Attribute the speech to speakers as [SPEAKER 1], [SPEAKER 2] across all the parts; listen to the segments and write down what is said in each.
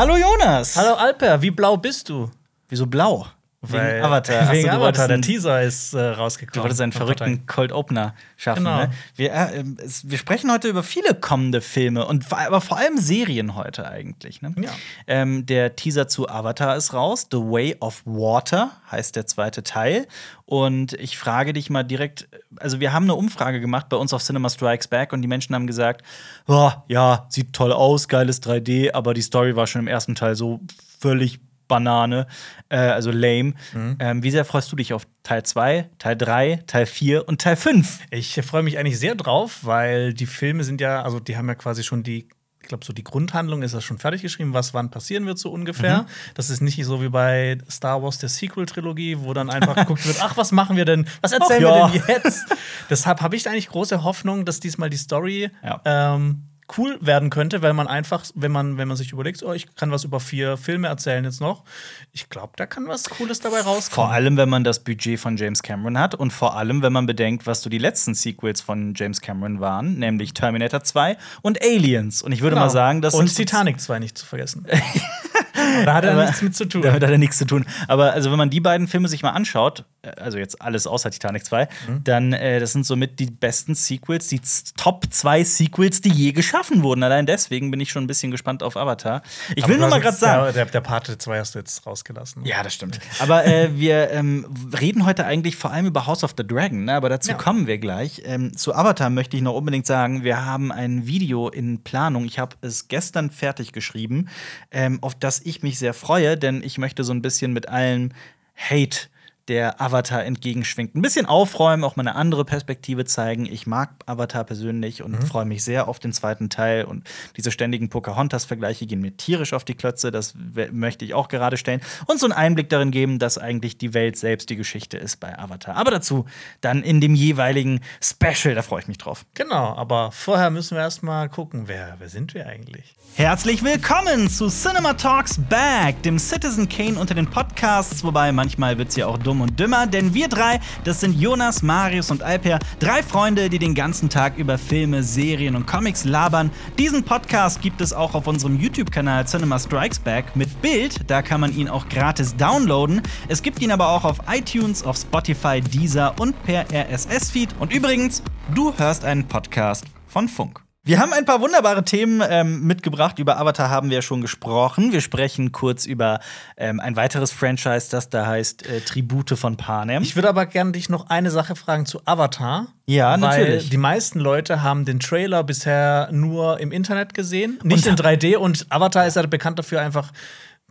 [SPEAKER 1] Hallo Jonas.
[SPEAKER 2] Hallo Alper, wie blau bist du?
[SPEAKER 1] Wieso blau?
[SPEAKER 2] Weil,
[SPEAKER 1] wegen Avatar.
[SPEAKER 2] Wegen
[SPEAKER 1] Achso, du
[SPEAKER 2] Avatar, der Teaser ist äh, rausgekommen.
[SPEAKER 1] Du wolltest einen verrückten. Cold Opener schaffen.
[SPEAKER 2] Genau.
[SPEAKER 1] Ne? Wir, äh, ähm, wir sprechen heute über viele kommende Filme und aber vor allem Serien heute eigentlich. Ne?
[SPEAKER 2] Ja.
[SPEAKER 1] Ähm, der Teaser zu Avatar ist raus. The Way of Water heißt der zweite Teil. Und ich frage dich mal direkt: Also, wir haben eine Umfrage gemacht bei uns auf Cinema Strikes Back und die Menschen haben gesagt: oh, Ja, sieht toll aus, geiles 3D, aber die Story war schon im ersten Teil so völlig Banane, äh, also lame.
[SPEAKER 2] Mhm.
[SPEAKER 1] Ähm, wie sehr freust du dich auf Teil 2, Teil 3, Teil 4 und Teil 5?
[SPEAKER 2] Ich freue mich eigentlich sehr drauf, weil die Filme sind ja, also die haben ja quasi schon die, ich glaube, so die Grundhandlung ist ja schon fertig geschrieben, was wann passieren wird, so ungefähr. Das ist nicht so wie bei Star Wars, der Sequel-Trilogie, wo dann einfach geguckt wird, ach, was machen wir denn, was erzählen
[SPEAKER 1] Ach
[SPEAKER 2] wir
[SPEAKER 1] ja.
[SPEAKER 2] denn jetzt? Deshalb habe ich eigentlich große Hoffnung, dass diesmal die Story
[SPEAKER 1] Ja.
[SPEAKER 2] ähm, cool werden könnte, weil man einfach, wenn man, wenn man sich überlegt, oh, ich kann was über vier Filme erzählen jetzt noch, ich glaube, da kann was Cooles dabei rauskommen.
[SPEAKER 1] Vor allem, wenn man das Budget von James Cameron hat und vor allem, wenn man bedenkt, was so die letzten Sequels von James Cameron waren, nämlich Terminator 2 und Aliens. Und ich würde
[SPEAKER 2] Genau.
[SPEAKER 1] mal sagen, das
[SPEAKER 2] Und Titanic 2 nicht zu vergessen. da hat er nichts mit zu tun.
[SPEAKER 1] Damit hat er nichts zu tun. Aber also, wenn man die beiden Filme sich mal anschaut, also jetzt alles außer Titanic 2,
[SPEAKER 2] Mhm.
[SPEAKER 1] dann äh, das sind somit die besten Sequels, die Top 2 Sequels, die je geschaffen wurden. Allein deswegen bin ich schon ein bisschen gespannt auf Avatar. Ich will
[SPEAKER 2] Aber
[SPEAKER 1] nur
[SPEAKER 2] du
[SPEAKER 1] mal gerade sagen.
[SPEAKER 2] Der, der, der Pate 2 hast du jetzt rausgelassen.
[SPEAKER 1] Ja, das stimmt. Aber äh, wir ähm, reden heute eigentlich vor allem über House of the Dragon, ne? aber dazu
[SPEAKER 2] Ja.
[SPEAKER 1] kommen wir gleich. Ähm, zu Avatar möchte ich noch unbedingt sagen, wir haben ein Video in Planung. Ich habe es gestern fertig geschrieben, ähm, auf das ich mich sehr freue, denn ich möchte so ein bisschen mit allem Hate der Avatar entgegenschwingt. Ein bisschen aufräumen, auch mal eine andere Perspektive zeigen. Ich mag Avatar persönlich und freue mich sehr auf den zweiten Teil. Und diese ständigen Pocahontas-Vergleiche gehen mir tierisch auf die Klötze. Das möchte ich auch gerade stellen. Und so einen Einblick darin geben, dass eigentlich die Welt selbst die Geschichte ist bei Avatar. Aber dazu dann in dem jeweiligen Special. Da freue ich mich drauf.
[SPEAKER 2] Genau, aber vorher müssen wir erstmal gucken, wer, wer sind wir eigentlich?
[SPEAKER 1] Herzlich willkommen zu Cinema Talks Back, dem Citizen Kane unter den Podcasts, wobei manchmal wird's ja auch dumm und dümmer, denn wir drei, das sind Jonas, Marius und Alper, drei Freunde, die den ganzen Tag über Filme, Serien und Comics labern. Diesen Podcast gibt es auch auf unserem YouTube-Kanal Cinema Strikes Back mit Bild, da kann man ihn auch gratis downloaden. Es gibt ihn aber auch auf iTunes, auf Spotify, Deezer und per RSS-Feed. Und übrigens, du hörst einen Podcast von Funk. Wir haben ein paar wunderbare Themen ähm, mitgebracht. Über Avatar haben wir ja schon gesprochen. Wir sprechen kurz über ähm, ein weiteres Franchise, das da heißt äh, Tribute von Panem.
[SPEAKER 2] Ich würde aber gerne dich noch eine Sache fragen zu Avatar.
[SPEAKER 1] Ja,
[SPEAKER 2] weil
[SPEAKER 1] natürlich.
[SPEAKER 2] Die meisten Leute haben den Trailer bisher nur im Internet gesehen, nicht in 3D. Und Avatar ist ja bekannt dafür, einfach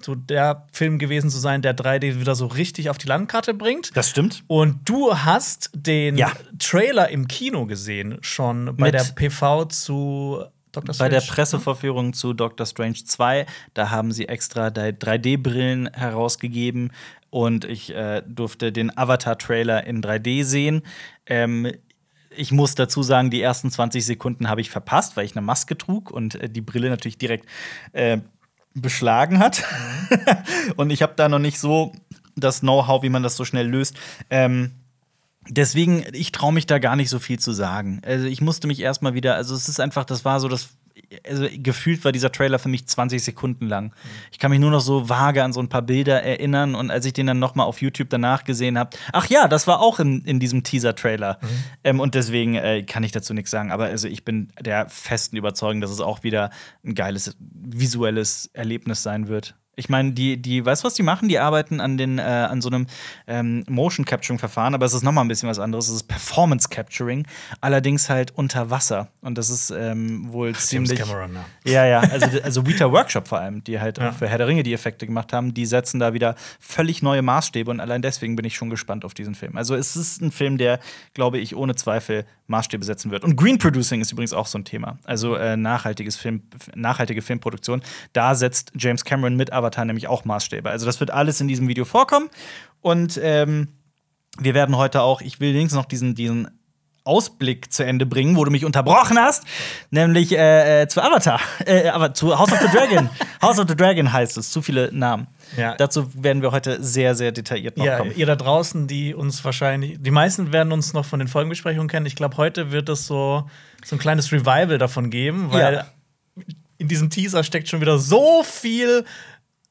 [SPEAKER 2] so der Film gewesen zu sein, der 3D wieder so richtig auf die Landkarte bringt.
[SPEAKER 1] das stimmt.
[SPEAKER 2] Und du hast den
[SPEAKER 1] Ja.
[SPEAKER 2] Trailer im Kino gesehen, schon bei
[SPEAKER 1] Mit-
[SPEAKER 2] der PV zu Dr.
[SPEAKER 1] Bei der
[SPEAKER 2] Strange.
[SPEAKER 1] Presseverführung zu Doctor Strange 2, da haben sie extra 3D-Brillen herausgegeben und ich äh, durfte den Avatar-Trailer in 3D sehen. Ähm, ich muss dazu sagen, die ersten 20 Sekunden habe ich verpasst, weil ich eine Maske trug und äh, die Brille natürlich direkt äh, beschlagen hat. und ich habe da noch nicht so das Know-how, wie man das so schnell löst. Ähm, Deswegen, ich traue mich da gar nicht so viel zu sagen. Also ich musste mich erstmal wieder, also es ist einfach, das war so das, also gefühlt war dieser Trailer für mich 20 Sekunden lang. Ich kann mich nur noch so vage an so ein paar Bilder erinnern und als ich den dann noch mal auf YouTube danach gesehen habe, ach ja, das war auch in, in diesem Teaser-Trailer. Ähm, und deswegen äh, kann ich dazu nichts sagen. Aber also ich bin der festen Überzeugung, dass es auch wieder ein geiles visuelles Erlebnis sein wird. Ich meine, die, die, weißt du, was die machen? Die arbeiten an, den, äh, an so einem ähm, Motion Capturing-Verfahren, aber es ist nochmal ein bisschen was anderes. Es ist Performance Capturing, allerdings halt unter Wasser. Und das ist ähm, wohl
[SPEAKER 2] James
[SPEAKER 1] ziemlich.
[SPEAKER 2] Cameron, ja.
[SPEAKER 1] Ja, ja, also, also Weta Workshop vor allem, die halt
[SPEAKER 2] Ja.
[SPEAKER 1] auch für Herr der Ringe die Effekte gemacht haben, die setzen da wieder völlig neue Maßstäbe und allein deswegen bin ich schon gespannt auf diesen Film. Also es ist ein Film, der, glaube ich, ohne Zweifel Maßstäbe setzen wird. Und Green Producing ist übrigens auch so ein Thema. Also äh, nachhaltiges Film, nachhaltige Filmproduktion. Da setzt James Cameron mit Avatar nämlich auch Maßstäbe. Also das wird alles in diesem Video vorkommen. Und ähm, wir werden heute auch, ich will links noch diesen, diesen Ausblick zu Ende bringen, wo du mich unterbrochen hast, nämlich äh, äh, zu Avatar, äh, aber zu House of the Dragon. House of the Dragon heißt es, zu viele Namen.
[SPEAKER 2] Ja.
[SPEAKER 1] Dazu werden wir heute sehr, sehr detailliert noch
[SPEAKER 2] Ja,
[SPEAKER 1] kommen.
[SPEAKER 2] ihr da draußen, die uns wahrscheinlich, die meisten werden uns noch von den Folgenbesprechungen kennen. Ich glaube, heute wird es so, so ein kleines Revival davon geben, weil
[SPEAKER 1] Ja.
[SPEAKER 2] in diesem Teaser steckt schon wieder so viel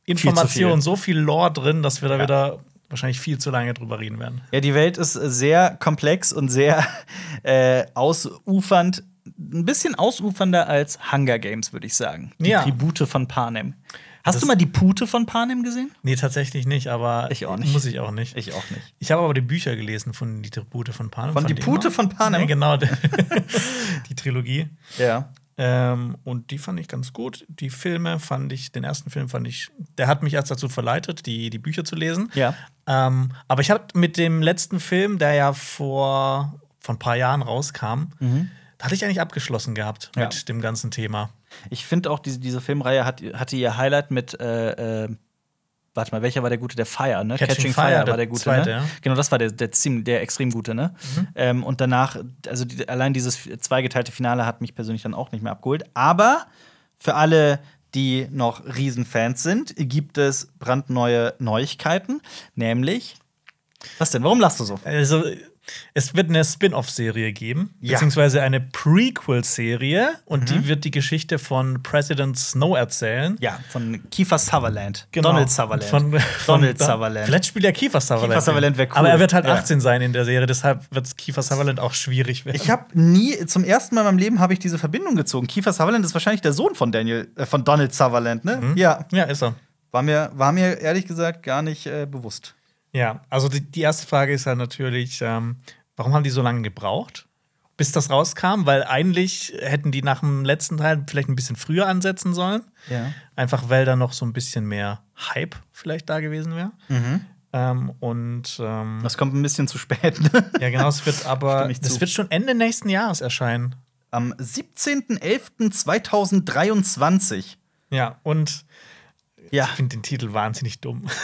[SPEAKER 2] Information,
[SPEAKER 1] viel.
[SPEAKER 2] so viel Lore drin, dass wir da
[SPEAKER 1] Ja.
[SPEAKER 2] wieder wahrscheinlich viel zu lange drüber reden werden.
[SPEAKER 1] Ja, die Welt ist äh, sehr komplex und sehr äh, ausufernd. Ein bisschen ausufernder als Hunger Games, würde ich sagen. Die
[SPEAKER 2] Ja.
[SPEAKER 1] Tribute von Panem. Hast
[SPEAKER 2] Das-
[SPEAKER 1] du mal die Pute von Panem gesehen?
[SPEAKER 2] Nee, tatsächlich nicht, aber
[SPEAKER 1] Ich auch nicht.
[SPEAKER 2] muss ich auch nicht.
[SPEAKER 1] Ich auch nicht.
[SPEAKER 2] Ich habe aber die Bücher gelesen von Die Tribute von Panem.
[SPEAKER 1] Von Die
[SPEAKER 2] die
[SPEAKER 1] Pute von Panem?
[SPEAKER 2] Ja, genau, die Trilogie.
[SPEAKER 1] Ja.
[SPEAKER 2] Ähm, und die fand ich ganz gut. Die Filme fand ich, den ersten Film fand ich, der hat mich erst dazu verleitet, die, die Bücher zu lesen.
[SPEAKER 1] Ja.
[SPEAKER 2] Ähm, aber ich habe mit dem letzten Film, der ja vor, vor ein paar Jahren rauskam, da hatte ich eigentlich abgeschlossen gehabt
[SPEAKER 1] Mhm. Ja.
[SPEAKER 2] mit dem ganzen Thema.
[SPEAKER 1] Ich finde auch, diese, diese Filmreihe hat, hatte ihr Highlight mit, äh, äh, warte mal, welcher war der gute? Der Fire, ne?
[SPEAKER 2] Catching Fire, der
[SPEAKER 1] war der gute,
[SPEAKER 2] zweite,
[SPEAKER 1] ne?
[SPEAKER 2] ja.
[SPEAKER 1] Genau, das war der, der, ziemlich, der extrem gute, ne? Ähm, und danach, also die, allein dieses zweigeteilte Finale hat mich persönlich dann auch nicht mehr abgeholt. Aber für alle, die noch Riesenfans sind, gibt es brandneue Neuigkeiten, nämlich was denn? Warum lachst du so?
[SPEAKER 2] Also, es wird eine Spin-off-Serie geben,
[SPEAKER 1] Ja.
[SPEAKER 2] beziehungsweise eine Prequel-Serie und
[SPEAKER 1] Mhm.
[SPEAKER 2] die wird die Geschichte von President Snow erzählen.
[SPEAKER 1] Ja, von Kiefer Sutherland.
[SPEAKER 2] Genau.
[SPEAKER 1] Donald Sutherland.
[SPEAKER 2] Von, von
[SPEAKER 1] Donald Sutherland.
[SPEAKER 2] Vielleicht spielt ja Kiefer Sutherland.
[SPEAKER 1] Kiefer Sutherland wär cool.
[SPEAKER 2] Aber er wird halt
[SPEAKER 1] Ja.
[SPEAKER 2] 18 sein in der Serie, deshalb wird Kiefer Sutherland auch schwierig werden.
[SPEAKER 1] Ich habe nie, zum ersten Mal in meinem Leben habe ich diese Verbindung gezogen. Kiefer Sutherland ist wahrscheinlich der Sohn von Daniel, äh, von Donald Sutherland, ne? Ja.
[SPEAKER 2] ja, ist er.
[SPEAKER 1] War mir, war mir ehrlich gesagt gar nicht äh, bewusst.
[SPEAKER 2] Ja, also die, die erste Frage ist ja natürlich, ähm, warum haben die so lange gebraucht, bis das rauskam? Weil eigentlich hätten die nach dem letzten Teil vielleicht ein bisschen früher ansetzen sollen.
[SPEAKER 1] Ja.
[SPEAKER 2] Einfach weil da noch so ein bisschen mehr Hype vielleicht da gewesen wäre.
[SPEAKER 1] Mhm.
[SPEAKER 2] Ähm, und ähm,
[SPEAKER 1] Das kommt ein bisschen zu spät. Ne?
[SPEAKER 2] ja, genau, es wird aber das wird schon Ende nächsten Jahres erscheinen.
[SPEAKER 1] Am 17.11.2023.
[SPEAKER 2] Ja, und
[SPEAKER 1] Ja,
[SPEAKER 2] ich finde den Titel wahnsinnig dumm.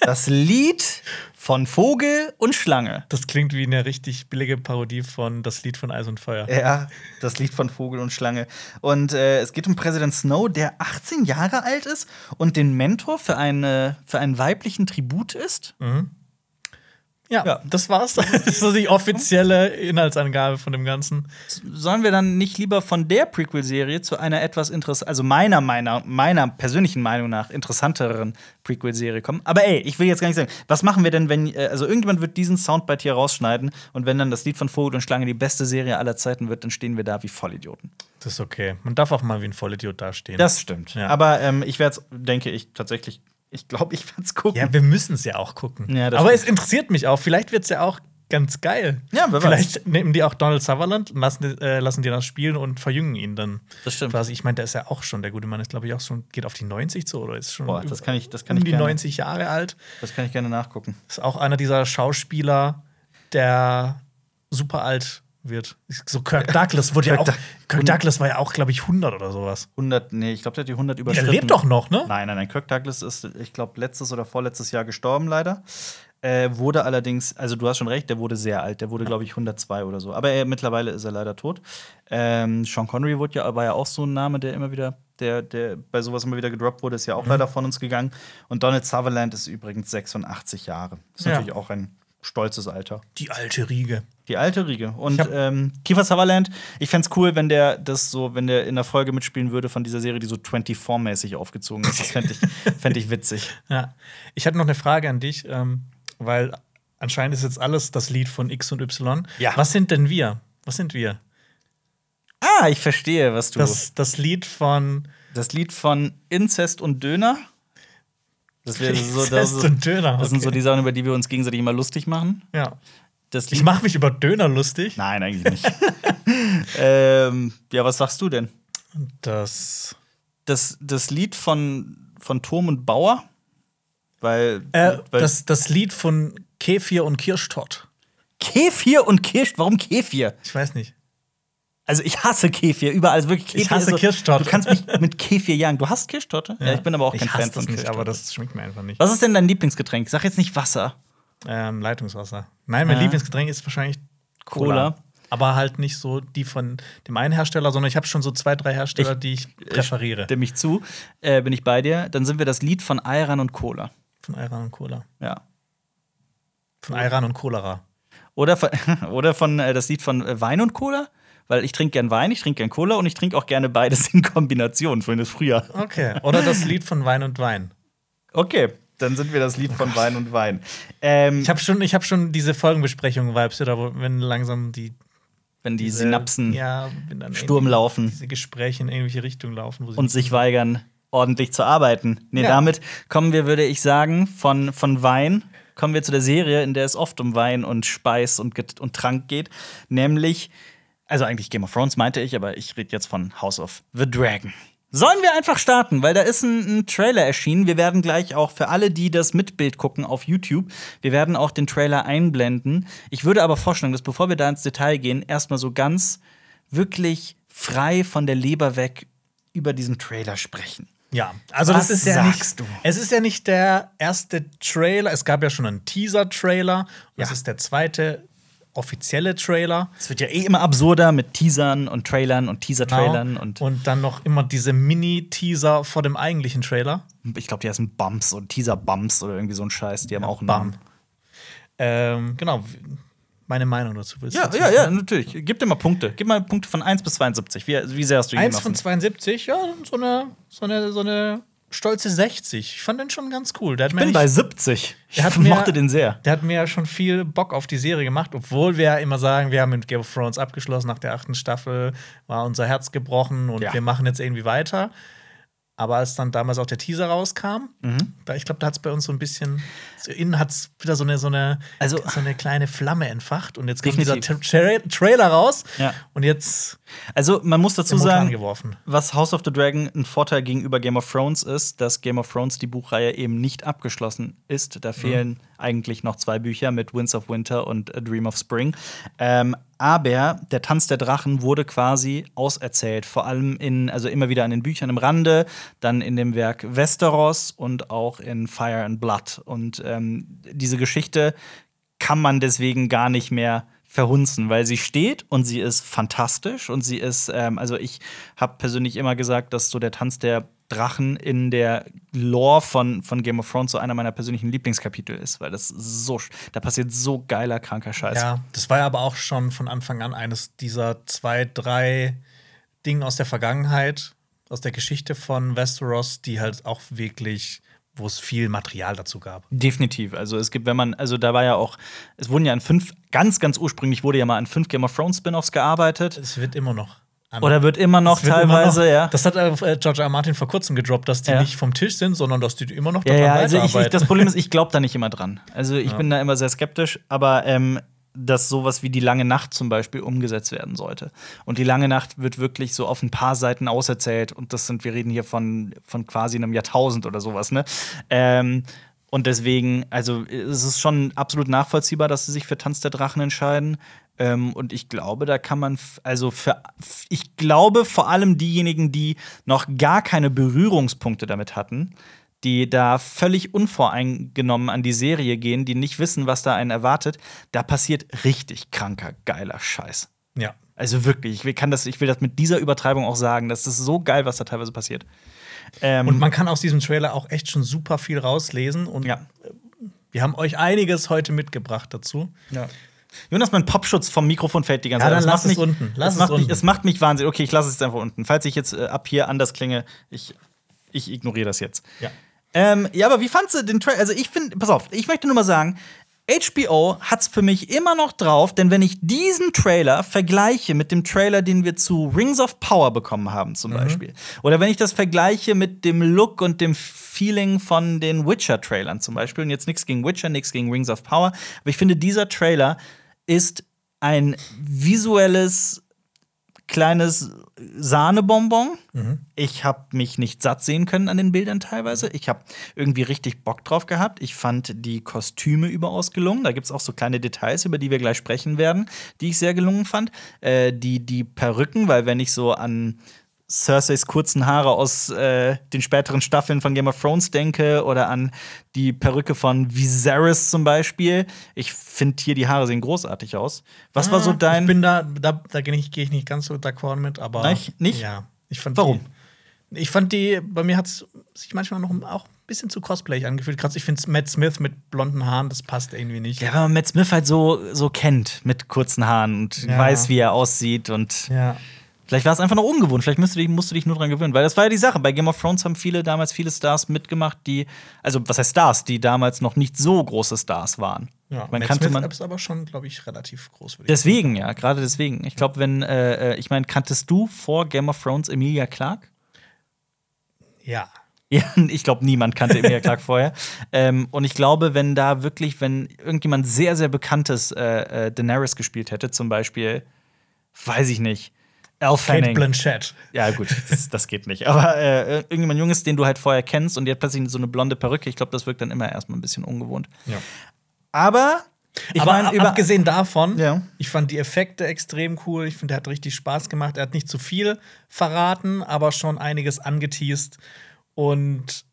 [SPEAKER 1] das Lied von Vogel und Schlange.
[SPEAKER 2] Das klingt wie eine richtig billige Parodie von das Lied von Eis und Feuer.
[SPEAKER 1] Ja, das Lied von Vogel und Schlange. Und äh, es geht um Präsident Snow, der 18 Jahre alt ist und den Mentor für, eine, für einen weiblichen Tribut ist.
[SPEAKER 2] Ja,
[SPEAKER 1] Ja.
[SPEAKER 2] das war's. Das ist die offizielle Inhaltsangabe von dem Ganzen.
[SPEAKER 1] Sollen wir dann nicht lieber von der Prequel-Serie zu einer etwas interessant, also meiner, meiner, meiner persönlichen Meinung nach interessanteren Prequel-Serie kommen? Aber ey, ich will jetzt gar nicht sagen, was machen wir denn, wenn, äh, also irgendjemand wird diesen Soundbite hier rausschneiden und wenn dann das Lied von Vogel und Schlange die beste Serie aller Zeiten wird, dann stehen wir da wie Vollidioten.
[SPEAKER 2] Das ist okay. Man darf auch mal wie ein Vollidiot dastehen.
[SPEAKER 1] Das stimmt.
[SPEAKER 2] Ja.
[SPEAKER 1] Aber ähm, ich werde es, denke ich, tatsächlich, ich glaube, ich werde es gucken.
[SPEAKER 2] ja, wir müssen es ja auch gucken.
[SPEAKER 1] Ja,
[SPEAKER 2] Aber
[SPEAKER 1] stimmt.
[SPEAKER 2] es interessiert mich auch. Vielleicht wird es ja auch ganz geil.
[SPEAKER 1] Ja, wer weiß.
[SPEAKER 2] Vielleicht nehmen die auch Donald Sutherland, lassen, die- äh, lassen die das spielen und verjüngen ihn dann.
[SPEAKER 1] Das stimmt.
[SPEAKER 2] Quasi, ich meine, der ist ja auch schon, der gute Mann ist, glaube ich, auch schon, geht auf die 90 zu oder ist schon
[SPEAKER 1] Boah, das kann ich- das kann
[SPEAKER 2] um die
[SPEAKER 1] gerne.
[SPEAKER 2] 90 Jahre alt.
[SPEAKER 1] Das kann ich gerne nachgucken.
[SPEAKER 2] Ist auch einer dieser Schauspieler, der super alt wird. So Kirk Douglas wurde ja auch. Kirk Douglas war ja auch, glaube ich, 100 oder sowas.
[SPEAKER 1] 100, nee, ich glaube, der hat die 100
[SPEAKER 2] Der
[SPEAKER 1] überschritten.
[SPEAKER 2] lebt doch noch, ne?
[SPEAKER 1] Nein, nein, nein. Kirk Douglas ist, ich glaube, letztes oder vorletztes Jahr gestorben, leider. Äh, wurde allerdings, also du hast schon recht, der wurde sehr alt. Der wurde, glaube ich, 102 oder so. Aber er, mittlerweile ist er leider tot. Ähm, Sean Connery wurde ja, war ja auch so ein Name, der immer wieder, der, der bei sowas immer wieder gedroppt wurde, ist ja auch
[SPEAKER 2] Mhm.
[SPEAKER 1] leider von uns gegangen. Und Donald Sutherland ist übrigens 86 Jahre. Das ist
[SPEAKER 2] Ja.
[SPEAKER 1] natürlich auch ein stolzes Alter.
[SPEAKER 2] Die alte Riege.
[SPEAKER 1] Die alte Riege. Und
[SPEAKER 2] hab-
[SPEAKER 1] ähm, Kiefer Sutherland, ich fänd's cool, wenn der das so, wenn der in der Folge mitspielen würde von dieser Serie, die so 24-mäßig aufgezogen ist. Das fände ich, fänd ich witzig.
[SPEAKER 2] Ja. Ich hatte noch eine Frage an dich, ähm, weil anscheinend ist jetzt alles das Lied von X und Y.
[SPEAKER 1] Ja.
[SPEAKER 2] Was sind denn wir? Was sind wir?
[SPEAKER 1] Ah, ich verstehe, was du. Das,
[SPEAKER 2] Das, das Lied von
[SPEAKER 1] Lied von Inzest und Döner. Das, so, das,
[SPEAKER 2] Inzest und Döner.
[SPEAKER 1] das sind so
[SPEAKER 2] okay.
[SPEAKER 1] die Sachen, über die wir uns gegenseitig immer lustig machen.
[SPEAKER 2] Ja.
[SPEAKER 1] Das
[SPEAKER 2] Ich mache mich über Döner lustig.
[SPEAKER 1] Nein, eigentlich nicht. ähm, ja, was sagst du denn?
[SPEAKER 2] Das.
[SPEAKER 1] Das, das Lied von, von Turm und Bauer? Weil,
[SPEAKER 2] Äh,
[SPEAKER 1] weil
[SPEAKER 2] das, das Lied von Kefir und Kirschtott.
[SPEAKER 1] Kefir und Kirsch, warum Kefir?
[SPEAKER 2] Ich weiß nicht.
[SPEAKER 1] Also ich hasse Kefir, überall also wirklich Kefir.
[SPEAKER 2] Ich hasse
[SPEAKER 1] so,
[SPEAKER 2] Kirschtorte.
[SPEAKER 1] Du kannst mich mit Kefir jagen. Du hast Kirschtorte? Ja, ich bin aber auch kein
[SPEAKER 2] ich
[SPEAKER 1] Fan von
[SPEAKER 2] nicht,
[SPEAKER 1] Kirschtorte.
[SPEAKER 2] aber das schmeckt mir einfach nicht.
[SPEAKER 1] Was ist denn dein Lieblingsgetränk? Sag jetzt nicht Wasser.
[SPEAKER 2] Ähm, Leitungswasser. Nein, mein
[SPEAKER 1] Ja.
[SPEAKER 2] Lieblingsgetränk ist wahrscheinlich Cola.
[SPEAKER 1] Cola.
[SPEAKER 2] Aber halt nicht so die von dem einen Hersteller, sondern ich habe schon so zwei, drei Hersteller,
[SPEAKER 1] Ich-
[SPEAKER 2] die ich präferiere.
[SPEAKER 1] Stimme ich zu. Äh, bin ich bei dir. Dann sind wir das Lied von Ayran und Cola.
[SPEAKER 2] Von Ayran und Cola.
[SPEAKER 1] Ja.
[SPEAKER 2] Von Ayran und Cholera.
[SPEAKER 1] Oder von, oder von äh, das Lied von äh, Wein und Cola? weil ich trinke gern Wein, ich trinke gern Cola und ich trinke auch gerne beides in Kombination, vorhin ist Frühjahr.
[SPEAKER 2] Okay. Oder das Lied von Wein und Wein.
[SPEAKER 1] Okay, dann sind wir das Lied von Wein und Wein. Ähm,
[SPEAKER 2] Ich habe schon, ich hab schon diese Folgenbesprechung-Vibes, oder wo, wenn langsam die
[SPEAKER 1] wenn die
[SPEAKER 2] diese-
[SPEAKER 1] Synapsen
[SPEAKER 2] ja, wenn dann
[SPEAKER 1] Sturm laufen.
[SPEAKER 2] Diese Gespräche in irgendwelche Richtungen laufen. Wo sie
[SPEAKER 1] und sich weigern, ordentlich zu arbeiten. Nee,
[SPEAKER 2] Ja.
[SPEAKER 1] damit kommen wir, würde ich sagen, von, von Wein kommen wir zu der Serie, in der es oft um Wein und Speis und, Get- und Trank geht. Nämlich, also eigentlich Game of Thrones meinte ich, aber ich rede jetzt von House of the Dragon. Sollen wir einfach starten, weil da ist ein, ein Trailer erschienen. Wir werden gleich auch für alle, die das mit Bild gucken auf YouTube, wir werden auch den Trailer einblenden. Ich würde aber vorschlagen, dass bevor wir da ins Detail gehen, erstmal so ganz wirklich frei von der Leber weg über diesen Trailer sprechen.
[SPEAKER 2] Ja, also
[SPEAKER 1] Was
[SPEAKER 2] das ist ja nicht.
[SPEAKER 1] du?
[SPEAKER 2] Es ist ja nicht der erste Trailer. Es gab ja schon einen Teaser-Trailer. Das
[SPEAKER 1] Ja.
[SPEAKER 2] ist der zweite offizielle Trailer.
[SPEAKER 1] Es wird ja eh immer absurder mit Teasern und Trailern und Teaser-Trailern
[SPEAKER 2] Genau.
[SPEAKER 1] und,
[SPEAKER 2] und dann noch immer diese Mini-Teaser vor dem eigentlichen Trailer.
[SPEAKER 1] ich glaube, die heißen Bumps und Teaser-Bumps oder irgendwie so ein Scheiß. Die haben auch einen
[SPEAKER 2] Bam.
[SPEAKER 1] Namen.
[SPEAKER 2] Ähm, genau. Meine Meinung dazu willst du
[SPEAKER 1] Ja,
[SPEAKER 2] dazu
[SPEAKER 1] ja, ja,
[SPEAKER 2] sagen?
[SPEAKER 1] natürlich. Gib dir mal Punkte. Gib mal Punkte von 1 bis 72. Wie, wie sehr hast du ihn
[SPEAKER 2] Eins von
[SPEAKER 1] genossen?
[SPEAKER 2] 72, ja, so eine, so eine, so eine stolze 60. Ich fand den schon ganz cool. Der hat
[SPEAKER 1] Ich bin bei 70. Ich
[SPEAKER 2] Der hat mir-
[SPEAKER 1] mochte den sehr.
[SPEAKER 2] Der hat mir ja schon viel Bock auf die Serie gemacht, obwohl wir ja immer sagen, wir haben mit Game of Thrones abgeschlossen. Nach der achten Staffel war unser Herz gebrochen und
[SPEAKER 1] Ja.
[SPEAKER 2] wir machen jetzt irgendwie weiter. Aber als dann damals auch der Teaser rauskam,
[SPEAKER 1] Mhm.
[SPEAKER 2] da, ich glaube, da hat es bei uns so ein bisschen, so innen hat es wieder so eine, so, eine,
[SPEAKER 1] Also-
[SPEAKER 2] so eine kleine Flamme entfacht. Und jetzt kommt dieser
[SPEAKER 1] Definitiv.
[SPEAKER 2] Tra Tra Trailer raus.
[SPEAKER 1] Ja.
[SPEAKER 2] Und jetzt
[SPEAKER 1] Also, man muss dazu sagen, was House of the Dragon ein Vorteil gegenüber Game of Thrones ist, dass Game of Thrones die Buchreihe eben nicht abgeschlossen ist. Da fehlen eigentlich noch zwei Bücher mit Winds of Winter und A Dream of Spring. Ähm, aber der Tanz der Drachen wurde quasi auserzählt, vor allem in, also immer wieder an den Büchern im Rande, dann in dem Werk Westeros und auch in Fire and Blood. Und ähm, diese Geschichte kann man deswegen gar nicht mehr verhunzen, weil sie steht und sie ist fantastisch und sie ist, ähm, also ich habe persönlich immer gesagt, dass so der Tanz der Drachen in der Lore von, von Game of Thrones so einer meiner persönlichen Lieblingskapitel ist, weil das so, da passiert so geiler, kranker Scheiß.
[SPEAKER 2] Ja, das war ja aber auch schon von Anfang an eines dieser zwei, drei Dinge aus der Vergangenheit, aus der Geschichte von Westeros, die halt auch wirklich, wo es viel Material dazu gab.
[SPEAKER 1] Definitiv. Also es gibt, wenn man, also da war ja auch, es wurden ja an fünf, ganz, ganz ursprünglich wurde ja mal an fünf Game of Thrones Spin-offs gearbeitet.
[SPEAKER 2] Es wird immer noch. An-
[SPEAKER 1] Oder wird immer noch
[SPEAKER 2] wird immer
[SPEAKER 1] teilweise,
[SPEAKER 2] noch-
[SPEAKER 1] ja.
[SPEAKER 2] Das hat äh, George R. Martin vor kurzem gedroppt, dass die
[SPEAKER 1] Ja.
[SPEAKER 2] nicht vom Tisch sind, sondern dass die immer noch
[SPEAKER 1] Ja,
[SPEAKER 2] daran
[SPEAKER 1] ja, also ich, ich, das Problem ist, ich glaube da nicht immer dran. Also ich bin da immer sehr skeptisch, aber ähm, dass sowas wie die lange Nacht zum Beispiel umgesetzt werden sollte. Und die lange Nacht wird wirklich so auf ein paar Seiten auserzählt und das sind, wir reden hier von, von quasi einem Jahrtausend oder sowas, ne? Ähm, und deswegen, also es ist schon absolut nachvollziehbar, dass sie sich für Tanz der Drachen entscheiden. Ähm, und ich glaube, da kann man, also für, ich glaube vor allem diejenigen, die noch gar keine Berührungspunkte damit hatten, die da völlig unvoreingenommen an die Serie gehen, die nicht wissen, was da einen erwartet, da passiert richtig kranker, geiler Scheiß.
[SPEAKER 2] ja.
[SPEAKER 1] Also wirklich, ich will, kann das, ich will das mit dieser Übertreibung auch sagen. Das ist so geil, was da teilweise passiert. Ähm,
[SPEAKER 2] Und man kann aus diesem Trailer auch echt schon super viel rauslesen. Und
[SPEAKER 1] ja.
[SPEAKER 2] wir haben euch einiges heute mitgebracht dazu.
[SPEAKER 1] ja. Jonas, mein Popschutz vom Mikrofon fällt die ganze
[SPEAKER 2] Ja,
[SPEAKER 1] Zeit.
[SPEAKER 2] dann
[SPEAKER 1] Das
[SPEAKER 2] lass es
[SPEAKER 1] mich-
[SPEAKER 2] unten. Lass
[SPEAKER 1] es,
[SPEAKER 2] es
[SPEAKER 1] macht mich,
[SPEAKER 2] unten.
[SPEAKER 1] es macht mich wahnsinnig. Okay, ich lasse es jetzt einfach unten. Falls ich jetzt äh, ab hier anders klinge, ich, ich ignoriere das jetzt.
[SPEAKER 2] Ja.
[SPEAKER 1] Ähm, ja, aber wie fandst du den Trailer? Also, ich finde, pass auf, ich möchte nur mal sagen, HBO hat's für mich immer noch drauf, denn wenn ich diesen Trailer vergleiche mit dem Trailer, den wir zu Rings of Power bekommen haben, zum Beispiel, oder wenn ich das vergleiche mit dem Look und dem Feeling von den Witcher-Trailern zum Beispiel, und jetzt nichts gegen Witcher, nichts gegen Rings of Power, aber ich finde, dieser Trailer ist ein visuelles kleines Sahnebonbon. Ich habe mich nicht satt sehen können an den Bildern teilweise. Ich habe irgendwie richtig Bock drauf gehabt. Ich fand die Kostüme überaus gelungen. Da gibt es auch so kleine Details, über die wir gleich sprechen werden, die ich sehr gelungen fand. Äh, die, die Perücken, weil wenn ich so an Cerseis kurzen Haare aus äh, den späteren Staffeln von Game of Thrones denke oder an die Perücke von Viserys zum Beispiel. Ich finde hier die Haare sehen großartig aus. Was war so dein
[SPEAKER 2] Ah, Ich bin da, da, da gehe ich, geh ich nicht ganz so d'accord mit, aber.
[SPEAKER 1] Nicht? Nicht?
[SPEAKER 2] Ja. Ich fand
[SPEAKER 1] Warum?
[SPEAKER 2] Die, ich fand die, bei mir hat es sich manchmal noch auch ein bisschen zu cosplayig angefühlt. Gerade ich finde Matt Smith mit blonden Haaren, das passt irgendwie nicht.
[SPEAKER 1] Ja, weil man Matt Smith halt so, so kennt mit kurzen Haaren und
[SPEAKER 2] Ja.
[SPEAKER 1] weiß, wie er aussieht und
[SPEAKER 2] Ja.
[SPEAKER 1] Vielleicht war es einfach noch ungewohnt. Vielleicht musst du, dich, musst du dich nur dran gewöhnen. Weil das war ja die Sache. Bei Game of Thrones haben viele damals viele Stars mitgemacht, die, also was heißt Stars, die damals noch nicht so große Stars waren.
[SPEAKER 2] ja.
[SPEAKER 1] man
[SPEAKER 2] Matt
[SPEAKER 1] kannte
[SPEAKER 2] Smith
[SPEAKER 1] man.
[SPEAKER 2] ist aber schon, glaube ich, relativ groß. ich
[SPEAKER 1] Deswegen, ja, gerade deswegen. Ich glaube, wenn, äh, äh, ich meine, kanntest du vor Game of Thrones Emilia Clarke?
[SPEAKER 2] sagen. Ja.
[SPEAKER 1] Ja, ich glaube, niemand kannte Emilia Clarke vorher. Ähm, und ich glaube, wenn da wirklich, wenn irgendjemand sehr, sehr bekanntes äh, äh, Daenerys gespielt hätte, zum Beispiel, weiß ich nicht, Al
[SPEAKER 2] Kate
[SPEAKER 1] Fanning.
[SPEAKER 2] Blanchett.
[SPEAKER 1] Ja, gut, das, das geht nicht. Aber äh, irgendjemand Junges, den du halt vorher kennst und die hat plötzlich so eine blonde Perücke, ich glaube, das wirkt dann immer erstmal ein bisschen ungewohnt.
[SPEAKER 2] Ja.
[SPEAKER 1] Aber ich
[SPEAKER 2] aber
[SPEAKER 1] über
[SPEAKER 2] abgesehen davon,
[SPEAKER 1] Ja.
[SPEAKER 2] ich fand die Effekte extrem cool. Ich finde, er hat richtig Spaß gemacht. Er hat nicht zu viel verraten, aber schon einiges angeteased. Und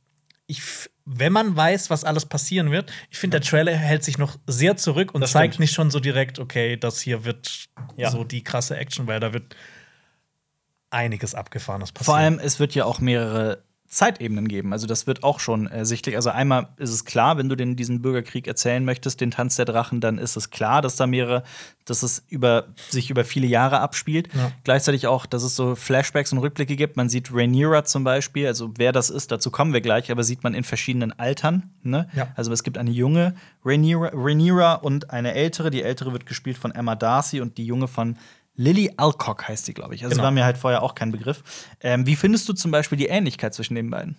[SPEAKER 2] ich, wenn man weiß, was alles passieren wird, ich finde, der Trailer hält sich noch sehr zurück und
[SPEAKER 1] Das
[SPEAKER 2] zeigt
[SPEAKER 1] stimmt.
[SPEAKER 2] nicht schon so direkt, okay, das hier wird
[SPEAKER 1] Ja.
[SPEAKER 2] so die krasse Action, weil da wird einiges Abgefahrenes passieren.
[SPEAKER 1] Vor allem, es wird ja auch mehrere Zeitebenen geben. Also, das wird auch schon ersichtlich. Also, einmal ist es klar, wenn du den, diesen Bürgerkrieg erzählen möchtest, den Tanz der Drachen, dann ist es klar, dass da mehrere, dass es über, sich über viele Jahre abspielt.
[SPEAKER 2] Ja.
[SPEAKER 1] Gleichzeitig auch, dass es so Flashbacks und Rückblicke gibt. Man sieht Rhaenyra zum Beispiel, also wer das ist, dazu kommen wir gleich, aber sieht man in verschiedenen Altern. Ne?
[SPEAKER 2] Ja.
[SPEAKER 1] Also, es gibt eine junge Rhaenyra, Rhaenyra und eine ältere. Die ältere wird gespielt von Emma Darcy und die junge von Lily Alcock heißt die, glaube ich. Also
[SPEAKER 2] Genau.
[SPEAKER 1] war mir halt vorher auch kein Begriff. Ähm, wie findest du zum Beispiel die Ähnlichkeit zwischen den beiden?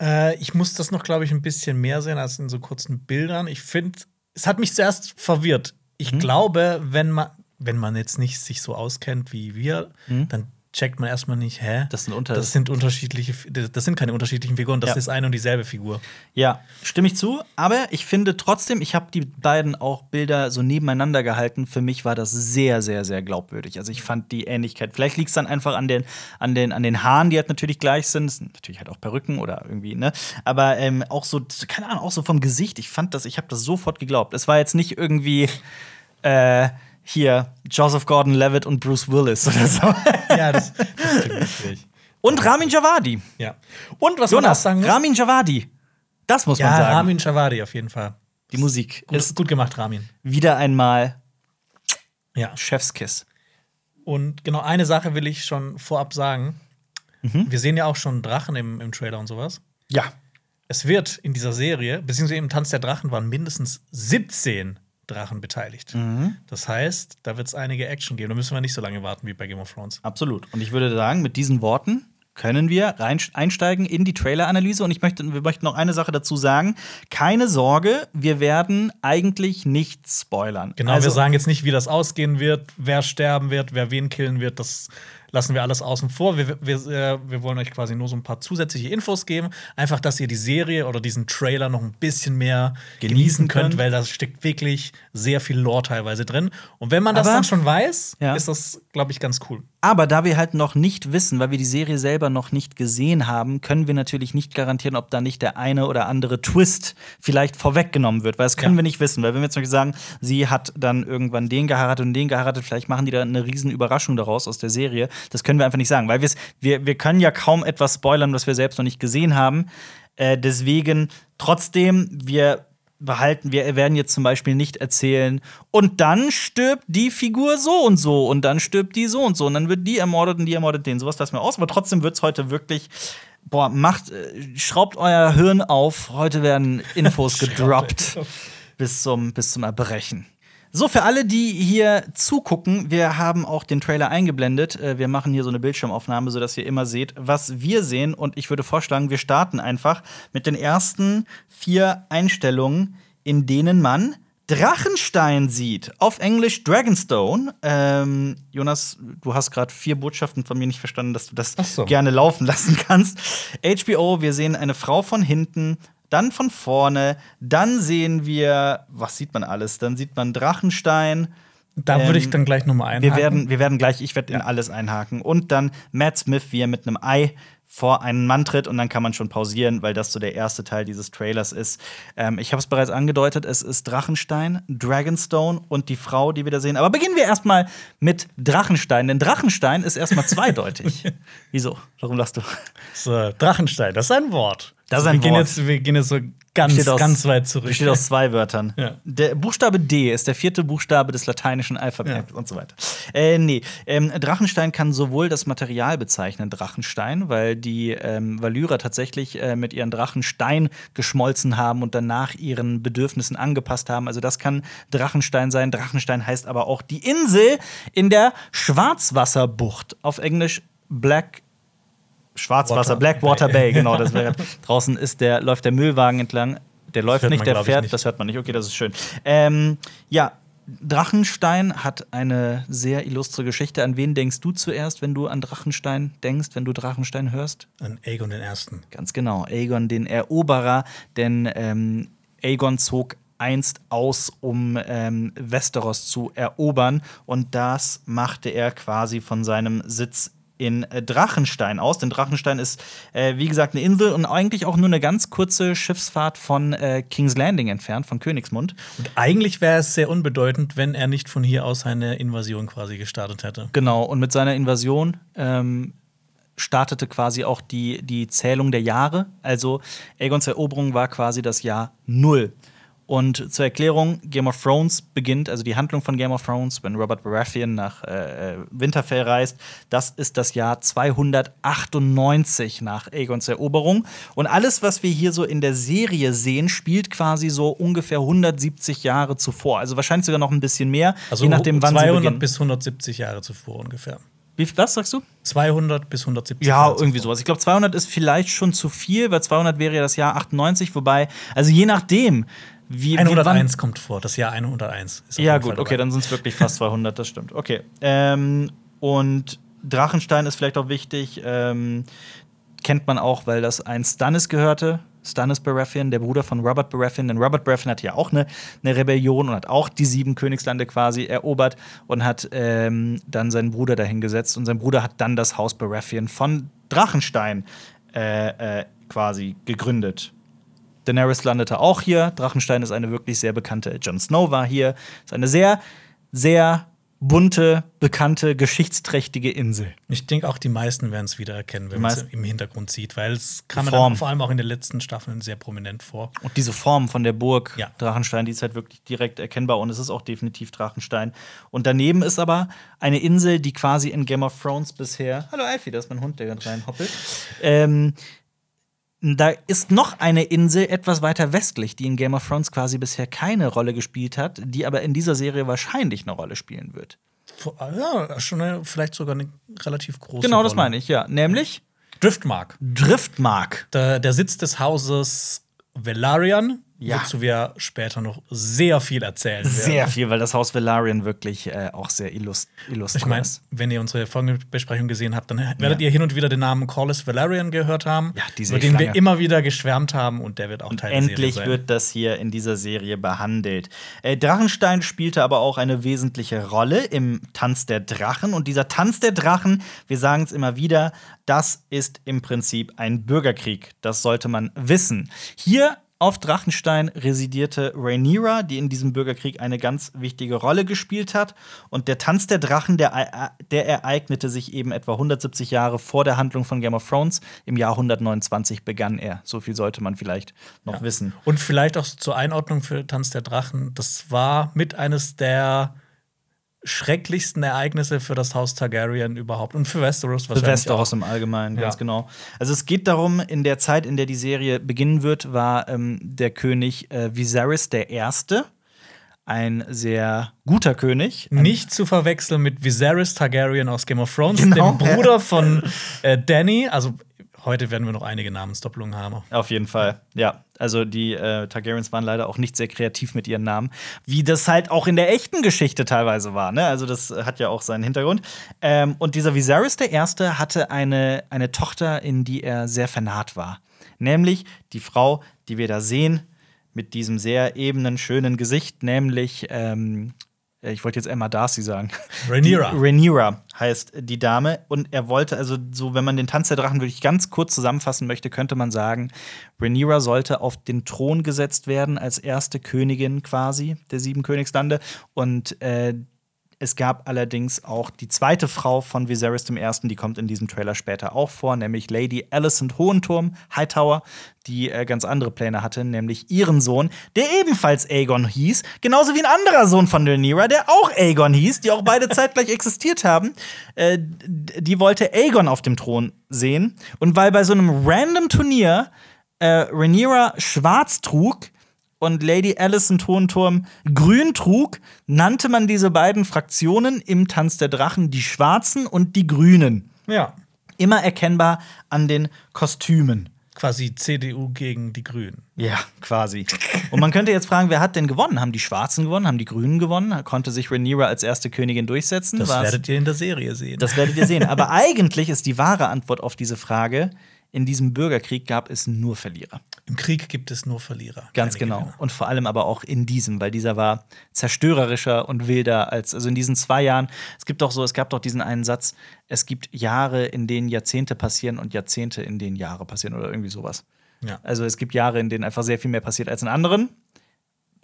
[SPEAKER 2] Äh, ich muss das noch, glaube ich, ein bisschen mehr sehen als in so kurzen Bildern. Ich finde, es hat mich zuerst verwirrt. Ich glaube, wenn man, wenn man jetzt nicht sich so auskennt wie wir, dann checkt man erstmal nicht, hä?
[SPEAKER 1] Das sind unter-
[SPEAKER 2] das sind unterschiedliche, das sind keine unterschiedlichen Figuren, das
[SPEAKER 1] Ja.
[SPEAKER 2] ist eine und dieselbe Figur.
[SPEAKER 1] Ja, stimme ich zu. Aber ich finde trotzdem, ich habe die beiden auch Bilder so nebeneinander gehalten. Für mich war das sehr, sehr, sehr glaubwürdig. Also ich fand die Ähnlichkeit. Vielleicht liegt es dann einfach an den, an, den, an den Haaren, die halt natürlich gleich sind. Das sind natürlich halt auch Perücken oder irgendwie, ne? Aber ähm, auch so, keine Ahnung, auch so vom Gesicht. Ich fand das, ich habe das sofort geglaubt. Es war jetzt nicht irgendwie äh, hier Joseph Gordon-Levitt und Bruce Willis oder so.
[SPEAKER 2] Ja, das, das stimmt wirklich.
[SPEAKER 1] und Ramin Javadi.
[SPEAKER 2] Ja. Und was man auch
[SPEAKER 1] Jonas,
[SPEAKER 2] sagen muss,
[SPEAKER 1] Ramin Javadi. Das muss man
[SPEAKER 2] ja,
[SPEAKER 1] sagen.
[SPEAKER 2] Ramin Javadi auf jeden Fall.
[SPEAKER 1] Die Musik
[SPEAKER 2] Gut,
[SPEAKER 1] ist
[SPEAKER 2] gut gemacht, Ramin.
[SPEAKER 1] wieder einmal
[SPEAKER 2] Ja.
[SPEAKER 1] Chefskiss.
[SPEAKER 2] Und genau eine Sache will ich schon vorab sagen.
[SPEAKER 1] Mhm.
[SPEAKER 2] Wir sehen ja auch schon Drachen im, im Trailer und sowas.
[SPEAKER 1] Ja.
[SPEAKER 2] Es wird in dieser Serie, beziehungsweise im Tanz der Drachen waren mindestens 17 Drachen beteiligt.
[SPEAKER 1] Mhm.
[SPEAKER 2] Das heißt, da wird es einige Action geben. Da müssen wir nicht so lange warten wie bei Game of Thrones.
[SPEAKER 1] Absolut. Und ich würde sagen, mit diesen Worten können wir einsteigen in die Trailer-Analyse. Und ich möchte, wir möchten noch eine Sache dazu sagen. Keine Sorge, wir werden eigentlich nichts spoilern.
[SPEAKER 2] Genau,
[SPEAKER 1] also,
[SPEAKER 2] wir sagen jetzt nicht, wie das ausgehen wird, wer sterben wird, wer wen killen wird. Das lassen wir alles außen vor. Wir, wir, äh, wir wollen euch quasi nur so ein paar zusätzliche Infos geben. Einfach, dass ihr die Serie oder diesen Trailer noch ein bisschen mehr
[SPEAKER 1] Genießen
[SPEAKER 2] genießen könnt,
[SPEAKER 1] könnt.
[SPEAKER 2] weil da steckt wirklich sehr viel Lore teilweise drin. Und wenn man das
[SPEAKER 1] Aber-
[SPEAKER 2] dann schon weiß,
[SPEAKER 1] Ja.
[SPEAKER 2] ist das, glaube ich, ganz cool.
[SPEAKER 1] Aber da wir halt noch nicht wissen, weil wir die Serie selber noch nicht gesehen haben, können wir natürlich nicht garantieren, ob da nicht der eine oder andere Twist vielleicht vorweggenommen wird, weil das können
[SPEAKER 2] Ja.
[SPEAKER 1] wir nicht wissen. Weil wenn wir zum Beispiel sagen, sie hat dann irgendwann den geheiratet und den geheiratet, vielleicht machen die da eine riesen Überraschung daraus aus der Serie. Das können wir einfach nicht sagen, weil wir, wir können ja kaum etwas spoilern, was wir selbst noch nicht gesehen haben. Äh, deswegen trotzdem, wir behalten, wir werden jetzt zum Beispiel nicht erzählen, und dann stirbt die Figur so und so, und dann stirbt die so und so, und dann wird die ermordet und die ermordet den. Sowas lassen wir aus, aber trotzdem wird es heute wirklich. Boah, macht, äh, schraubt euer Hirn auf. Heute werden Infos gedroppt bis zum, bis zum Erbrechen. So, für alle, die hier zugucken, wir haben auch den Trailer eingeblendet. Äh, Wir machen hier so eine Bildschirmaufnahme, sodass ihr immer seht, was wir sehen. Und ich würde vorschlagen, wir starten einfach mit den ersten vier Einstellungen, in denen man Drachenstein sieht. Auf Englisch Dragonstone. Ähm, Jonas, du hast gerade vier Botschaften von mir nicht verstanden, dass du das
[SPEAKER 2] so.
[SPEAKER 1] gerne laufen lassen kannst. HBO, wir sehen eine Frau von hinten, dann von vorne, dann sehen wir, was sieht man alles? Dann sieht man Drachenstein.
[SPEAKER 2] Da würde ich
[SPEAKER 1] Ähm,
[SPEAKER 2] dann gleich nochmal einhaken.
[SPEAKER 1] Wir werden, wir werden gleich, ich werde in alles einhaken. Und dann Matt Smith, wie er mit einem Ei vor einen Mann tritt und dann kann man schon pausieren, weil das so der erste Teil dieses Trailers ist. Ähm, ich habe es bereits angedeutet, es ist Drachenstein, Dragonstone und die Frau, die wir da sehen. Aber beginnen wir erstmal mit Drachenstein, denn Drachenstein ist erstmal zweideutig. Wieso? Warum lachst du?
[SPEAKER 2] So, Drachenstein, das ist ein Wort.
[SPEAKER 1] Das ist
[SPEAKER 2] wir,
[SPEAKER 1] ein
[SPEAKER 2] gehen
[SPEAKER 1] Wort.
[SPEAKER 2] jetzt, wir gehen jetzt so ganz,
[SPEAKER 1] aus-
[SPEAKER 2] ganz weit zurück.
[SPEAKER 1] Besteht aus zwei Wörtern.
[SPEAKER 2] Ja.
[SPEAKER 1] Der Buchstabe D ist der vierte Buchstabe des lateinischen Alphabets
[SPEAKER 2] Ja.
[SPEAKER 1] und so weiter. Äh, nee, ähm, Drachenstein kann sowohl das Material bezeichnen, Drachenstein, weil die ähm, Valyrer tatsächlich äh, mit ihren Drachenstein geschmolzen haben und danach ihren Bedürfnissen angepasst haben. Also das kann Drachenstein sein. Drachenstein heißt aber auch die Insel in der Schwarzwasserbucht. Auf Englisch Black Schwarzwasser,
[SPEAKER 2] Water
[SPEAKER 1] Blackwater
[SPEAKER 2] Bay.
[SPEAKER 1] Bay, genau. Das wäre draußen ist der läuft der Müllwagen entlang. Der läuft nicht,
[SPEAKER 2] man,
[SPEAKER 1] der fährt.
[SPEAKER 2] nicht.
[SPEAKER 1] Das hört man nicht. Okay, das ist schön. Ähm, ja, Drachenstein hat eine sehr illustre Geschichte. An wen denkst du zuerst, wenn du an Drachenstein denkst, wenn du Drachenstein hörst?
[SPEAKER 2] An Aegon den Ersten.
[SPEAKER 1] Ganz genau, Aegon den Eroberer, denn ähm, Aegon zog einst aus, um ähm, Westeros zu erobern und das machte er quasi von seinem Sitz in äh, Drachenstein aus. Denn Drachenstein ist, äh, wie gesagt, eine Insel und eigentlich auch nur eine ganz kurze Schiffsfahrt von äh, King's Landing entfernt, von Königsmund.
[SPEAKER 2] Und eigentlich wäre es sehr unbedeutend, wenn er nicht von hier aus eine Invasion quasi gestartet hätte.
[SPEAKER 1] Genau, und mit seiner Invasion ähm, startete quasi auch die, die Zählung der Jahre. Also Aegons Eroberung war quasi das Jahr Null. Und zur Erklärung, Game of Thrones beginnt, also die Handlung von Game of Thrones, wenn Robert Baratheon nach äh, äh, Winterfell reist, das ist das Jahr 298 nach Aegons Eroberung. Und alles, was wir hier so in der Serie sehen, spielt quasi so ungefähr 170 Jahre zuvor. Also wahrscheinlich sogar noch ein bisschen mehr,
[SPEAKER 2] Also
[SPEAKER 1] je nachdem, wann sie
[SPEAKER 2] 200
[SPEAKER 1] beginnen.
[SPEAKER 2] bis 170 Jahre zuvor ungefähr.
[SPEAKER 1] Wie, was sagst du?
[SPEAKER 2] 200 bis 170
[SPEAKER 1] Ja,
[SPEAKER 2] Jahre
[SPEAKER 1] irgendwie sowas. Ich glaube, 200 ist vielleicht schon zu viel, weil 200 wäre ja das Jahr 98, wobei, also je nachdem, wie. wie
[SPEAKER 2] 101 kommt vor, das Jahr 101. Ist auf
[SPEAKER 1] ja, gut, okay, dann sind es wirklich fast 200, das stimmt. Okay. Ähm, und Drachenstein ist vielleicht auch wichtig, ähm, kennt man auch, weil das ein Stannis gehörte. Stannis Baratheon, der Bruder von Robert Baratheon. Denn Robert Baratheon hatte ja auch eine, eine Rebellion und hat auch die sieben Königslande quasi erobert und hat ähm, dann seinen Bruder dahingesetzt. Und sein Bruder hat dann das Haus Baratheon von Drachenstein äh, äh, quasi gegründet. Daenerys landete auch hier. Drachenstein ist eine wirklich sehr bekannte. Jon Snow war hier. Ist eine sehr, sehr bunte, bekannte, geschichtsträchtige Insel.
[SPEAKER 2] Ich denke auch die meisten werden es wiedererkennen, wenn man es im Hintergrund sieht, weil es kam dann vor allem auch in den letzten Staffeln sehr prominent vor.
[SPEAKER 1] Und diese Form von der Burg
[SPEAKER 2] Ja.
[SPEAKER 1] Drachenstein, die ist halt wirklich direkt erkennbar und es ist auch definitiv Drachenstein. Und daneben ist aber eine Insel, die quasi in Game of Thrones bisher. Hallo Alfie, das ist mein Hund, der gerade reinhoppelt. Ähm, da ist noch eine Insel etwas weiter westlich, die in Game of Thrones quasi bisher keine Rolle gespielt hat, die aber in dieser Serie wahrscheinlich eine Rolle spielen wird.
[SPEAKER 2] Vor- Ja, schon eine, vielleicht sogar eine relativ große
[SPEAKER 1] Genau, das
[SPEAKER 2] Rolle.
[SPEAKER 1] meine ich, ja. Nämlich
[SPEAKER 2] Driftmark.
[SPEAKER 1] Driftmark.
[SPEAKER 2] Der, der Sitz des Hauses Velaryon,
[SPEAKER 1] Ja.
[SPEAKER 2] wozu wir später noch sehr viel erzählen werden.
[SPEAKER 1] Sehr viel, weil das Haus Velaryon wirklich äh, auch sehr illust illustriert
[SPEAKER 2] Ich meine,
[SPEAKER 1] ist.
[SPEAKER 2] wenn ihr unsere Folgenbesprechung gesehen habt, dann werdet
[SPEAKER 1] Ja.
[SPEAKER 2] ihr hin und wieder den Namen Corlys Velaryon gehört haben,
[SPEAKER 1] Ja,
[SPEAKER 2] über den wir immer wieder geschwärmt haben und der wird auch
[SPEAKER 1] Und
[SPEAKER 2] Teil der Serie
[SPEAKER 1] endlich wird das hier in dieser Serie behandelt. Äh, Drachenstein spielte aber auch eine wesentliche Rolle im Tanz der Drachen. Und dieser Tanz der Drachen, wir sagen es immer wieder, das ist im Prinzip ein Bürgerkrieg. Das sollte man wissen. Hier auf Drachenstein residierte Rhaenyra, die in diesem Bürgerkrieg eine ganz wichtige Rolle gespielt hat. Und der Tanz der Drachen, der, äh, der ereignete sich eben etwa 170 Jahre vor der Handlung von Game of Thrones. Im Jahr 129 begann er. So viel sollte man vielleicht noch wissen.
[SPEAKER 2] Und vielleicht auch zur Einordnung für Tanz der Drachen, das war mit eines der schrecklichsten Ereignisse für das Haus Targaryen überhaupt und für Westeros
[SPEAKER 1] Für
[SPEAKER 2] wahrscheinlich
[SPEAKER 1] Westeros
[SPEAKER 2] auch.
[SPEAKER 1] im Allgemeinen, ganz
[SPEAKER 2] Ja.
[SPEAKER 1] genau. Also es geht darum, in der Zeit, in der die Serie beginnen wird, war ähm, der König äh, Viserys der Erste. Ein sehr guter König. Ein
[SPEAKER 2] Nicht zu verwechseln mit Viserys Targaryen aus Game of Thrones,
[SPEAKER 1] Genau.
[SPEAKER 2] dem Bruder von äh, Danny. Also heute werden wir noch einige Namensdoppelungen haben.
[SPEAKER 1] Auf jeden Fall, ja. Also die äh, Targaryens waren leider auch nicht sehr kreativ mit ihren Namen, wie das halt auch in der echten Geschichte teilweise war. Ne? Also das hat ja auch seinen Hintergrund. Ähm, und dieser Viserys der Erste hatte eine, eine Tochter, in die er sehr vernarrt war. Nämlich die Frau, die wir da sehen, mit diesem sehr ebenen, schönen Gesicht, nämlich ähm, ich wollte jetzt Emma Darcy sagen.
[SPEAKER 2] Rhaenyra.
[SPEAKER 1] Die- Rhaenyra heißt die Dame. Und er wollte, also so, wenn man den Tanz der Drachen wirklich ganz kurz zusammenfassen möchte, könnte man sagen, Rhaenyra sollte auf den Thron gesetzt werden als erste Königin quasi der sieben Königslande. Und äh, Es gab allerdings auch die zweite Frau von Viserys I., die kommt in diesem Trailer später auch vor, nämlich Lady Alicent Hohenturm, Hightower, die äh, ganz andere Pläne hatte, nämlich ihren Sohn, der ebenfalls Aegon hieß, genauso wie ein anderer Sohn von Rhaenyra, der auch Aegon hieß, die auch beide zeitgleich existiert haben. Äh, die wollte Aegon auf dem Thron sehen. Und weil bei so einem random Turnier äh, Rhaenyra schwarz trug, und Lady Alicent Hohenturm grün trug, nannte man diese beiden Fraktionen im Tanz der Drachen die Schwarzen und die Grünen.
[SPEAKER 2] Ja.
[SPEAKER 1] Immer erkennbar an den Kostümen.
[SPEAKER 2] Quasi CDU gegen die Grünen.
[SPEAKER 1] Ja, quasi. Und man könnte jetzt fragen, wer hat denn gewonnen? Haben die Schwarzen gewonnen? Haben die Grünen gewonnen? Konnte sich Rhaenyra als erste Königin durchsetzen?
[SPEAKER 2] Das
[SPEAKER 1] War's-
[SPEAKER 2] werdet ihr in der Serie sehen.
[SPEAKER 1] das werdet ihr sehen. Aber eigentlich ist die wahre Antwort auf diese Frage: In diesem Bürgerkrieg gab es nur Verlierer.
[SPEAKER 2] Im Krieg gibt es nur Verlierer.
[SPEAKER 1] Ganz genau.
[SPEAKER 2] Gewinner.
[SPEAKER 1] Und vor allem aber auch in diesem, weil dieser war zerstörerischer und wilder als, also in diesen zwei Jahren. Es gibt doch so, es gab doch diesen einen Satz, es gibt Jahre, in denen Jahrzehnte passieren und Jahrzehnte, in denen Jahre passieren oder irgendwie sowas.
[SPEAKER 2] Ja.
[SPEAKER 1] Also es gibt Jahre, in denen einfach sehr viel mehr passiert als in anderen.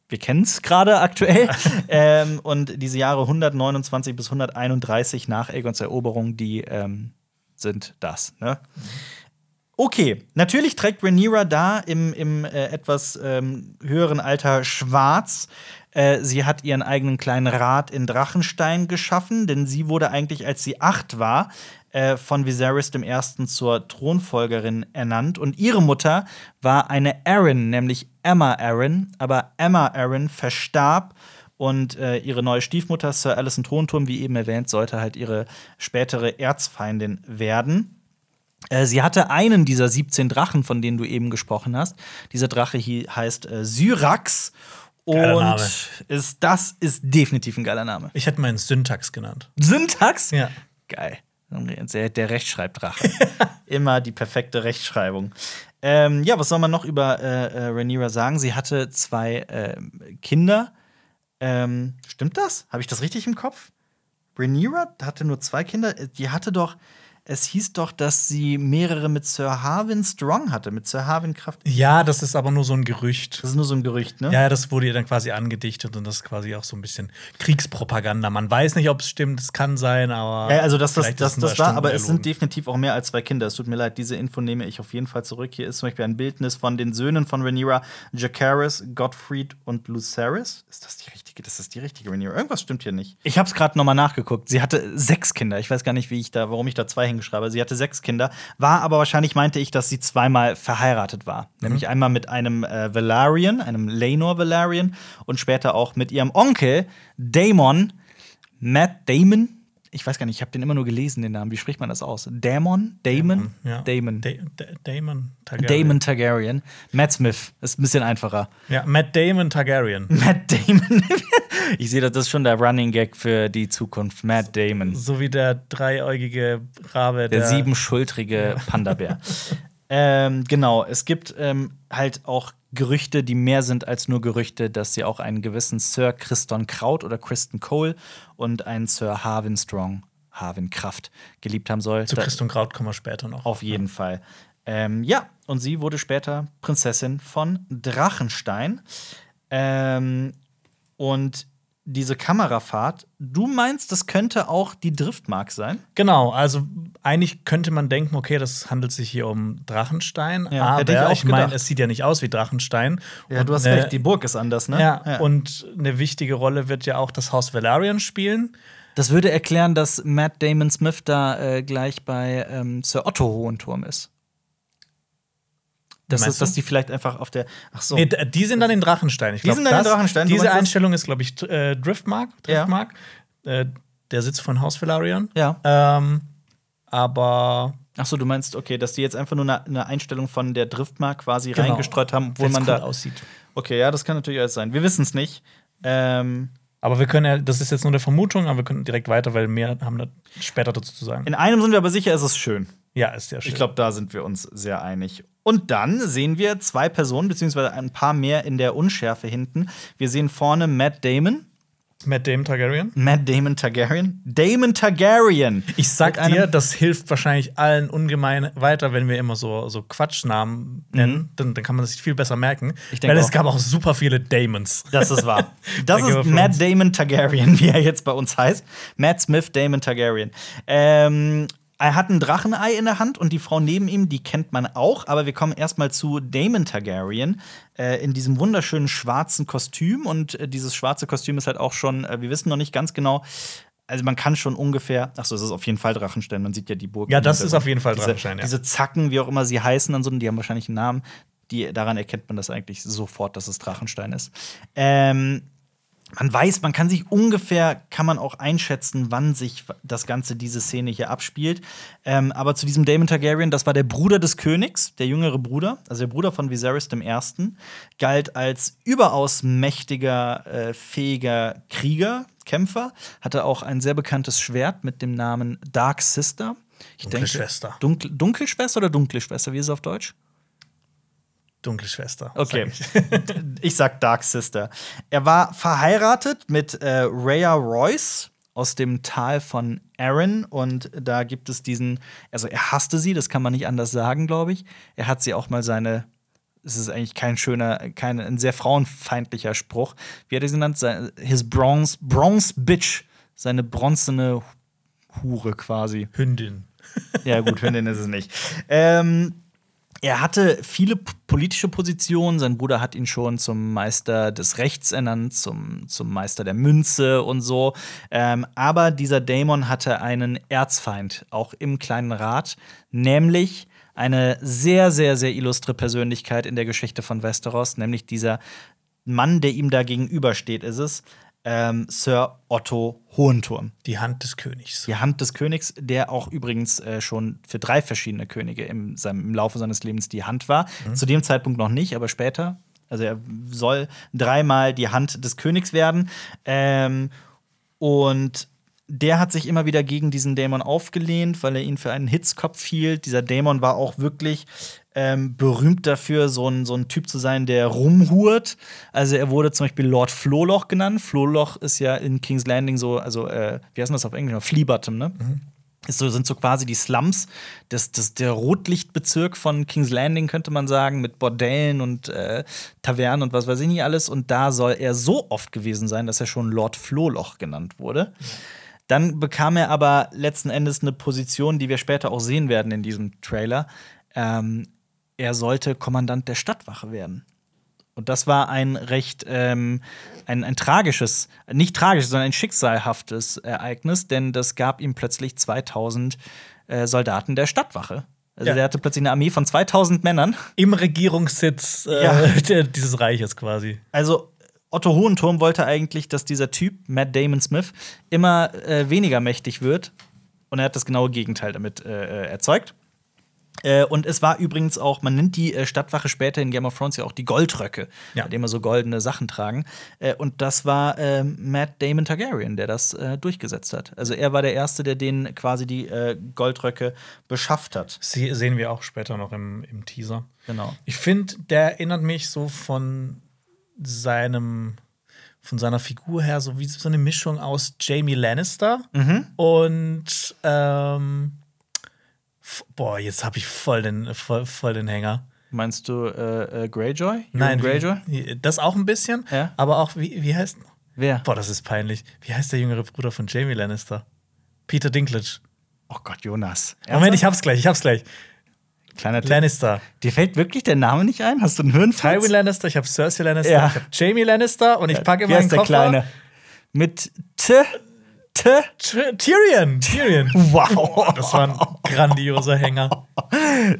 [SPEAKER 1] Wir kennen es gerade aktuell. ähm, und diese Jahre 129 bis 131 nach Aegons Eroberung, die ähm, sind das. Ne? Okay, natürlich trägt Rhaenyra da im, im äh, etwas ähm, höheren Alter schwarz. Äh, sie hat ihren eigenen kleinen Rat in Drachenstein geschaffen, denn sie wurde eigentlich, als sie acht war, äh, von Viserys I. zur Thronfolgerin ernannt. Und ihre Mutter war eine Arryn, nämlich Emma Arryn. Aber Emma Arryn verstarb und äh, ihre neue Stiefmutter, Sir Alicent Hohenturm, wie eben erwähnt, sollte halt ihre spätere Erzfeindin werden. Äh, Sie hatte einen dieser 17 Drachen, von denen du eben gesprochen hast. Dieser Drache hier heißt äh, Syrax. Und ist, das ist definitiv ein geiler Name.
[SPEAKER 2] Ich hätte meinen Syntax genannt.
[SPEAKER 1] Syntax?
[SPEAKER 2] Ja.
[SPEAKER 1] Geil. Der, Rechtschreibdrache. Immer die perfekte Rechtschreibung. Ähm, ja, was soll man noch über äh, äh, Rhaenyra sagen? Sie hatte zwei ähm, Kinder. Ähm, stimmt das? Habe ich das richtig im Kopf? Rhaenyra hatte nur zwei Kinder. Die hatte doch, es hieß doch, dass sie mehrere mit Sir Harwin Strong hatte, mit Sir Harwin Kraft.
[SPEAKER 2] Ja, das ist aber nur so ein Gerücht.
[SPEAKER 1] Das ist nur so ein Gerücht, ne?
[SPEAKER 2] Ja, das wurde ihr dann quasi angedichtet und das ist quasi auch so ein bisschen Kriegspropaganda. Man weiß nicht, ob es stimmt, es kann sein, aber.
[SPEAKER 1] Ja, also das, das, das, das war, aber es sind definitiv auch mehr als zwei Kinder. Es tut mir leid, diese Info nehme ich auf jeden Fall zurück. Hier ist zum Beispiel ein Bildnis von den Söhnen von Rhaenyra, Jacaerys, Gottfried und Lucerys. Ist das die richtige? Das ist die richtige Rhaenyra. Irgendwas stimmt hier nicht. Ich habe es gerade nochmal nachgeguckt. Sie hatte sechs Kinder. Ich weiß gar nicht, wie ich da, warum ich da zwei hingeschrieben habe. Sie hatte sechs Kinder, war aber wahrscheinlich meinte ich, dass sie zweimal verheiratet war. Nämlich einmal mit einem äh, Valerian, einem Laenor Valerian und später auch mit ihrem Onkel Daemon Matt Damon. Ich weiß gar nicht, ich habe den immer nur gelesen, den Namen. Wie spricht man das aus? Damon? Damon?
[SPEAKER 2] Ja.
[SPEAKER 1] Damon.
[SPEAKER 2] Da Da Damon Targaryen.
[SPEAKER 1] Damon Targaryen. Matt Smith. Ist ein bisschen einfacher.
[SPEAKER 2] Ja, Matt Damon Targaryen.
[SPEAKER 1] Matt Damon. ich sehe, das ist schon der Running Gag für die Zukunft. Matt Damon.
[SPEAKER 2] So wie der dreieugige Rabe.
[SPEAKER 1] Der siebenschultrige Panda-Bär. ähm, genau, es gibt ähm, halt auch Gerüchte, die mehr sind als nur Gerüchte, dass sie auch einen gewissen Sir Christon Kraut oder Kristen Cole und einen Sir Harwin Strong, Harwin Kraft geliebt haben soll.
[SPEAKER 2] Zu
[SPEAKER 1] Da-
[SPEAKER 2] Christ und Kraut kommen wir später noch.
[SPEAKER 1] auf jeden Fall. Ähm, ja, und sie wurde später Prinzessin von Drachenstein. Ähm, und diese Kamerafahrt, du meinst, das könnte auch die Driftmark sein?
[SPEAKER 2] Genau, also eigentlich könnte man denken, okay, das handelt sich hier um Drachenstein,
[SPEAKER 1] Ja, hätte ich
[SPEAKER 2] aber
[SPEAKER 1] auch
[SPEAKER 2] ich, meine, es sieht ja nicht aus wie Drachenstein.
[SPEAKER 1] Ja,
[SPEAKER 2] Und
[SPEAKER 1] du hast
[SPEAKER 2] eine-
[SPEAKER 1] recht, die Burg ist anders, ne?
[SPEAKER 2] Ja, und eine wichtige Rolle wird ja auch das Haus Valerian spielen.
[SPEAKER 1] das würde erklären, dass Matt Damon Smith da äh, gleich bei ähm, Sir Otto Hohenturm ist. Das
[SPEAKER 2] Meinst
[SPEAKER 1] ist, dass die vielleicht einfach auf der. Ach so.
[SPEAKER 2] Nee, die sind dann in Drachenstein. Ich
[SPEAKER 1] Die
[SPEAKER 2] glaub,
[SPEAKER 1] sind dann in
[SPEAKER 2] das-
[SPEAKER 1] Drachenstein. Du
[SPEAKER 2] Diese? Einstellung ist, glaube ich, äh, Driftmark.
[SPEAKER 1] Ja.
[SPEAKER 2] Driftmark. Äh, der Sitz von Haus Valerian.
[SPEAKER 1] Ja.
[SPEAKER 2] Ähm, aber
[SPEAKER 1] Ach so, du meinst, okay, dass die jetzt einfach nur eine, eine Einstellung von der Driftmark quasi
[SPEAKER 2] Genau.
[SPEAKER 1] reingestreut haben, obwohl man
[SPEAKER 2] cool
[SPEAKER 1] da.
[SPEAKER 2] aussieht.
[SPEAKER 1] Okay, ja, das kann natürlich alles sein. Wir wissen es nicht. Ähm,
[SPEAKER 2] Aber wir können ja, das ist jetzt nur eine Vermutung, aber wir können direkt weiter, weil mehr haben da später dazu zu sagen.
[SPEAKER 1] in einem sind wir aber sicher, es ist schön.
[SPEAKER 2] Ja, ist sehr schön.
[SPEAKER 1] Ich glaube, da sind wir uns sehr einig. Und dann sehen wir zwei Personen, beziehungsweise ein paar mehr in der Unschärfe hinten. Wir sehen vorne Matt Damon.
[SPEAKER 2] Matt Damon Targaryen?
[SPEAKER 1] Matt Damon Targaryen? Damon Targaryen!
[SPEAKER 2] Ich sag dir, das hilft wahrscheinlich allen ungemein weiter, wenn wir immer so, so Quatschnamen nennen. Dann, dann kann man sich viel besser merken.
[SPEAKER 1] Mhm. Ich denk
[SPEAKER 2] weil es
[SPEAKER 1] auch.
[SPEAKER 2] gab auch super viele Damons.
[SPEAKER 1] Das ist wahr. Das ist Matt. Damon Targaryen, wie er jetzt bei uns heißt. Matt Smith Damon Targaryen. Ähm, er hat ein Drachenei in der Hand und die Frau neben ihm, die kennt man auch. Aber wir kommen erstmal zu Damon Targaryen äh, in diesem wunderschönen schwarzen Kostüm. Und äh, dieses schwarze Kostüm ist halt auch schon, äh, wir wissen noch nicht ganz genau. Also man kann schon ungefähr, ach so, es ist auf jeden Fall Drachenstein. Man sieht ja die Burg.
[SPEAKER 2] Ja, das ist auf jeden Fall
[SPEAKER 1] diese,
[SPEAKER 2] Drachenstein, ja.
[SPEAKER 1] Diese Zacken, wie auch immer sie heißen, und so, die haben wahrscheinlich einen Namen. Die, daran erkennt man das eigentlich sofort, dass es Drachenstein ist. Ähm, man weiß, man kann sich ungefähr, kann man auch einschätzen, wann sich das Ganze, diese Szene hier abspielt. Ähm, aber zu diesem Daemon Targaryen, das war der Bruder des Königs, der jüngere Bruder, also der Bruder von Viserys I., galt als überaus mächtiger, äh, fähiger Krieger, Kämpfer, hatte auch ein sehr bekanntes Schwert mit dem Namen Dark Sister. Ich
[SPEAKER 2] Dunkle Schwester.
[SPEAKER 1] Dunkel, Dunkelschwester oder Dunkle Schwester? Wie ist es auf Deutsch?
[SPEAKER 2] Dunkle Schwester.
[SPEAKER 1] Okay.
[SPEAKER 2] sag ich.
[SPEAKER 1] ich sag Dark Sister. Er war verheiratet mit äh, Rhea Royce aus dem Tal von Arryn und da gibt es diesen, also er hasste sie, das kann man nicht anders sagen, glaube ich. Er hat sie auch mal seine, es ist eigentlich kein schöner, kein ein sehr frauenfeindlicher Spruch. Wie hat er sie genannt? His bronze, bronze bitch, seine bronzene Hure quasi.
[SPEAKER 2] Hündin.
[SPEAKER 1] Ja, gut, Hündin ist es nicht. Ähm, er hatte viele politische Positionen. Sein Bruder hat ihn schon zum Meister des Rechts ernannt, zum, zum Meister der Münze und so. Ähm, aber dieser Dämon hatte einen Erzfeind, auch im kleinen Rat, nämlich eine sehr, sehr, sehr illustre Persönlichkeit in der Geschichte von Westeros, nämlich dieser Mann, der ihm da gegenübersteht, ist es, ähm, Sir Otto Hohenturm.
[SPEAKER 2] Die Hand des Königs.
[SPEAKER 1] Die Hand des Königs, der auch übrigens äh, schon für drei verschiedene Könige im, seinem, im Laufe seines Lebens die Hand war. Zu dem Zeitpunkt noch nicht, aber später. Also er soll dreimal die Hand des Königs werden. Ähm, und der hat sich immer wieder gegen diesen Dämon aufgelehnt, weil er ihn für einen Hitzkopf hielt. Dieser Dämon war auch wirklich ähm, berühmt dafür, so ein, so ein Typ zu sein, der rumhurt. Also er wurde zum Beispiel Lord Flohloch genannt. Flohloch ist ja in King's Landing so, also äh, wie heißt das auf Englisch? Flea Bottom, ne? Ist so, sind so quasi die Slums, das, das, der Rotlichtbezirk von King's Landing, könnte man sagen, mit Bordellen und äh, Tavernen und was weiß ich nicht alles. Und da soll er so oft gewesen sein, dass er schon Lord Flohloch genannt wurde. Dann bekam er aber letzten Endes eine Position, die wir später auch sehen werden in diesem Trailer. Ähm, er sollte Kommandant der Stadtwache werden. Und das war ein recht, ähm, ein, ein tragisches, nicht tragisches, sondern ein schicksalhaftes Ereignis, denn das gab ihm plötzlich 2000 äh, Soldaten der Stadtwache. Also
[SPEAKER 2] Ja.
[SPEAKER 1] der hatte plötzlich eine Armee von 2000 Männern.
[SPEAKER 2] Im Regierungssitz äh,
[SPEAKER 1] Ja.
[SPEAKER 2] dieses Reiches quasi.
[SPEAKER 1] Also Otto Hohenturm wollte eigentlich, dass dieser Typ, Matt Damon Smith, immer äh, weniger mächtig wird. Und er hat das genaue Gegenteil damit äh, äh, erzeugt. Äh, und es war übrigens auch, man nennt die äh, Stadtwache später in Game of Thrones ja auch die Goldröcke,
[SPEAKER 2] Ja.
[SPEAKER 1] bei denen immer so goldene Sachen tragen. Äh, und das war Matt Damon Targaryen, der das durchgesetzt hat. Also er war der Erste, der denen quasi die Goldröcke beschafft hat.
[SPEAKER 2] Sie sehen wir auch später noch im, im Teaser.
[SPEAKER 1] Genau.
[SPEAKER 2] Ich finde, der erinnert mich so von seinem, von seiner Figur her, so wie so eine Mischung aus Jamie Lannister
[SPEAKER 1] Mhm.
[SPEAKER 2] und ähm, boah, jetzt habe ich voll den, voll, voll den Hänger.
[SPEAKER 1] Meinst du äh, äh, Greyjoy?
[SPEAKER 2] Nein,
[SPEAKER 1] Euron Greyjoy?
[SPEAKER 2] wie- das auch ein bisschen,
[SPEAKER 1] Ja.
[SPEAKER 2] aber auch, wie, wie heißt
[SPEAKER 1] Wer?
[SPEAKER 2] Boah, das ist peinlich. Wie heißt der jüngere Bruder von Jamie Lannister? Peter Dinklage.
[SPEAKER 1] Oh Gott, Jonas.
[SPEAKER 2] Moment, ich hab's gleich, ich hab's gleich.
[SPEAKER 1] Kleiner Tipp.
[SPEAKER 2] Lannister.
[SPEAKER 1] Dir fällt wirklich der Name nicht ein? Hast du einen Hirnfurz?
[SPEAKER 2] Tywin Lannister, ich habe Cersei Lannister,
[SPEAKER 1] Ja.
[SPEAKER 2] ich habe Jamie Lannister und ich packe
[SPEAKER 1] Wie
[SPEAKER 2] meinen
[SPEAKER 1] heißt der
[SPEAKER 2] Koffer.
[SPEAKER 1] Kleine? Mit T. T.
[SPEAKER 2] Ty- Tyrion. Tyrion.
[SPEAKER 1] Wow.
[SPEAKER 2] Das war ein grandioser Hänger.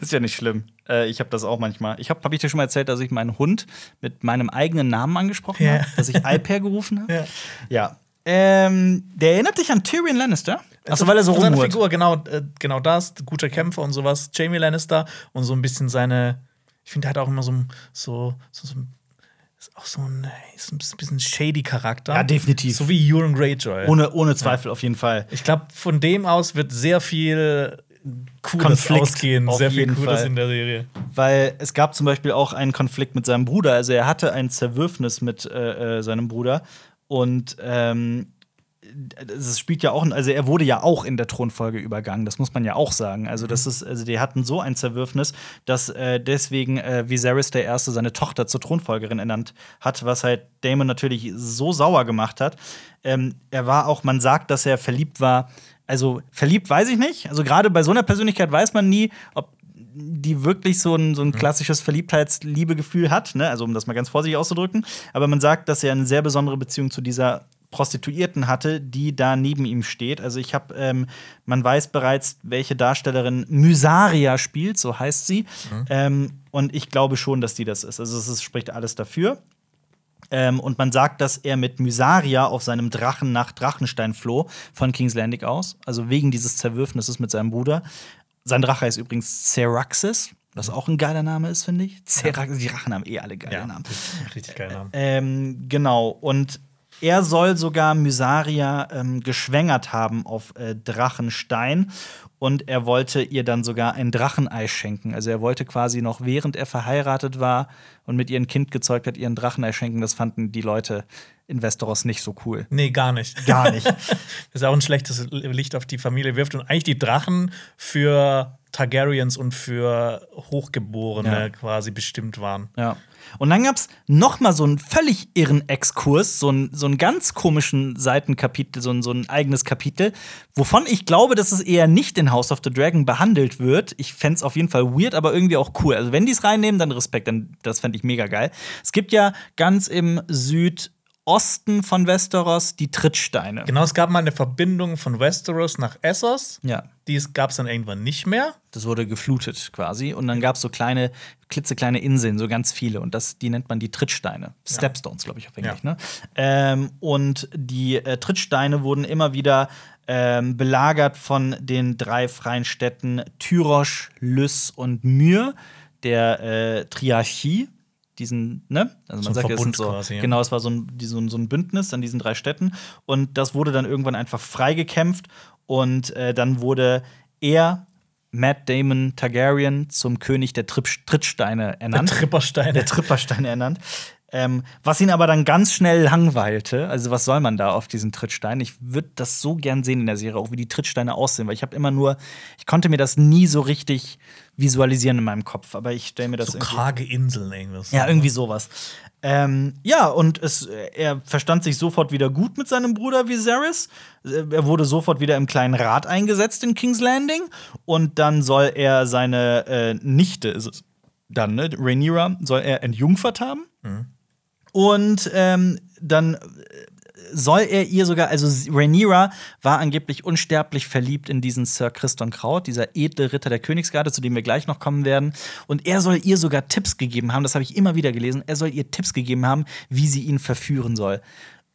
[SPEAKER 1] Ist ja nicht schlimm. Äh, ich habe das auch manchmal. Ich habe, habe ich dir schon mal erzählt, dass ich meinen Hund mit meinem eigenen Namen angesprochen
[SPEAKER 2] Ja.
[SPEAKER 1] habe, dass ich Alper gerufen habe.
[SPEAKER 2] Ja.
[SPEAKER 1] Ja. Ähm, der erinnert dich an Tyrion Lannister. Achso, weil er so rumhurt.
[SPEAKER 2] Figur, genau, äh, genau das, guter Kämpfer und sowas. Jamie Lannister und so ein bisschen seine. Ich finde, der hat auch immer so, so, so, so ein- ist auch so ein, ist ein bisschen shady Charakter.
[SPEAKER 1] Ja, definitiv.
[SPEAKER 2] So wie Euron Greyjoy.
[SPEAKER 1] Ohne, ohne Zweifel, auf jeden Fall.
[SPEAKER 2] ich glaube, von dem aus wird sehr viel Cooles
[SPEAKER 1] Konflikt,
[SPEAKER 2] ausgehen.
[SPEAKER 1] auf
[SPEAKER 2] Sehr viel Cooles
[SPEAKER 1] Fall.
[SPEAKER 2] in der Serie.
[SPEAKER 1] Weil es gab zum Beispiel auch einen Konflikt mit seinem Bruder. Also er hatte ein Zerwürfnis mit äh, äh, seinem Bruder. Und ähm, das spielt ja auch, also er wurde ja auch in der Thronfolge übergangen, das muss man ja auch sagen. Also, das ist, also die hatten so ein Zerwürfnis, dass äh, deswegen äh, Viserys der Erste seine Tochter zur Thronfolgerin ernannt hat, was halt Damon natürlich so sauer gemacht hat. Ähm, er war auch, man sagt, dass er verliebt war. Also verliebt weiß ich nicht. Also gerade bei so einer Persönlichkeit weiß man nie, ob die wirklich so ein, so ein klassisches Verliebtheitsliebegefühl hat, ne? also um das mal ganz vorsichtig auszudrücken. Aber man sagt, dass er eine sehr besondere Beziehung zu dieser Prostituierten hatte, die da neben ihm steht. Also ich habe, ähm, man weiß bereits, welche Darstellerin Mysaria spielt, so heißt sie. Mhm. Ähm, und ich glaube schon, dass die das ist. Also es spricht alles dafür. Ähm, und man sagt, dass er mit Mysaria auf seinem Drachen nach Drachenstein floh, von King's Landing aus. Also wegen dieses Zerwürfnisses mit seinem Bruder. Sein Drache heißt übrigens Ceraxis, was auch ein geiler Name ist, finde ich. Ceraxis, die Drachen haben eh alle geile
[SPEAKER 2] Ja,
[SPEAKER 1] Namen.
[SPEAKER 2] richtig geiler Name.
[SPEAKER 1] Ähm, genau. Und er soll sogar Mysaria ähm, geschwängert haben auf äh, Drachenstein. Und er wollte ihr dann sogar ein Drachenei schenken. Also er wollte quasi noch, während er verheiratet war und mit ihr ein Kind gezeugt hat, ihr ein Drachenei schenken. Das fanden die Leute in Westeros nicht so cool.
[SPEAKER 2] Nee, gar nicht.
[SPEAKER 1] Gar nicht.
[SPEAKER 2] Das ist auch ein schlechtes Licht auf die Familie wirft und eigentlich die Drachen für Targaryens und für Hochgeborene
[SPEAKER 1] Ja.
[SPEAKER 2] quasi bestimmt waren.
[SPEAKER 1] Ja. Und dann gab's noch mal so einen völlig irren Exkurs, so einen, so einen ganz komischen Seitenkapitel, so ein, so ein eigenes Kapitel, wovon ich glaube, dass es eher nicht in House of the Dragon behandelt wird. Ich fänd's auf jeden Fall weird, aber irgendwie auch cool. Also, wenn die es reinnehmen, dann Respekt, dann das fände ich mega geil. Es gibt ja ganz im Südosten von Westeros die Trittsteine.
[SPEAKER 2] Genau, es gab mal eine Verbindung von Westeros nach Essos.
[SPEAKER 1] Ja.
[SPEAKER 2] Die gab es dann irgendwann nicht mehr.
[SPEAKER 1] Das wurde geflutet quasi. Und dann gab es so kleine, klitzekleine Inseln, so ganz viele. Und das, die nennt man die Trittsteine. Stepstones, glaube ich, auf Englisch.
[SPEAKER 2] Ja.
[SPEAKER 1] Ne? Ähm, und die äh, Trittsteine wurden immer wieder ähm, belagert von den drei freien Städten Tyrosch, Lys und Myr, der äh, Triarchie. Diesen, ne? Also
[SPEAKER 2] So ein
[SPEAKER 1] das sind
[SPEAKER 2] Verbund
[SPEAKER 1] so,
[SPEAKER 2] quasi, ja.
[SPEAKER 1] Genau, es war so ein, die, so, ein, so ein Bündnis an diesen drei Städten. Und das wurde dann irgendwann einfach freigekämpft. Und äh, dann wurde er, Matt Damon Targaryen, zum König der Tripp Trittsteine ernannt.
[SPEAKER 2] Trippersteine.
[SPEAKER 1] der Trippersteine ernannt. Ähm, was ihn aber dann ganz schnell langweilte. Also, was soll man da auf diesen Trittsteinen? Ich würde das so gern sehen in der Serie, auch wie die Trittsteine aussehen, weil ich habe immer nur, ich konnte mir das nie so richtig visualisieren in meinem Kopf. Aber ich stelle mir das
[SPEAKER 2] so
[SPEAKER 1] irgendwie.
[SPEAKER 2] karge Inseln irgendwas.
[SPEAKER 1] Ja, irgendwie sowas. Ähm, ja, und es, er verstand sich sofort wieder gut mit seinem Bruder Viserys. Er wurde sofort wieder im kleinen Rat eingesetzt in King's Landing. Und dann soll er seine äh, Nichte, ist es dann, ne, Rhaenyra, soll er entjungfert haben. Und ähm, dann soll er ihr sogar, also Rhaenyra war angeblich unsterblich verliebt in diesen Sir Christon Kraut, dieser edle Ritter der Königsgarde, zu dem wir gleich noch kommen werden. Und er soll ihr sogar Tipps gegeben haben, das habe ich immer wieder gelesen, er soll ihr Tipps gegeben haben, wie sie ihn verführen soll.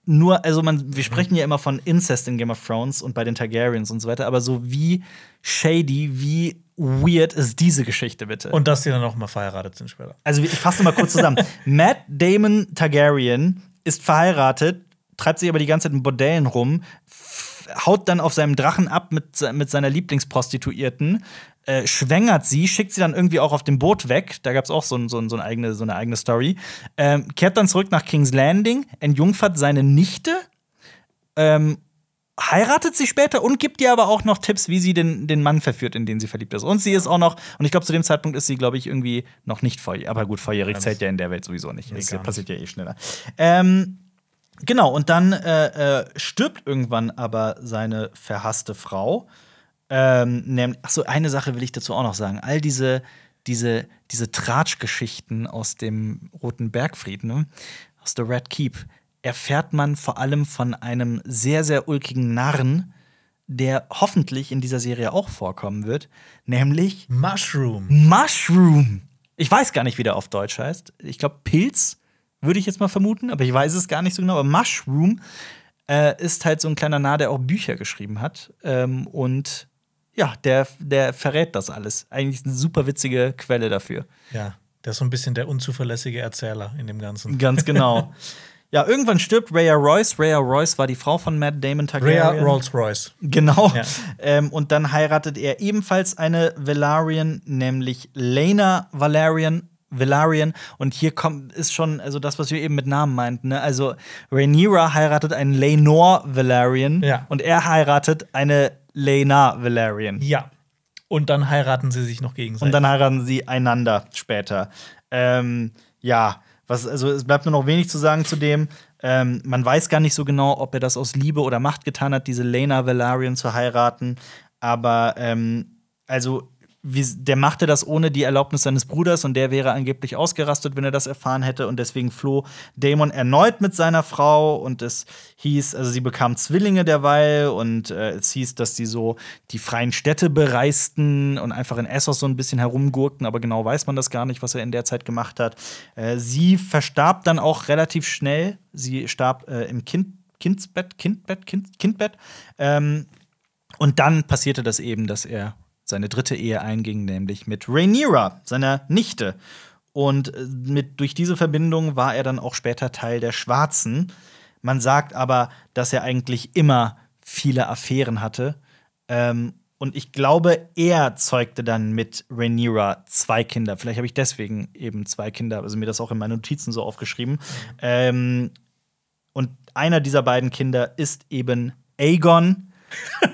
[SPEAKER 1] Nur, also man, wir sprechen ja immer von Incest in Game of Thrones und bei den Targaryens und so weiter, aber so wie shady, wie weird ist diese Geschichte bitte?
[SPEAKER 2] Und dass die dann auch mal verheiratet sind später.
[SPEAKER 1] Also ich fasse mal kurz zusammen. Matt Damon Targaryen ist verheiratet, treibt sich aber die ganze Zeit in Bordellen rum, haut dann auf seinem Drachen ab mit, mit seiner Lieblingsprostituierten, äh, schwängert sie, schickt sie dann irgendwie auch auf dem Boot weg. Da gab es auch so, ein, so, ein, so, eine eigene, so eine eigene Story. Ähm, kehrt dann zurück nach King's Landing, entjungfert seine Nichte, ähm, heiratet sie später und gibt ihr aber auch noch Tipps, wie sie den, den Mann verführt, in den sie verliebt ist. Und sie ist auch noch, und ich glaube, zu dem Zeitpunkt ist sie, glaube ich, irgendwie noch nicht volljährig. Aber gut, volljährig zählt ja in der Welt sowieso nicht.
[SPEAKER 2] Nee,
[SPEAKER 1] das passiert ja eh schneller. Ähm, genau, und dann äh, äh, stirbt irgendwann aber seine verhasste Frau. Ähm, nämlich, ach so, eine Sache will ich dazu auch noch sagen. All diese, diese, diese Tratschgeschichten aus dem Roten Bergfried, ne? aus der Red Keep, erfährt man vor allem von einem sehr, sehr ulkigen Narren, der hoffentlich in dieser Serie auch vorkommen wird, nämlich
[SPEAKER 2] Mushroom.
[SPEAKER 1] Mushroom. Ich weiß gar nicht, wie der auf Deutsch heißt. Ich glaube, Pilz würde ich jetzt mal vermuten, aber ich weiß es gar nicht so genau. Aber Mushroom äh, ist halt so ein kleiner Narr, der auch Bücher geschrieben hat. Ähm, und ja, der, der verrät das alles. Eigentlich eine super witzige Quelle dafür.
[SPEAKER 2] Ja, der ist so ein bisschen der unzuverlässige Erzähler in dem Ganzen.
[SPEAKER 1] Ganz genau. ja, irgendwann stirbt Rhea Royce. Rhea Royce war die Frau von Matt Damon Targaryen.
[SPEAKER 2] Rhea Rolls-Royce.
[SPEAKER 1] Genau.
[SPEAKER 2] Ja.
[SPEAKER 1] Ähm, und dann heiratet er ebenfalls eine Valarian, nämlich Lena Valerian Velaryon. Und hier kommt, ist schon, also das, was wir eben mit Namen meinten. Ne? Also Rhaenyra heiratet einen Lenor Velaryon
[SPEAKER 2] Ja.
[SPEAKER 1] und er heiratet eine Lena Velaryon.
[SPEAKER 2] Ja. Und dann heiraten sie sich noch gegenseitig.
[SPEAKER 1] Und dann heiraten sie einander später. Ähm, ja, was, also es bleibt nur noch wenig zu sagen zu dem. Ähm, man weiß gar nicht so genau, ob er das aus Liebe oder Macht getan hat, diese Lena Velaryon zu heiraten. Aber ähm, also wie, der machte das ohne die Erlaubnis seines Bruders und der wäre angeblich ausgerastet, wenn er das erfahren hätte. Und deswegen floh Damon erneut mit seiner Frau und es hieß, also sie bekam Zwillinge derweil und äh, es hieß, dass sie so die freien Städte bereisten und einfach in Essos so ein bisschen herumgurkten, aber genau weiß man das gar nicht, was er in der Zeit gemacht hat. Äh, sie verstarb dann auch relativ schnell. Sie starb äh, im kind Kindsbett, Kindbett, kind Kindbett. Ähm, und dann passierte das eben, dass er seine dritte Ehe einging, nämlich mit Rhaenyra, seiner Nichte. Und äh, mit, durch diese Verbindung war er dann auch später Teil der Schwarzen. Man sagt aber, dass er eigentlich immer viele Affären hatte. Ähm, und ich glaube, er zeugte dann mit Rhaenyra zwei Kinder. Vielleicht habe ich deswegen eben zwei Kinder, also mir das auch in meine Notizen so aufgeschrieben. Ähm, und einer dieser beiden Kinder ist eben Aegon.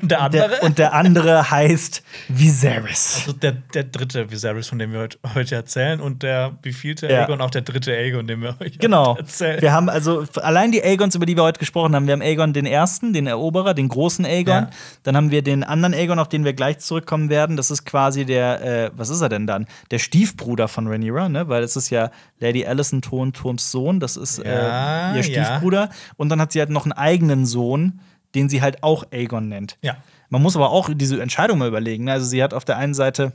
[SPEAKER 2] Der andere?
[SPEAKER 1] Der, und der andere heißt Viserys.
[SPEAKER 2] also der, der dritte Viserys, von dem wir heut, heute erzählen. Und der wievielte
[SPEAKER 1] Ja.
[SPEAKER 2] Aegon, auch der dritte Aegon, den wir euch
[SPEAKER 1] Genau.
[SPEAKER 2] erzählen.
[SPEAKER 1] Wir haben also allein die Aegons, über die wir heute gesprochen haben. Wir haben Aegon den ersten, den Eroberer, den großen Aegon.
[SPEAKER 2] Ja.
[SPEAKER 1] Dann haben wir den anderen Aegon, auf den wir gleich zurückkommen werden. Das ist quasi der, äh, was ist er denn dann? Der Stiefbruder von Rhaenyra, ne? Weil es ist ja Lady Alicent Thorn Turms Sohn. Das ist
[SPEAKER 2] Ja,
[SPEAKER 1] äh, ihr
[SPEAKER 2] ja.
[SPEAKER 1] Stiefbruder. Und dann hat sie halt noch einen eigenen Sohn, den sie halt auch Aegon nennt.
[SPEAKER 2] Ja.
[SPEAKER 1] Man muss aber auch diese Entscheidung mal überlegen. Ne? Also sie hat auf der einen Seite,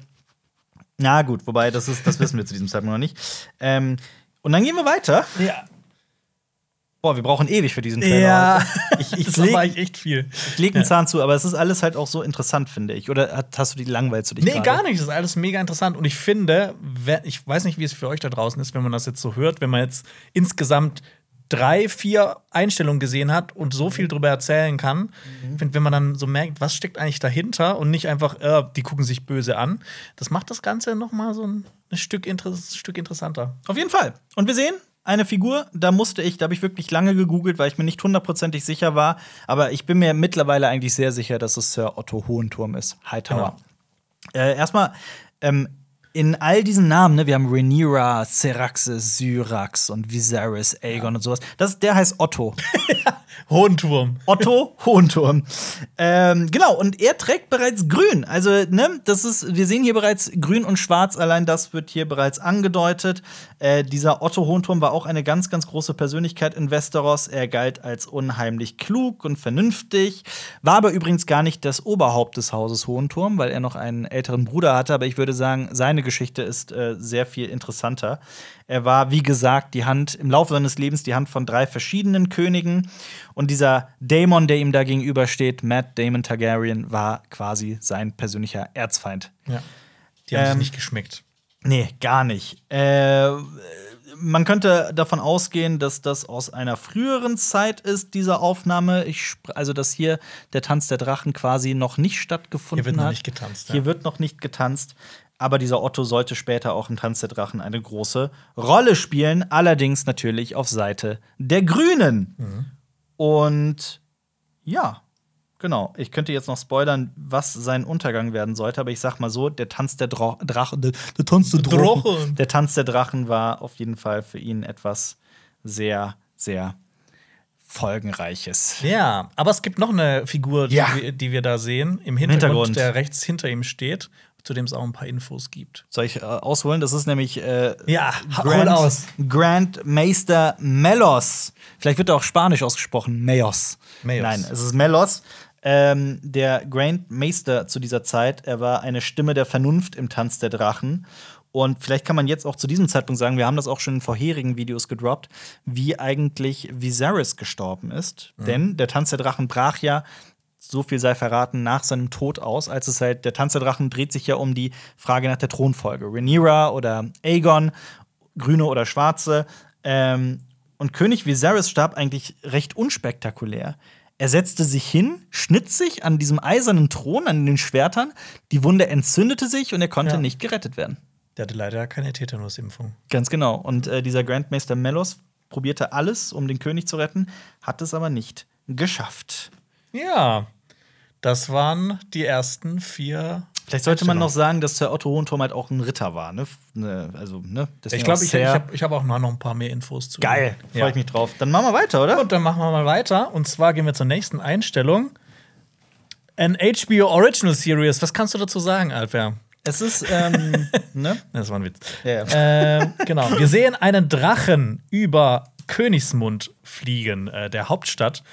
[SPEAKER 1] na gut, wobei das ist, das wissen wir zu diesem Zeitpunkt noch nicht. Ähm, und dann gehen wir weiter.
[SPEAKER 2] Ja.
[SPEAKER 1] Boah, wir brauchen ewig für diesen Trailer.
[SPEAKER 2] Ja.
[SPEAKER 1] Ich, ich
[SPEAKER 2] das
[SPEAKER 1] leg,
[SPEAKER 2] war echt viel.
[SPEAKER 1] ich leg einen Zahn zu, aber es ist alles halt auch so interessant, finde ich. Oder hast du die langweilst du dich
[SPEAKER 2] Nee,
[SPEAKER 1] gerade?
[SPEAKER 2] gar nicht. Das ist alles mega interessant. Und ich finde, ich weiß nicht, wie es für euch da draußen ist, wenn man das jetzt so hört, wenn man jetzt insgesamt drei, vier Einstellungen gesehen hat und so viel drüber erzählen kann. Ich finde, wenn man dann so merkt, was steckt eigentlich dahinter und nicht einfach, äh, die gucken sich böse an, das macht das Ganze noch mal so ein, ein Stück, inter Stück interessanter.
[SPEAKER 1] Auf jeden Fall. Und wir sehen eine Figur, da musste ich, da habe ich wirklich lange gegoogelt, weil ich mir nicht hundertprozentig sicher war. Aber ich bin mir mittlerweile eigentlich sehr sicher, dass es Sir Otto Hohenturm ist. Hightower. Äh, erstmal, ähm, in all diesen Namen, ne, wir haben Rhaenyra, Ceraxes, Syrax und Viserys, Aegon und sowas. Das, der heißt Otto.
[SPEAKER 2] Turm.
[SPEAKER 1] Otto Hohenturm. Ähm, genau, und er trägt bereits grün. Also, ne, das ist, wir sehen hier bereits grün und schwarz, allein das wird hier bereits angedeutet. Äh, dieser Otto Hohenturm war auch eine ganz, ganz große Persönlichkeit in Westeros. Er galt als unheimlich klug und vernünftig, war aber übrigens gar nicht das Oberhaupt des Hauses Hohenturm, weil er noch einen älteren Bruder hatte. Aber ich würde sagen, seine Geschichte ist äh, sehr viel interessanter. Er war, wie gesagt, die Hand im Laufe seines Lebens die Hand von drei verschiedenen Königen. Und dieser Daemon, der ihm da gegenübersteht, Matt Damon Targaryen, war quasi sein persönlicher Erzfeind.
[SPEAKER 2] Ja. Die haben
[SPEAKER 1] Ähm,
[SPEAKER 2] sich nicht geschmeckt.
[SPEAKER 1] Nee, gar nicht. Äh, man könnte davon ausgehen, dass das aus einer früheren Zeit ist, diese Aufnahme. Ich, also, dass hier der Tanz der Drachen quasi noch nicht stattgefunden
[SPEAKER 2] Hier wird noch
[SPEAKER 1] hat.
[SPEAKER 2] nicht getanzt, ja.
[SPEAKER 1] Hier wird noch nicht getanzt. Aber dieser Otto sollte später auch im Tanz der Drachen eine große Rolle spielen. Allerdings natürlich auf Seite der Grünen.
[SPEAKER 2] Mhm.
[SPEAKER 1] Und ja, genau. Ich könnte jetzt noch spoilern, was sein Untergang werden sollte, aber ich sag mal so: der Tanz der Dro Drachen, der, der Tanz der Drachen, der Tanz der Drachen war auf jeden Fall für ihn etwas sehr, sehr folgenreiches.
[SPEAKER 2] Ja, aber es gibt noch eine Figur, die,
[SPEAKER 1] Ja.
[SPEAKER 2] wir, die wir da sehen, im Hintergrund,
[SPEAKER 1] Hintergrund.
[SPEAKER 2] der rechts hinter ihm steht, zu dem es auch ein paar Infos gibt.
[SPEAKER 1] Soll ich äh, ausholen? Das ist nämlich äh,
[SPEAKER 2] Ja,
[SPEAKER 1] Grand,
[SPEAKER 2] aus.
[SPEAKER 1] Grand Meister Melos. Vielleicht wird er auch Spanisch ausgesprochen. Meos.
[SPEAKER 2] Meos.
[SPEAKER 1] Nein, es ist Melos. Ähm, der Grand Meister zu dieser Zeit, er war eine Stimme der Vernunft im Tanz der Drachen. Und vielleicht kann man jetzt auch zu diesem Zeitpunkt sagen, wir haben das auch schon in vorherigen Videos gedroppt, wie eigentlich Viserys gestorben ist. Denn der Tanz der Drachen brach ja so viel sei verraten, nach seinem Tod aus, als es halt, der Tanz der Drachen dreht sich ja um die Frage nach der Thronfolge. Rhaenyra oder Aegon, Grüne oder Schwarze. Ähm, und König Viserys starb eigentlich recht unspektakulär. Er setzte sich hin, schnitt sich an diesem eisernen Thron, an den Schwertern, die Wunde entzündete sich und er konnte
[SPEAKER 2] Ja.
[SPEAKER 1] nicht gerettet werden.
[SPEAKER 2] Der hatte leider keine Tetanusimpfung.
[SPEAKER 1] Ganz genau. Und äh, dieser Grandmaster Melos probierte alles, um den König zu retten, hat es aber nicht geschafft.
[SPEAKER 2] Ja, das waren die ersten vier.
[SPEAKER 1] Vielleicht sollte man noch sagen, dass Sir Otto Hohenturm halt auch ein Ritter war. Ne? Ne, also, ne? Deswegen
[SPEAKER 2] Ich glaube, ich, ich habe hab auch noch ein paar mehr Infos zu.
[SPEAKER 1] Geil, freue
[SPEAKER 2] Ja.
[SPEAKER 1] ich mich drauf. Dann machen wir weiter, oder?
[SPEAKER 2] Und dann machen wir mal weiter. Und zwar gehen wir zur nächsten Einstellung. Ein HBO Original Series. Was kannst du dazu sagen, Alper?
[SPEAKER 1] Es ist, ähm, ne?
[SPEAKER 2] Das war ein Witz.
[SPEAKER 1] Ja, ja.
[SPEAKER 2] Ähm, genau. Wir sehen einen Drachen über Königsmund fliegen, äh, der Hauptstadt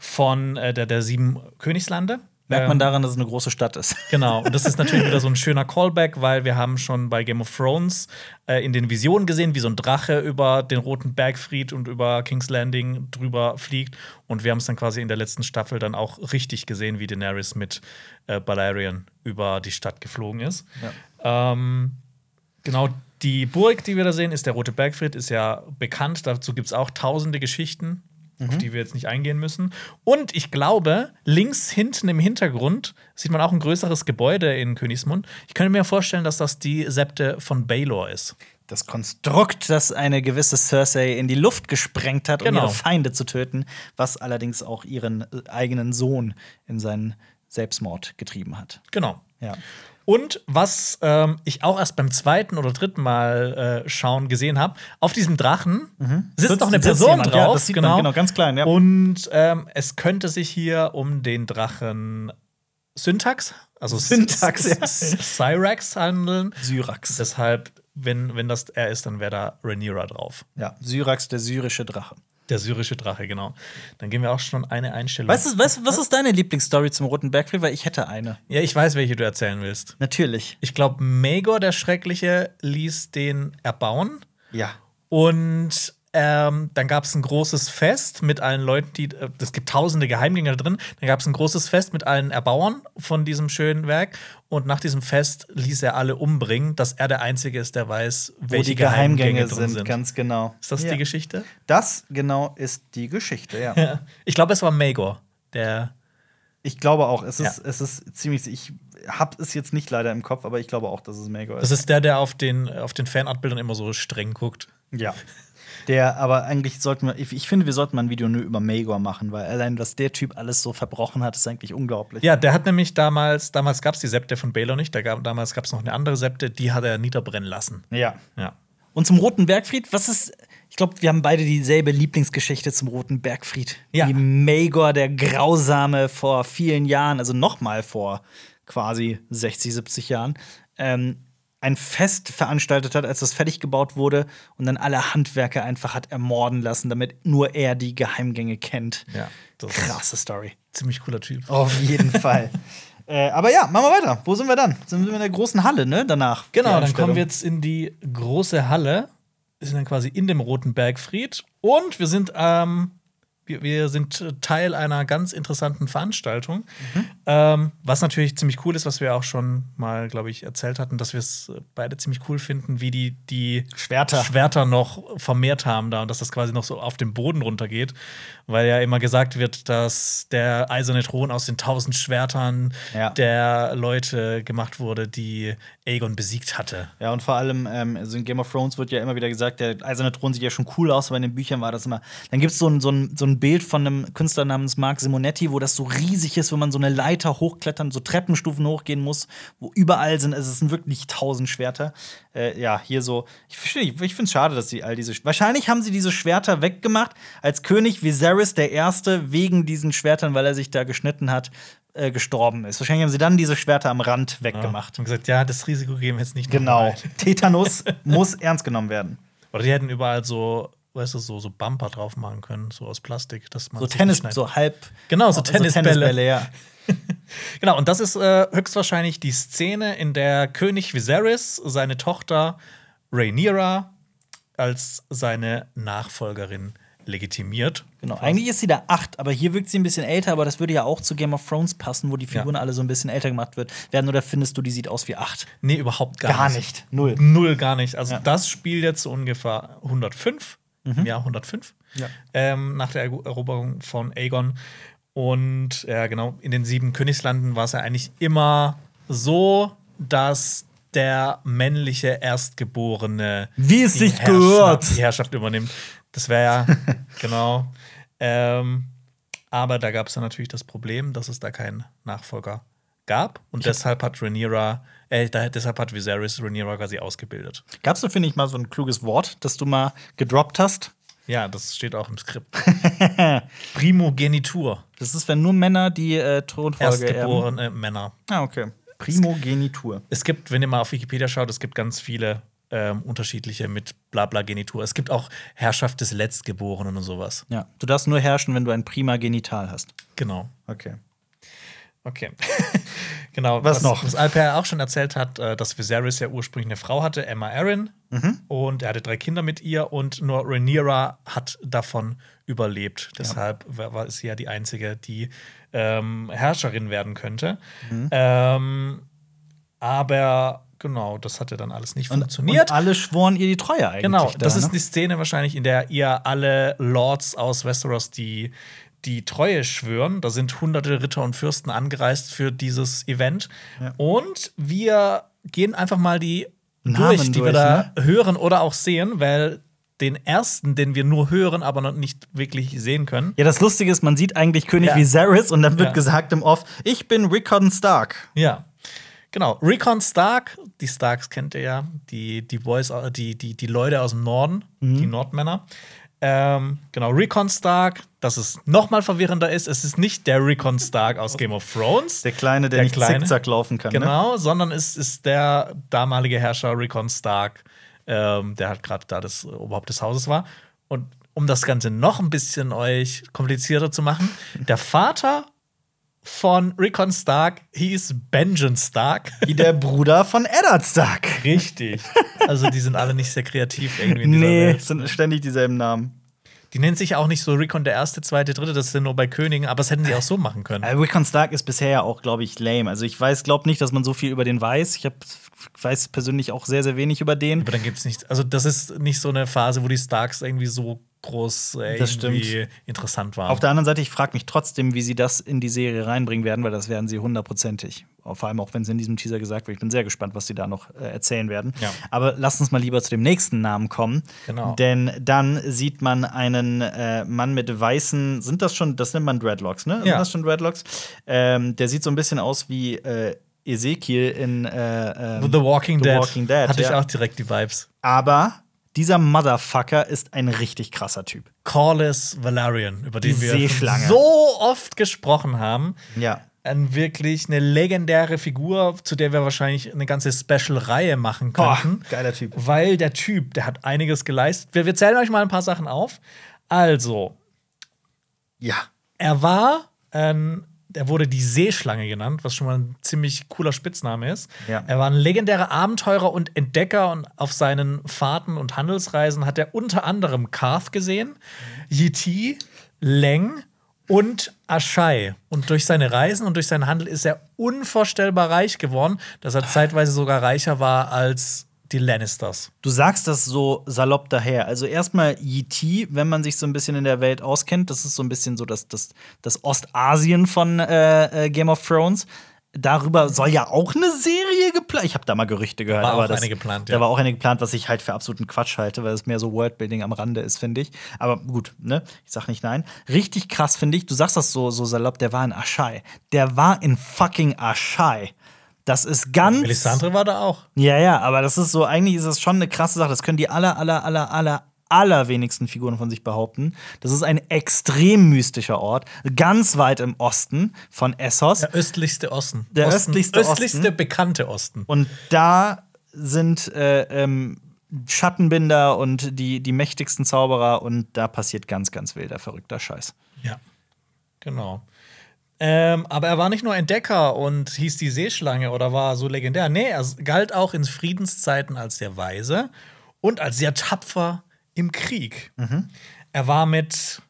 [SPEAKER 2] von äh, der, der sieben Königslande.
[SPEAKER 1] Merkt man
[SPEAKER 2] Ähm,
[SPEAKER 1] daran, dass es eine große Stadt ist.
[SPEAKER 2] Genau, und das ist natürlich wieder so ein schöner Callback, weil wir haben schon bei Game of Thrones äh, in den Visionen gesehen, wie so ein Drache über den Roten Bergfried und über King's Landing drüber fliegt. Und wir haben es dann quasi in der letzten Staffel dann auch richtig gesehen, wie Daenerys mit äh, Balerion über die Stadt geflogen ist. Ähm, genau, die Burg, die wir da sehen, ist der Rote Bergfried, ist ja bekannt. Dazu gibt es auch tausende Geschichten, auf die wir jetzt nicht eingehen müssen. Und ich glaube, links hinten im Hintergrund sieht man auch ein größeres Gebäude in Königsmund. Ich könnte mir vorstellen, dass das die Septe von Baelor ist.
[SPEAKER 1] Das Konstrukt, das eine gewisse Cersei in die Luft gesprengt hat, um
[SPEAKER 2] Genau.
[SPEAKER 1] ihre Feinde zu töten, was allerdings auch ihren eigenen Sohn in seinen Selbstmord getrieben hat.
[SPEAKER 2] Genau.
[SPEAKER 1] Ja.
[SPEAKER 2] Und was ähm, ich auch erst beim zweiten oder dritten Mal äh, schauen gesehen habe, auf diesem Drachen sitzt
[SPEAKER 1] Sitzt-
[SPEAKER 2] noch eine Person
[SPEAKER 1] jemand,
[SPEAKER 2] drauf.
[SPEAKER 1] ja, das sieht man, genau, ganz klein, ja.
[SPEAKER 2] Und ähm, es könnte sich hier um den Drachen Syntax, also
[SPEAKER 1] Syntax, ja.
[SPEAKER 2] Cyrax handeln.
[SPEAKER 1] Syrax.
[SPEAKER 2] Deshalb, wenn, wenn das er ist, dann wäre da Rhaenyra drauf.
[SPEAKER 1] ja, Syrax, der syrische Drache.
[SPEAKER 2] Der syrische Drache, genau. Dann gehen wir auch schon eine Einstellung.
[SPEAKER 1] Weißt du, weißt, was ist deine Lieblingsstory zum Roten Bergfried? Weil ich hätte eine.
[SPEAKER 2] Ja, ich weiß, welche du erzählen willst.
[SPEAKER 1] Natürlich.
[SPEAKER 2] Ich glaube, Maegor, der Schreckliche, ließ den erbauen.
[SPEAKER 1] Ja.
[SPEAKER 2] Und ähm, dann gab es ein großes Fest mit allen Leuten, die. äh, Es gibt tausende Geheimgänge da drin. Dann gab es ein großes Fest mit allen Erbauern von diesem schönen Werk. Und nach diesem Fest ließ er alle umbringen, dass er der Einzige ist, der weiß,
[SPEAKER 1] Wo
[SPEAKER 2] welche
[SPEAKER 1] die Geheimgänge,
[SPEAKER 2] drin
[SPEAKER 1] sind,
[SPEAKER 2] sind.
[SPEAKER 1] ganz genau.
[SPEAKER 2] Ist das
[SPEAKER 1] ja.
[SPEAKER 2] die Geschichte?
[SPEAKER 1] Das genau ist die Geschichte, ja.
[SPEAKER 2] Ja. Ich glaube, es war Maegor, der.
[SPEAKER 1] Ich glaube auch, es ist,
[SPEAKER 2] Ja.
[SPEAKER 1] es ist ziemlich. Ich habe es jetzt nicht leider im Kopf, aber ich glaube auch, dass es Maegor
[SPEAKER 2] Das ist der, der auf den, auf den Fanartbildern immer so streng guckt.
[SPEAKER 1] Ja. Der, aber eigentlich sollten wir, ich, ich finde, wir sollten mal ein Video nur über Maegor machen, weil allein, was der Typ alles so verbrochen hat, ist eigentlich unglaublich.
[SPEAKER 2] Ja, der hat nämlich damals, damals gab es die Septe von Baylor nicht, da gab, damals gab es noch eine andere Septe, die hat er niederbrennen lassen.
[SPEAKER 1] Ja.
[SPEAKER 2] Ja.
[SPEAKER 1] Und zum Roten Bergfried, was ist. Ich glaube, wir haben beide dieselbe Lieblingsgeschichte zum Roten Bergfried.
[SPEAKER 2] Ja.
[SPEAKER 1] Wie Maegor, der Grausame, vor vielen Jahren, also noch mal vor quasi 60, 70 Jahren, ähm, ein Fest veranstaltet hat, als das fertig gebaut wurde und dann alle Handwerker einfach hat ermorden lassen, damit nur er die Geheimgänge kennt.
[SPEAKER 2] Ja, das ist-
[SPEAKER 1] Krasse Story.
[SPEAKER 2] Ziemlich cooler Typ.
[SPEAKER 1] Auf jeden Fall. Äh, aber ja, machen wir weiter. Wo sind wir dann? Sind wir in der großen Halle, ne? Danach.
[SPEAKER 2] Genau, dann kommen wir jetzt in die große Halle. Wir sind dann quasi in dem Roten Bergfried. Und wir sind, ähm, wir, sind Teil einer ganz interessanten Veranstaltung. Ähm, was natürlich ziemlich cool ist, was wir auch schon mal, glaube ich, erzählt hatten, dass wir es beide ziemlich cool finden, wie die, die
[SPEAKER 1] Schwerter.
[SPEAKER 2] Schwerter noch vermehrt haben da und dass das quasi noch so auf den Boden runtergeht. Weil ja immer gesagt wird, dass der eiserne Thron aus den tausend Schwertern
[SPEAKER 1] Ja.
[SPEAKER 2] der Leute gemacht wurde, die Aegon besiegt hatte.
[SPEAKER 1] Ja, und vor allem, ähm, also in Game of Thrones wird ja immer wieder gesagt, der eiserne Thron sieht ja schon cool aus, aber in den Büchern war das immer. Dann gibt es so ein, so, ein, so ein Bild von einem Künstler namens Mark Simonetti, wo das so riesig ist, wo man so eine Leiter hochklettern, so Treppenstufen hochgehen muss, wo überall sind, also es sind wirklich tausend Schwerter. Äh, ja, hier so. Ich, ich, ich finde es schade, dass sie all diese. Wahrscheinlich haben sie diese Schwerter weggemacht, als König Viserys der Erste wegen diesen Schwertern, weil er sich da geschnitten hat, äh, gestorben ist. Wahrscheinlich haben sie dann diese Schwerter am Rand weggemacht.
[SPEAKER 2] Und gesagt, ja, das Risiko geben wir jetzt nicht
[SPEAKER 1] Genau. Tetanus muss ernst genommen werden.
[SPEAKER 2] Oder die hätten überall so, weißt du, so, so Bumper drauf machen können, so aus Plastik, dass man
[SPEAKER 1] So Tennis, so halb.
[SPEAKER 2] Genau, so Tennisbälle.
[SPEAKER 1] ja.
[SPEAKER 2] Genau, und das ist äh, höchstwahrscheinlich die Szene, in der König Viserys seine Tochter Rhaenyra als seine Nachfolgerin legitimiert.
[SPEAKER 1] Genau. Eigentlich ist sie da acht, aber hier wirkt sie ein bisschen älter, aber das würde ja auch zu Game of Thrones passen, wo die Figuren alle so ein bisschen älter gemacht wird, werden. Oder findest du, die sieht aus wie acht?
[SPEAKER 2] Nee, überhaupt gar,
[SPEAKER 1] Gar
[SPEAKER 2] nicht.
[SPEAKER 1] nicht. Null.
[SPEAKER 2] Null gar nicht. Also
[SPEAKER 1] Ja.
[SPEAKER 2] das spielt jetzt so ungefähr 105, im Jahr 105,
[SPEAKER 1] Ja.
[SPEAKER 2] ähm, nach der Ero- Eroberung von Aegon. Und ja, genau, in den sieben Königslanden war es ja eigentlich immer so, dass der männliche Erstgeborene
[SPEAKER 1] Wie es
[SPEAKER 2] die
[SPEAKER 1] sich
[SPEAKER 2] Herrschaft-
[SPEAKER 1] gehört.
[SPEAKER 2] die Herrschaft übernimmt. Das wäre ja, genau. Ähm, aber da gab es dann natürlich das Problem, dass es da keinen Nachfolger gab. Und deshalb hat Rhaenyra, äh, da, deshalb hat Viserys Rhaenyra quasi ausgebildet.
[SPEAKER 1] Gab's da, finde ich, mal so ein kluges Wort, das du mal gedroppt hast?
[SPEAKER 2] Ja, das steht auch im Skript. Primogenitur.
[SPEAKER 1] Das ist, wenn nur Männer die äh, Thronfolge erben.
[SPEAKER 2] Erstgeborene Männer.
[SPEAKER 1] Ah, okay. Primogenitur.
[SPEAKER 2] Es gibt, wenn ihr mal auf Wikipedia schaut, es gibt ganz viele ähm, unterschiedliche mit Blabla-Genitur. Es gibt auch Herrschaft des Letztgeborenen und sowas.
[SPEAKER 1] Ja. Du darfst nur herrschen, wenn du ein prima Genital hast.
[SPEAKER 2] Genau.
[SPEAKER 1] Okay.
[SPEAKER 2] Okay. genau.
[SPEAKER 1] Was noch?
[SPEAKER 2] Was Alper auch schon erzählt hat, äh, dass Viserys ja ursprünglich eine Frau hatte, Emma Arryn.
[SPEAKER 1] Mhm.
[SPEAKER 2] Und er hatte drei Kinder mit ihr und nur Rhaenyra hat davon überlebt. Deshalb war, sie ja die einzige, die ähm, Herrscherin werden könnte.
[SPEAKER 1] Mhm.
[SPEAKER 2] Ähm, aber genau, das hat ja dann alles nicht funktioniert.
[SPEAKER 1] Und alle schworen ihr die Treue eigentlich.
[SPEAKER 2] Genau,
[SPEAKER 1] da,
[SPEAKER 2] das ist
[SPEAKER 1] ne?
[SPEAKER 2] die Szene wahrscheinlich, in der ihr alle Lords aus Westeros die, die Treue schwören. Da sind hunderte Ritter und Fürsten angereist für dieses Event.
[SPEAKER 1] Ja.
[SPEAKER 2] Und wir gehen einfach mal die
[SPEAKER 1] Namen
[SPEAKER 2] durch, die
[SPEAKER 1] durch,
[SPEAKER 2] wir da
[SPEAKER 1] ne?
[SPEAKER 2] hören oder auch sehen, weil den ersten, den wir nur hören, aber noch nicht wirklich sehen können.
[SPEAKER 1] Ja, das Lustige ist, man sieht eigentlich König
[SPEAKER 2] Ja.
[SPEAKER 1] Viserys und dann wird
[SPEAKER 2] Ja.
[SPEAKER 1] gesagt im Off, ich bin Rickon Stark.
[SPEAKER 2] Ja. Genau, Recon Stark, die Starks kennt ihr ja, die, die Boys, äh, die, die, die Leute aus dem Norden,
[SPEAKER 1] Mhm.
[SPEAKER 2] die Nordmänner. Ähm, genau, Recon Stark, dass es noch mal verwirrender ist, es ist nicht der Recon Stark aus Game of Thrones.
[SPEAKER 1] Der Kleine, der,
[SPEAKER 2] Der
[SPEAKER 1] nicht
[SPEAKER 2] Kleine.
[SPEAKER 1] zickzack laufen kann. Ne?
[SPEAKER 2] Genau, sondern es ist der damalige Herrscher Recon Stark, ähm, der halt gerade da das Oberhaupt des Hauses war. Und um das Ganze noch ein bisschen euch komplizierter zu machen, der Vater von Recon Stark hieß Benjen Stark.
[SPEAKER 1] Wie der Bruder von Eddard Stark.
[SPEAKER 2] Richtig. Also die sind alle nicht sehr kreativ irgendwie in dieser
[SPEAKER 1] Nee,
[SPEAKER 2] Welt.
[SPEAKER 1] es sind ständig dieselben Namen.
[SPEAKER 2] Die nennen sich auch nicht so Recon der erste, zweite, dritte, das sind nur bei Königen, aber das hätten sie auch so machen können.
[SPEAKER 1] Äh, Rickon Stark ist bisher ja auch, glaube ich, lame. Also ich weiß, glaube nicht, dass man so viel über den weiß. Ich hab, weiß persönlich auch sehr, sehr wenig über den.
[SPEAKER 2] Aber dann gibt's nicht, also das ist nicht so eine Phase, wo die Starks irgendwie so groß äh,
[SPEAKER 1] Das
[SPEAKER 2] irgendwie interessant waren.
[SPEAKER 1] Auf der anderen Seite, ich frage mich trotzdem, wie sie das in die Serie reinbringen werden, weil das werden sie hundertprozentig. Vor allem auch, wenn es in diesem Teaser gesagt wird. Ich bin sehr gespannt, was sie da noch äh, erzählen werden.
[SPEAKER 2] Ja.
[SPEAKER 1] Aber lasst uns mal lieber zu dem nächsten Namen kommen.
[SPEAKER 2] Genau.
[SPEAKER 1] Denn dann sieht man einen äh, Mann mit weißen, sind das schon, das nennt man Dreadlocks, ne? Sind
[SPEAKER 2] Ja.
[SPEAKER 1] das schon Dreadlocks? Ähm, der sieht so ein bisschen aus wie äh, Ezekiel in äh, ähm,
[SPEAKER 2] The Walking
[SPEAKER 1] The
[SPEAKER 2] Dead.
[SPEAKER 1] Walking Dead,
[SPEAKER 2] Hatte ich
[SPEAKER 1] ja.
[SPEAKER 2] auch direkt die Vibes.
[SPEAKER 1] Aber dieser Motherfucker ist ein richtig krasser Typ.
[SPEAKER 2] Corlys Valerian, über den
[SPEAKER 1] Die
[SPEAKER 2] wir so oft gesprochen haben.
[SPEAKER 1] Ja.
[SPEAKER 2] Ein wirklich eine legendäre Figur, zu der wir wahrscheinlich eine ganze Special-Reihe machen könnten.
[SPEAKER 1] geiler Typ.
[SPEAKER 2] Weil der Typ, der hat einiges geleistet. Wir, wir zählen euch mal ein paar Sachen auf. Also,
[SPEAKER 1] Ja.
[SPEAKER 2] er war, ähm, er wurde die Seeschlange genannt, was schon mal ein ziemlich cooler Spitzname ist.
[SPEAKER 1] Ja.
[SPEAKER 2] Er war ein legendärer Abenteurer und Entdecker und auf seinen Fahrten und Handelsreisen hat er unter anderem Karth gesehen, Yiti, Leng und Ashai. Und durch seine Reisen und durch seinen Handel ist er unvorstellbar reich geworden, dass er zeitweise sogar reicher war als die Lannisters.
[SPEAKER 1] Du sagst das so salopp daher. Also erstmal E.T., wenn man sich so ein bisschen in der Welt auskennt, das ist so ein bisschen so das, das, das Ostasien von äh, äh, Game of Thrones. Darüber soll ja auch eine Serie geplant. Ich habe da mal Gerüchte gehört,
[SPEAKER 2] War auch
[SPEAKER 1] aber das,
[SPEAKER 2] eine geplant,
[SPEAKER 1] Da
[SPEAKER 2] ja.
[SPEAKER 1] war auch eine geplant, was ich halt für absoluten Quatsch halte, weil es mehr so Worldbuilding am Rande ist, finde ich. Aber gut, ne? Ich sag nicht nein. Richtig krass finde ich. Du sagst das so, so salopp. Der war in Ashai. Der war in fucking Ashai. Das ist ganz.
[SPEAKER 2] Melisandre war da auch.
[SPEAKER 1] Ja, ja, aber das ist so, eigentlich ist das schon eine krasse Sache. Das können die aller, aller, aller, aller, allerwenigsten Figuren von sich behaupten. Das ist ein extrem mystischer Ort, ganz weit im Osten von Essos.
[SPEAKER 2] Der östlichste Osten.
[SPEAKER 1] Der
[SPEAKER 2] Osten,
[SPEAKER 1] östlichste
[SPEAKER 2] östlichste
[SPEAKER 1] Osten.
[SPEAKER 2] bekannte Osten.
[SPEAKER 1] Und da sind äh, ähm, Schattenbinder und die, die mächtigsten Zauberer und da passiert ganz, ganz wilder, verrückter Scheiß.
[SPEAKER 2] Ja, genau. Ähm, aber er war nicht nur Entdecker und hieß die Seeschlange oder war so legendär. Nee, er galt auch in Friedenszeiten als sehr weise und als sehr tapfer im Krieg. Er war mit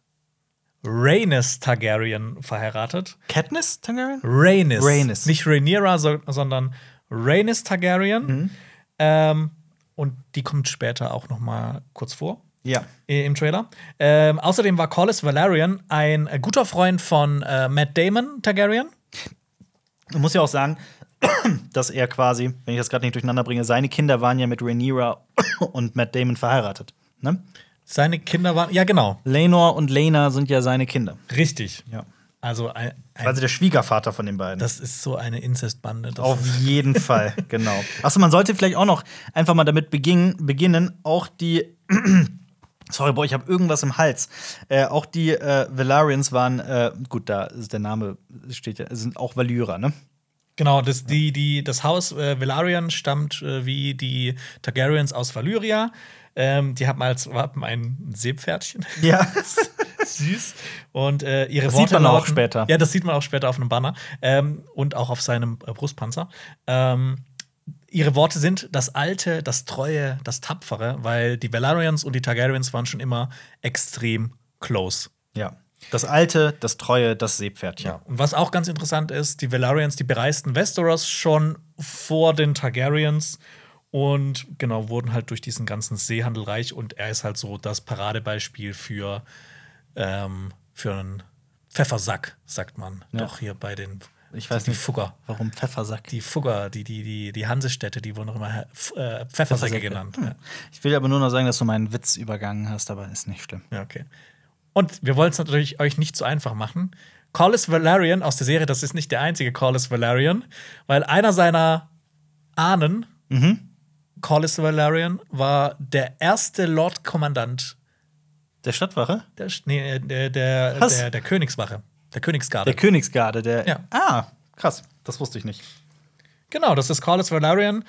[SPEAKER 2] Rhaenys Targaryen verheiratet.
[SPEAKER 1] Katniss Targaryen?
[SPEAKER 2] Rhaenys.
[SPEAKER 1] Rhaenys.
[SPEAKER 2] Nicht Rhaenyra, so, sondern Rhaenys Targaryen. Ähm, und die kommt später auch noch mal kurz vor
[SPEAKER 1] Ja.
[SPEAKER 2] im Trailer. Ähm, außerdem war Corlys Valerian ein äh, guter Freund von äh, Matt Damon Targaryen.
[SPEAKER 1] Man muss ja auch sagen, dass er quasi, wenn ich das gerade nicht durcheinander bringe, seine Kinder waren ja mit Rhaenyra und Matt Damon verheiratet. Ne?
[SPEAKER 2] Seine Kinder waren, ja genau,
[SPEAKER 1] Lenor und Lena sind ja seine Kinder.
[SPEAKER 2] richtig.
[SPEAKER 1] Ja.
[SPEAKER 2] Also ein, ein,
[SPEAKER 1] Also der Schwiegervater von den beiden.
[SPEAKER 2] das ist so eine Inzestbande.
[SPEAKER 1] Auf jeden Fall, genau. Achso, man sollte vielleicht auch noch einfach mal damit beginn, beginnen, auch die. Sorry, boah, ich habe irgendwas im Hals. Äh, auch die äh, Valarians waren, äh, gut, da ist der Name steht ja, sind auch Valyrer, ne?
[SPEAKER 2] Genau, das, die, die, das Haus äh, Velaryon stammt äh, wie die Targaryens aus Valyria. Ähm, die haben als Wappen ein Seepferdchen.
[SPEAKER 1] Ja.
[SPEAKER 2] Süß. Und äh, ihre
[SPEAKER 1] Das
[SPEAKER 2] Worte
[SPEAKER 1] sieht man auch
[SPEAKER 2] lauten-
[SPEAKER 1] später.
[SPEAKER 2] Ja, das sieht man auch später auf einem Banner ähm, und auch auf seinem Brustpanzer. Ähm, ihre Worte sind das Alte, das Treue, das Tapfere, weil die Velaryons und die Targaryens waren schon immer extrem close.
[SPEAKER 1] ja. Das Alte, das Treue, das Seepferdchen.
[SPEAKER 2] Ja. Und was auch ganz interessant ist, die Velaryons, die bereisten Westeros schon vor den Targaryens und genau wurden halt durch diesen ganzen Seehandel reich und er ist halt so das Paradebeispiel für, ähm, für einen Pfeffersack, sagt man.
[SPEAKER 1] Ja.
[SPEAKER 2] Doch hier bei den
[SPEAKER 1] Ich weiß
[SPEAKER 2] die,
[SPEAKER 1] nicht.
[SPEAKER 2] die Fugger.
[SPEAKER 1] Warum Pfeffersack?
[SPEAKER 2] Die Fugger, die, die, die, die Hansestädte, die wurden auch immer äh, Pfeffersäcke genannt. Ja.
[SPEAKER 1] Ich will aber nur noch sagen, dass du meinen Witz übergangen hast, aber ist nicht schlimm.
[SPEAKER 2] Ja, okay. Und wir wollen es natürlich euch nicht so einfach machen. Corlys Valerian aus der Serie, das ist nicht der einzige Corlys Valerian, weil einer seiner Ahnen, Corlys Valerian, war der erste Lord-Kommandant
[SPEAKER 1] Der Stadtwache?
[SPEAKER 2] der, nee, der, der,
[SPEAKER 1] Was?
[SPEAKER 2] der, der Königswache, der Königsgarde.
[SPEAKER 1] Der Königsgarde, der.
[SPEAKER 2] Ja.
[SPEAKER 1] Ah, krass. Das wusste ich nicht.
[SPEAKER 2] Genau, das ist Corlys Valerian.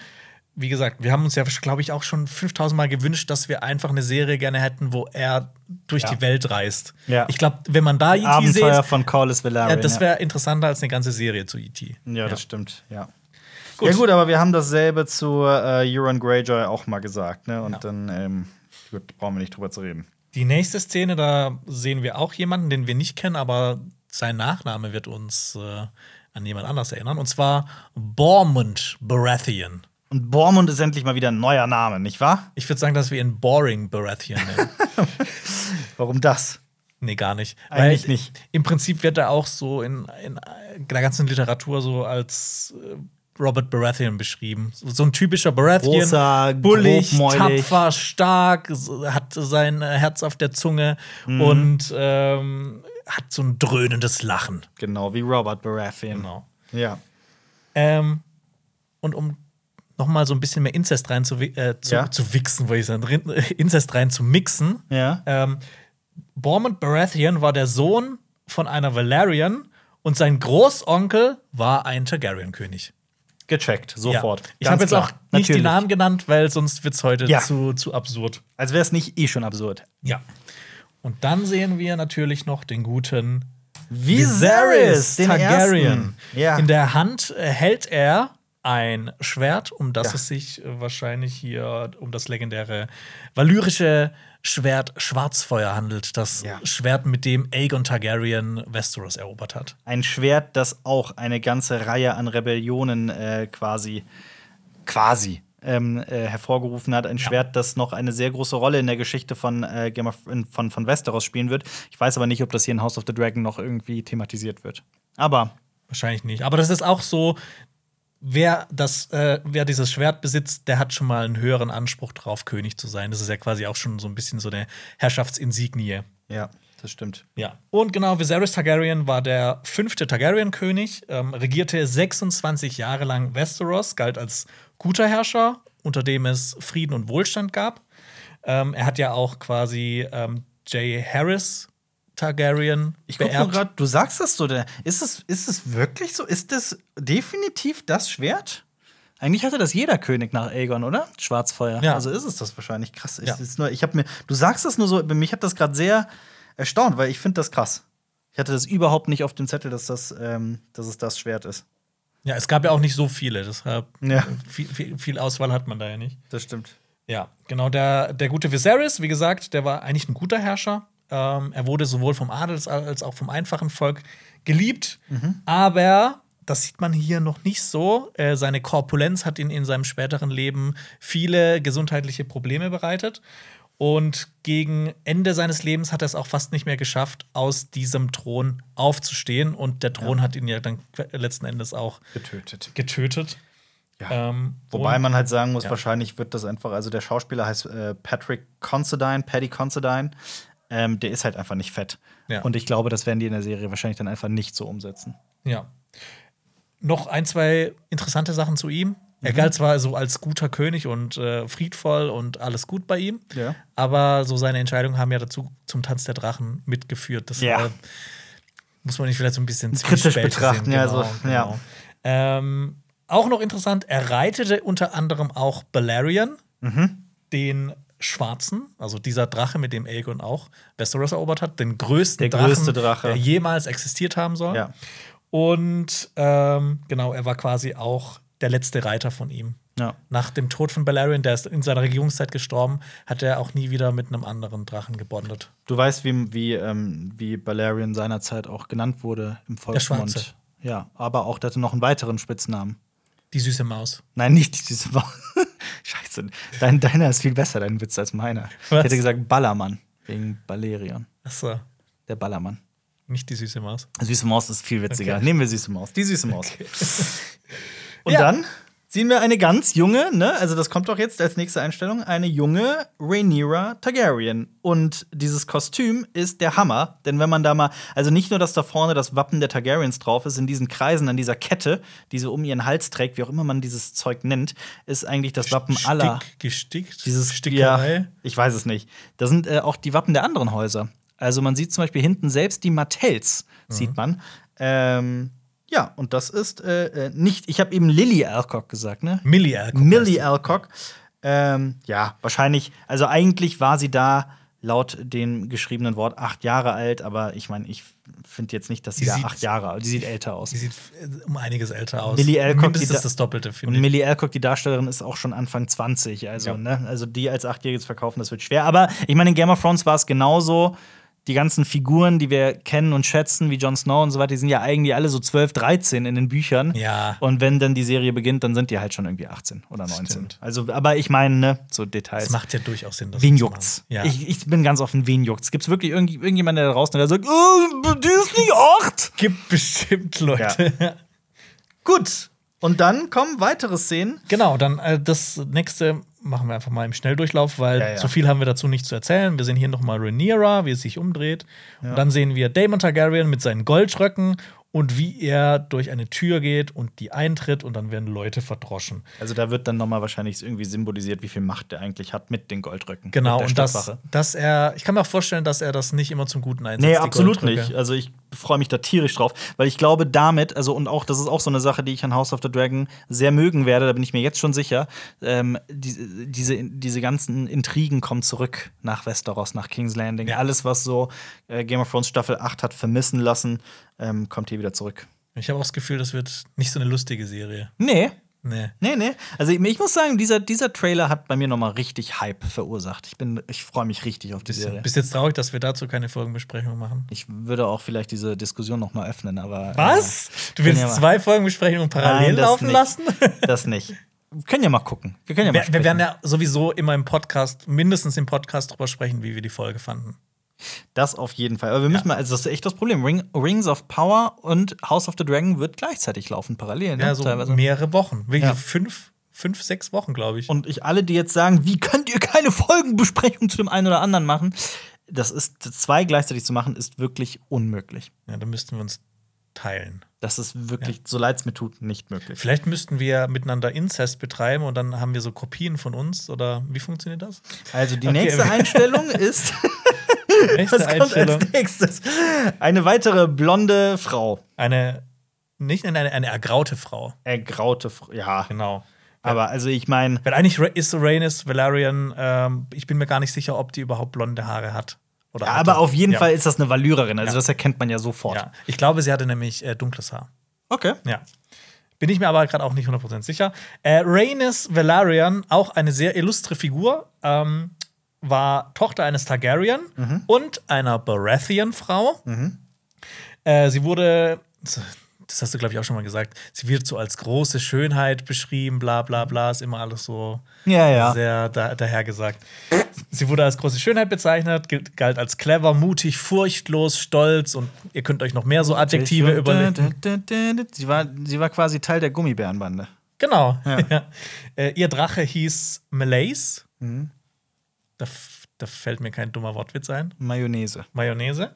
[SPEAKER 2] Wie gesagt, wir haben uns ja, glaube ich, auch schon 5000 Mal gewünscht, dass wir einfach eine Serie gerne hätten, wo er durch
[SPEAKER 1] Ja.
[SPEAKER 2] die Welt reist.
[SPEAKER 1] Ja.
[SPEAKER 2] Ich glaube, wenn man da E.T.
[SPEAKER 1] Abenteuer
[SPEAKER 2] sieht,
[SPEAKER 1] von Corlys Velaryon.
[SPEAKER 2] ja, das wäre interessanter als eine ganze Serie zu E.T.
[SPEAKER 1] Ja, das stimmt, ja.
[SPEAKER 2] Gut.
[SPEAKER 1] Ja, gut, aber wir haben dasselbe zu äh, Euron Greyjoy auch mal gesagt, ne? Und dann ähm, gut, brauchen wir nicht drüber zu reden.
[SPEAKER 2] Die nächste Szene, da sehen wir auch jemanden, den wir nicht kennen, aber sein Nachname wird uns äh, an jemand anders erinnern. Und zwar Bormund Baratheon.
[SPEAKER 1] Und Bormund ist endlich mal wieder ein neuer Name, nicht wahr?
[SPEAKER 2] Ich würde sagen, dass wir ihn Boring Baratheon nennen.
[SPEAKER 1] Warum das?
[SPEAKER 2] nee, gar nicht.
[SPEAKER 1] Eigentlich nicht.
[SPEAKER 2] Im Prinzip wird er auch so in, in der ganzen Literatur so als äh, Robert Baratheon beschrieben. So, ein typischer Baratheon.
[SPEAKER 1] Großer,
[SPEAKER 2] bullig, tapfer, stark, hat sein Herz auf der Zunge
[SPEAKER 1] Mhm.
[SPEAKER 2] und ähm, hat so ein dröhnendes Lachen.
[SPEAKER 1] Genau, wie Robert Baratheon.
[SPEAKER 2] Genau.
[SPEAKER 1] Ja.
[SPEAKER 2] Ähm, und um noch mal so ein bisschen mehr Inzest rein zu, äh, zu,
[SPEAKER 1] Ja.
[SPEAKER 2] zu wichsen, wollte ich sagen, Inzest rein zu mixen.
[SPEAKER 1] Ja.
[SPEAKER 2] Ähm, Bormund Baratheon war der Sohn von einer Valerian und sein Großonkel war ein Targaryen-König.
[SPEAKER 1] Gecheckt, sofort.
[SPEAKER 2] Ja. Ich habe jetzt
[SPEAKER 1] klar.
[SPEAKER 2] auch nicht die
[SPEAKER 1] Natürlich.
[SPEAKER 2] Namen genannt, weil sonst wird es heute
[SPEAKER 1] Ja.
[SPEAKER 2] zu, zu absurd.
[SPEAKER 1] Als wäre es nicht eh schon absurd.
[SPEAKER 2] Ja. Und dann sehen wir natürlich noch den guten
[SPEAKER 1] Viserys, den
[SPEAKER 2] Targaryen.
[SPEAKER 1] Ja.
[SPEAKER 2] In der Hand äh, hält er ein Schwert, um das
[SPEAKER 1] Ja.
[SPEAKER 2] es sich äh, wahrscheinlich hier um das legendäre valyrische Schwert Schwarzfeuer handelt. Das
[SPEAKER 1] Ja.
[SPEAKER 2] Schwert, mit dem Aegon Targaryen Westeros erobert hat.
[SPEAKER 1] Ein Schwert, das auch eine ganze Reihe an Rebellionen äh, quasi, quasi ähm, äh, hervorgerufen hat. Ein Schwert, das noch eine sehr große Rolle in der Geschichte von, äh, Game of, von, von Westeros spielen wird. Ich weiß aber nicht, ob das hier in House of the Dragon noch irgendwie thematisiert wird. Aber
[SPEAKER 2] Wahrscheinlich nicht. Aber das ist auch so, wer, das, äh, wer dieses Schwert besitzt, der hat schon mal einen höheren Anspruch drauf, König zu sein. Das ist ja quasi auch schon so ein bisschen so eine Herrschaftsinsignie.
[SPEAKER 1] ja, das stimmt.
[SPEAKER 2] Ja. Und genau, Viserys Targaryen war der fünfte Targaryen-König, ähm, regierte 26 Jahre lang Westeros, galt als guter Herrscher, unter dem es Frieden und Wohlstand gab. Ähm, er hat ja auch quasi ähm, Jay Harris Targaryen
[SPEAKER 1] Ich gucke gerade, du sagst das so. Ist es, ist es wirklich so? Ist das definitiv das Schwert? Eigentlich hatte das jeder König nach Aegon, oder? Schwarzfeuer.
[SPEAKER 2] Ja.
[SPEAKER 1] Also ist es das wahrscheinlich krass. Ich,
[SPEAKER 2] Ja.
[SPEAKER 1] nur, ich habe mir, du sagst das nur so, mich hat das gerade sehr erstaunt, weil ich finde das krass. Ich hatte das überhaupt nicht auf dem Zettel, dass, das, ähm, dass es das Schwert ist.
[SPEAKER 2] Ja, es gab ja auch nicht so viele, deshalb
[SPEAKER 1] Ja.
[SPEAKER 2] viel, viel, viel Auswahl hat man da ja nicht.
[SPEAKER 1] Das stimmt.
[SPEAKER 2] Ja, genau. Der, der gute Viserys, wie gesagt, der war eigentlich ein guter Herrscher. Ähm, er wurde sowohl vom Adel als- auch vom einfachen Volk geliebt. Aber das sieht man hier noch nicht so. Äh, seine Korpulenz hat ihn in seinem späteren Leben viele gesundheitliche Probleme bereitet. Und gegen Ende seines Lebens hat er es auch fast nicht mehr geschafft, aus diesem Thron aufzustehen. Und der Thron hat ihn ja dann letzten Endes auch
[SPEAKER 1] Getötet.
[SPEAKER 2] getötet.
[SPEAKER 1] Ja.
[SPEAKER 2] Ähm,
[SPEAKER 1] Wobei man halt sagen muss,
[SPEAKER 2] Ja.
[SPEAKER 1] wahrscheinlich wird das einfach, also der Schauspieler heißt äh, Patrick Considine, Paddy Considine. Ähm, der ist halt einfach nicht fett.
[SPEAKER 2] Ja.
[SPEAKER 1] Und ich glaube, das werden die in der Serie wahrscheinlich dann einfach nicht so umsetzen.
[SPEAKER 2] Ja. Noch ein, zwei interessante Sachen zu ihm.
[SPEAKER 1] Mhm.
[SPEAKER 2] Er galt zwar so als guter König und äh, friedvoll und alles gut bei ihm,
[SPEAKER 1] Ja.
[SPEAKER 2] aber so seine Entscheidungen haben ja dazu zum Tanz der Drachen mitgeführt. Das
[SPEAKER 1] Ja.
[SPEAKER 2] äh, muss man nicht vielleicht so ein bisschen
[SPEAKER 1] Kritisch betrachten,
[SPEAKER 2] sehen.
[SPEAKER 1] ja,
[SPEAKER 2] Genau,
[SPEAKER 1] so, ja.
[SPEAKER 2] genau. Ähm, auch noch interessant, er reitete unter anderem auch Balerion,
[SPEAKER 1] Mhm.
[SPEAKER 2] den Schwarzen, also dieser Drache, mit dem Aegon auch Westeros erobert hat, den größten
[SPEAKER 1] Der
[SPEAKER 2] Drachen,
[SPEAKER 1] größte Drache.
[SPEAKER 2] der jemals existiert haben soll.
[SPEAKER 1] Ja.
[SPEAKER 2] Und ähm, genau, er war quasi auch der letzte Reiter von ihm.
[SPEAKER 1] Ja.
[SPEAKER 2] Nach dem Tod von Balerion, der ist in seiner Regierungszeit gestorben, hat er auch nie wieder mit einem anderen Drachen gebondet.
[SPEAKER 1] Du weißt, wie, wie, ähm, wie Balerion seinerzeit auch genannt wurde im Volksmund.
[SPEAKER 2] Schwarze.
[SPEAKER 1] Ja, aber auch, der hatte noch einen weiteren Spitznamen.
[SPEAKER 2] Die süße Maus.
[SPEAKER 1] Nein, nicht diese Maus. Scheiße. Dein, deiner ist viel besser, dein Witz, als meiner.
[SPEAKER 2] Was?
[SPEAKER 1] Ich hätte gesagt Ballermann. Wegen Balerion.
[SPEAKER 2] Achso,
[SPEAKER 1] Der Ballermann.
[SPEAKER 2] nicht die süße Maus.
[SPEAKER 1] Süße Maus ist viel witziger.
[SPEAKER 2] Okay.
[SPEAKER 1] Nehmen wir süße Maus. Die süße Maus. Und
[SPEAKER 2] Ja.
[SPEAKER 1] dann sehen wir eine ganz junge, ne, also das kommt doch jetzt als nächste Einstellung, eine junge Rhaenyra Targaryen. Und dieses Kostüm ist der Hammer, denn wenn man da mal, also nicht nur, dass da vorne das Wappen der Targaryens drauf ist, in diesen Kreisen an dieser Kette, die sie um ihren Hals trägt, wie auch immer man dieses Zeug nennt, ist eigentlich das Wappen aller.
[SPEAKER 2] Stick, gestickt?
[SPEAKER 1] Dieses
[SPEAKER 2] Stickerei?
[SPEAKER 1] Ja, ich weiß es nicht. Da sind äh, auch die Wappen der anderen Häuser. Also man sieht zum Beispiel hinten selbst die Martells,
[SPEAKER 2] Mhm.
[SPEAKER 1] sieht man. Ähm, ja, und das ist äh, äh, nicht, ich habe eben Lily Alcock gesagt, ne?
[SPEAKER 2] Millie Alcock.
[SPEAKER 1] Millie Alcock. Ähm, ja, wahrscheinlich, also eigentlich war sie da laut dem geschriebenen Wort acht Jahre alt, aber ich meine, ich finde jetzt nicht, dass sie
[SPEAKER 2] Die
[SPEAKER 1] da
[SPEAKER 2] sieht-
[SPEAKER 1] acht Jahre alt Die sieht älter aus.
[SPEAKER 2] Sie sieht äh, um einiges älter aus.
[SPEAKER 1] Millie Alcock,
[SPEAKER 2] Mindestens
[SPEAKER 1] da-
[SPEAKER 2] das Doppelte,
[SPEAKER 1] Und
[SPEAKER 2] finde ich.
[SPEAKER 1] Millie Alcock, die Darstellerin, ist auch schon Anfang 20. Also,
[SPEAKER 2] Ja.
[SPEAKER 1] ne? also die als Achtjährige zu verkaufen, das wird schwer. Aber ich meine, in Game of Thrones war es genauso. Die ganzen Figuren, die wir kennen und schätzen, wie Jon Snow und so weiter, die sind ja eigentlich alle so 12, 13 in den Büchern.
[SPEAKER 2] Ja.
[SPEAKER 1] Und wenn dann die Serie beginnt, dann sind die halt schon irgendwie 18 oder 19.
[SPEAKER 2] Stimmt.
[SPEAKER 1] Also, aber ich meine, ne, so Details.
[SPEAKER 2] Das macht ja durchaus Sinn.
[SPEAKER 1] Wen juckt's?
[SPEAKER 2] Ja.
[SPEAKER 1] Ich, ich bin ganz offen, wen juckt's? Gibt's wirklich irgend, irgendjemanden, der da draußen der sagt, oh, die ist nicht acht?
[SPEAKER 2] gibt bestimmt Leute.
[SPEAKER 1] Gut. Und dann kommen weitere Szenen.
[SPEAKER 2] Genau, dann äh, das nächste machen wir einfach mal im Schnelldurchlauf, weil
[SPEAKER 1] Ja, ja.
[SPEAKER 2] so viel haben wir dazu nicht zu erzählen. Wir sehen hier noch mal Rhaenyra, wie es sich umdreht. Und dann sehen wir Daemon Targaryen mit seinen Goldröcken und wie er durch eine Tür geht und die eintritt und dann werden Leute verdroschen.
[SPEAKER 1] Also da wird dann nochmal wahrscheinlich irgendwie symbolisiert, wie viel Macht er eigentlich hat mit den Goldrücken.
[SPEAKER 2] Genau, und das, dass er, ich kann mir auch vorstellen, dass er das nicht immer zum Guten einsetzt.
[SPEAKER 1] Nee, absolut nicht. Also ich freue mich da tierisch drauf, weil ich glaube damit, also und auch, das ist auch so eine Sache, die ich an House of the Dragon sehr mögen werde, da bin ich mir jetzt schon sicher, ähm, die, diese, diese ganzen Intrigen kommen zurück nach Westeros, nach King's Landing.
[SPEAKER 2] Ja.
[SPEAKER 1] Alles, was so äh, Game of Thrones Staffel 8 hat vermissen lassen, ähm, kommt hier wieder zurück.
[SPEAKER 2] Ich habe auch das Gefühl, das wird nicht so eine lustige Serie.
[SPEAKER 1] Nee,
[SPEAKER 2] Nee.
[SPEAKER 1] Nee, nee. Also ich, ich muss sagen, dieser, dieser Trailer hat bei mir noch mal richtig Hype verursacht. Ich, bin- ich freue mich richtig auf die Serie.
[SPEAKER 2] Bist jetzt traurig, dass wir dazu keine Folgenbesprechung machen?
[SPEAKER 1] Ich würde auch vielleicht diese Diskussion noch mal öffnen, aber
[SPEAKER 2] Was? Du willst
[SPEAKER 1] ja
[SPEAKER 2] zwei Folgenbesprechungen parallel
[SPEAKER 1] Nein,
[SPEAKER 2] laufen
[SPEAKER 1] nicht.
[SPEAKER 2] lassen?
[SPEAKER 1] Äh, das nicht. Wir können ja mal gucken. Wir können ja mal
[SPEAKER 2] Wir, wir werden ja sowieso immer im Podcast, mindestens im Podcast drüber sprechen, wie wir die Folge fanden.
[SPEAKER 1] Das auf jeden Fall. Aber wir müssen mal, also das ist echt das Problem. Ring, Rings of Power und House of the Dragon wird gleichzeitig laufen, parallel. Ne?
[SPEAKER 2] Ja, so
[SPEAKER 1] Teilweise.
[SPEAKER 2] mehrere Wochen. Wirklich
[SPEAKER 1] Ja.
[SPEAKER 2] fünf, fünf, sechs Wochen, glaube ich.
[SPEAKER 1] Und ich alle, die jetzt sagen, wie könnt ihr keine Folgenbesprechung zu dem einen oder anderen machen? Das ist zwei gleichzeitig zu machen, ist wirklich unmöglich.
[SPEAKER 2] ja, dann müssten wir uns teilen.
[SPEAKER 1] Das ist wirklich, so leid es mir tut, nicht möglich.
[SPEAKER 2] Vielleicht müssten wir miteinander Inzest betreiben und dann haben wir so Kopien von uns oder wie funktioniert das?
[SPEAKER 1] Also die
[SPEAKER 2] Okay.
[SPEAKER 1] nächste Einstellung ist,
[SPEAKER 2] Nächste
[SPEAKER 1] was kommt als nächstes? Eine weitere blonde Frau.
[SPEAKER 2] Eine, nicht eine, eine ergraute Frau.
[SPEAKER 1] Ergraute Frau, ja.
[SPEAKER 2] Genau.
[SPEAKER 1] Aber also ich meine,
[SPEAKER 2] Weil eigentlich ist Rhaenys Valerian, ähm, ich bin mir gar nicht sicher, ob die überhaupt blonde Haare hat. Oder
[SPEAKER 1] ja,
[SPEAKER 2] hatte.
[SPEAKER 1] aber auf jeden
[SPEAKER 2] ja.
[SPEAKER 1] Fall ist das eine Valyrerin. Also
[SPEAKER 2] Ja.
[SPEAKER 1] das erkennt man ja sofort.
[SPEAKER 2] Ja. Ich glaube, sie hatte nämlich äh, dunkles Haar.
[SPEAKER 1] Okay.
[SPEAKER 2] Ja. Bin ich mir aber gerade auch nicht 100% sicher. Äh, Rhaenys Valerian, auch eine sehr illustre Figur, ähm, war Tochter eines Targaryen und einer Baratheon-Frau. Äh, sie wurde das hast du, glaube ich, auch schon mal gesagt, sie wird so als große Schönheit beschrieben, bla bla bla, ist immer alles so
[SPEAKER 1] Ja, ja.
[SPEAKER 2] sehr da, dahergesagt. Sie wurde als große Schönheit bezeichnet, galt als clever, mutig, furchtlos, stolz und ihr könnt euch noch mehr so Adjektive überlegen.
[SPEAKER 1] Sie war, sie war quasi Teil der Gummibärenbande.
[SPEAKER 2] Genau.
[SPEAKER 1] Ja.
[SPEAKER 2] Ja. Äh, ihr Drache hieß Malaise.
[SPEAKER 1] Mhm.
[SPEAKER 2] Da, da fällt mir kein dummer Wortwitz ein.
[SPEAKER 1] Mayonnaise.
[SPEAKER 2] Mayonnaise.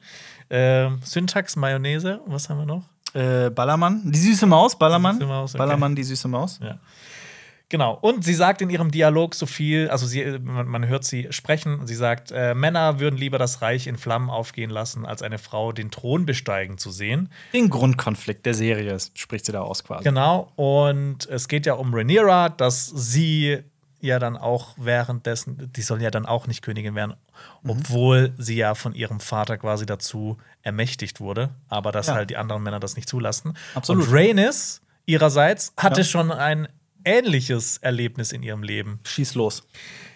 [SPEAKER 2] Ähm, Syntax, Mayonnaise. Was haben wir noch?
[SPEAKER 1] Äh, Ballermann. Die süße Maus, Ballermann.
[SPEAKER 2] Die süße Maus, okay.
[SPEAKER 1] Ballermann, die süße Maus.
[SPEAKER 2] Ja. Genau. Und sie sagt in ihrem Dialog so viel, also sie, man, man hört sie sprechen. Sie sagt, äh, Männer würden lieber das Reich in Flammen aufgehen lassen, als eine Frau den Thron besteigen zu sehen.
[SPEAKER 1] Den Grundkonflikt der Serie spricht sie da aus quasi.
[SPEAKER 2] Genau. Und es geht ja um Rhaenyra, dass sie ja dann auch währenddessen, die soll ja dann auch nicht Königin werden,
[SPEAKER 1] Mhm.
[SPEAKER 2] obwohl sie ja von ihrem Vater quasi dazu ermächtigt wurde, aber dass
[SPEAKER 1] Ja.
[SPEAKER 2] halt die anderen Männer das nicht zulassen.
[SPEAKER 1] Absolut.
[SPEAKER 2] Und Rhaenys ihrerseits hatte
[SPEAKER 1] Ja.
[SPEAKER 2] schon ein ähnliches Erlebnis in ihrem Leben.
[SPEAKER 1] Schieß los.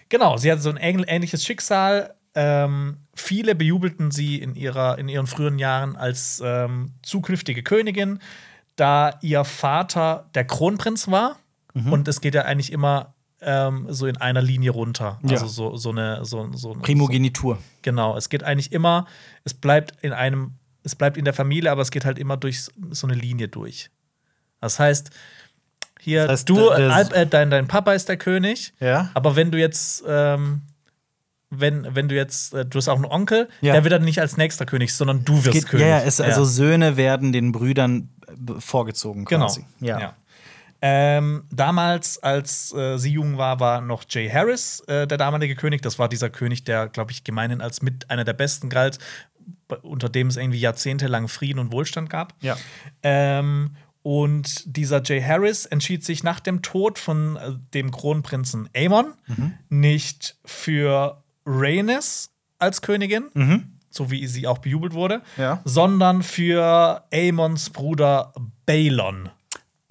[SPEAKER 2] Genau, sie hatte so ein ähn- ähnliches Schicksal. Ähm, viele bejubelten sie in, ihrer, in ihren frühen Jahren als ähm, zukünftige Königin, da ihr Vater der Kronprinz war.
[SPEAKER 1] Mhm.
[SPEAKER 2] Und es geht ja eigentlich immer ähm, so in einer Linie runter.
[SPEAKER 1] Ja.
[SPEAKER 2] Also so, so eine. So, so,
[SPEAKER 1] Primogenitur.
[SPEAKER 2] Genau, es geht eigentlich immer, es bleibt in einem, es bleibt in der Familie, aber es geht halt immer durch so eine Linie durch. Das heißt, hier,
[SPEAKER 1] Das heißt,
[SPEAKER 2] du, äh, dein, dein Papa ist der König,
[SPEAKER 1] Ja.
[SPEAKER 2] aber wenn du jetzt, ähm, wenn, wenn du jetzt, äh, du hast auch einen Onkel,
[SPEAKER 1] Ja.
[SPEAKER 2] der wird dann nicht als nächster König, sondern du wirst
[SPEAKER 1] Geht,
[SPEAKER 2] König.
[SPEAKER 1] ja, ja, es, also Söhne werden den Brüdern vorgezogen
[SPEAKER 2] Genau.
[SPEAKER 1] quasi. Ja.
[SPEAKER 2] Ähm, damals, als äh, sie jung war, war noch Jay Harris äh, der damalige König. Das war dieser König, der, glaube ich, gemeinhin als mit einer der besten galt, unter dem es irgendwie jahrzehntelang Frieden und Wohlstand gab.
[SPEAKER 1] Ja.
[SPEAKER 2] Ähm, und dieser Jay Harris entschied sich nach dem Tod von äh, dem Kronprinzen Aemon
[SPEAKER 1] Mhm.
[SPEAKER 2] nicht für Rhaenys als Königin,
[SPEAKER 1] Mhm.
[SPEAKER 2] so wie sie auch bejubelt wurde,
[SPEAKER 1] Ja.
[SPEAKER 2] sondern für Aemons Bruder Balon.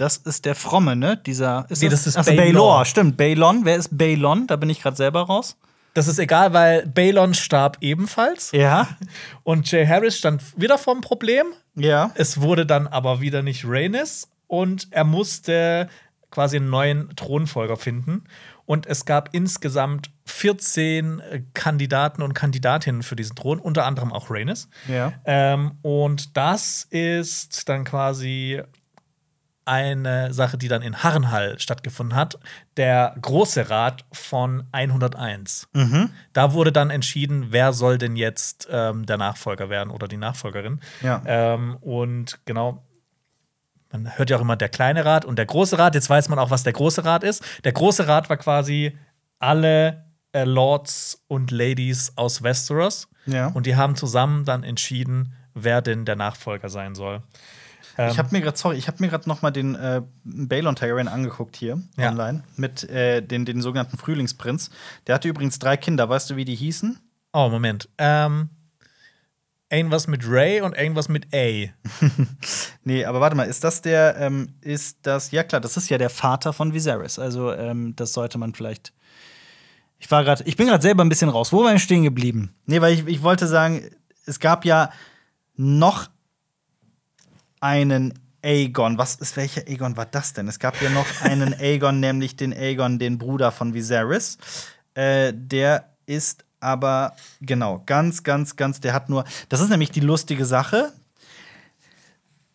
[SPEAKER 1] Das ist der Fromme, ne? Dieser. Ist
[SPEAKER 2] Nee, das ist
[SPEAKER 1] Achso,
[SPEAKER 2] Baelor.
[SPEAKER 1] Baelor, stimmt. Baelon. Wer ist Baelon? Da bin ich gerade selber raus.
[SPEAKER 2] Das ist egal, weil Balon starb ebenfalls
[SPEAKER 1] Ja.
[SPEAKER 2] und Jay Harris stand wieder vorm Problem.
[SPEAKER 1] Ja.
[SPEAKER 2] Es wurde dann aber wieder nicht Rhaenys und er musste quasi einen neuen Thronfolger finden. Und es gab insgesamt 14 äh, Kandidaten und Kandidatinnen für diesen Thron, unter anderem auch Rhaenys.
[SPEAKER 1] Ja.
[SPEAKER 2] Ähm, und das ist dann quasi eine Sache, die dann in Harrenhall stattgefunden hat, der Große Rat von 101.
[SPEAKER 1] Mhm.
[SPEAKER 2] Da wurde dann entschieden, wer soll denn jetzt ähm, der Nachfolger werden oder die Nachfolgerin.
[SPEAKER 1] Ja.
[SPEAKER 2] Ähm, und genau, man hört ja auch immer der kleine Rat und der große Rat. Jetzt weiß man auch, was der große Rat ist. Der große Rat war quasi alle äh, Lords und Ladies aus Westeros.
[SPEAKER 1] Ja.
[SPEAKER 2] Und die haben zusammen dann entschieden, wer denn der Nachfolger sein soll.
[SPEAKER 1] Ich habe mir gerade, sorry, ich habe mir gerade noch mal den äh, Balon Targaryen angeguckt hier
[SPEAKER 2] Ja.
[SPEAKER 1] online mit äh, den, den sogenannten Frühlingsprinz. Der hatte übrigens drei Kinder. Weißt du, wie die hießen?
[SPEAKER 2] Oh, Moment. Ähm, irgendwas mit Ray und irgendwas mit A.
[SPEAKER 1] Nee, aber warte mal, ist das der, ähm, ist das, ja klar, das ist ja der Vater von Viserys. Also, ähm, das sollte man vielleicht. Ich war gerade, ich bin gerade selber ein bisschen raus. Wo war ich stehen geblieben? Nee, weil ich, ich wollte sagen, es gab ja noch einen Aegon. Was ist, welcher Aegon war das denn? Es gab ja noch einen Aegon, nämlich den Aegon, den Bruder von Viserys. Äh, der ist aber, genau, ganz, ganz, ganz, der hat nur, das ist nämlich die lustige Sache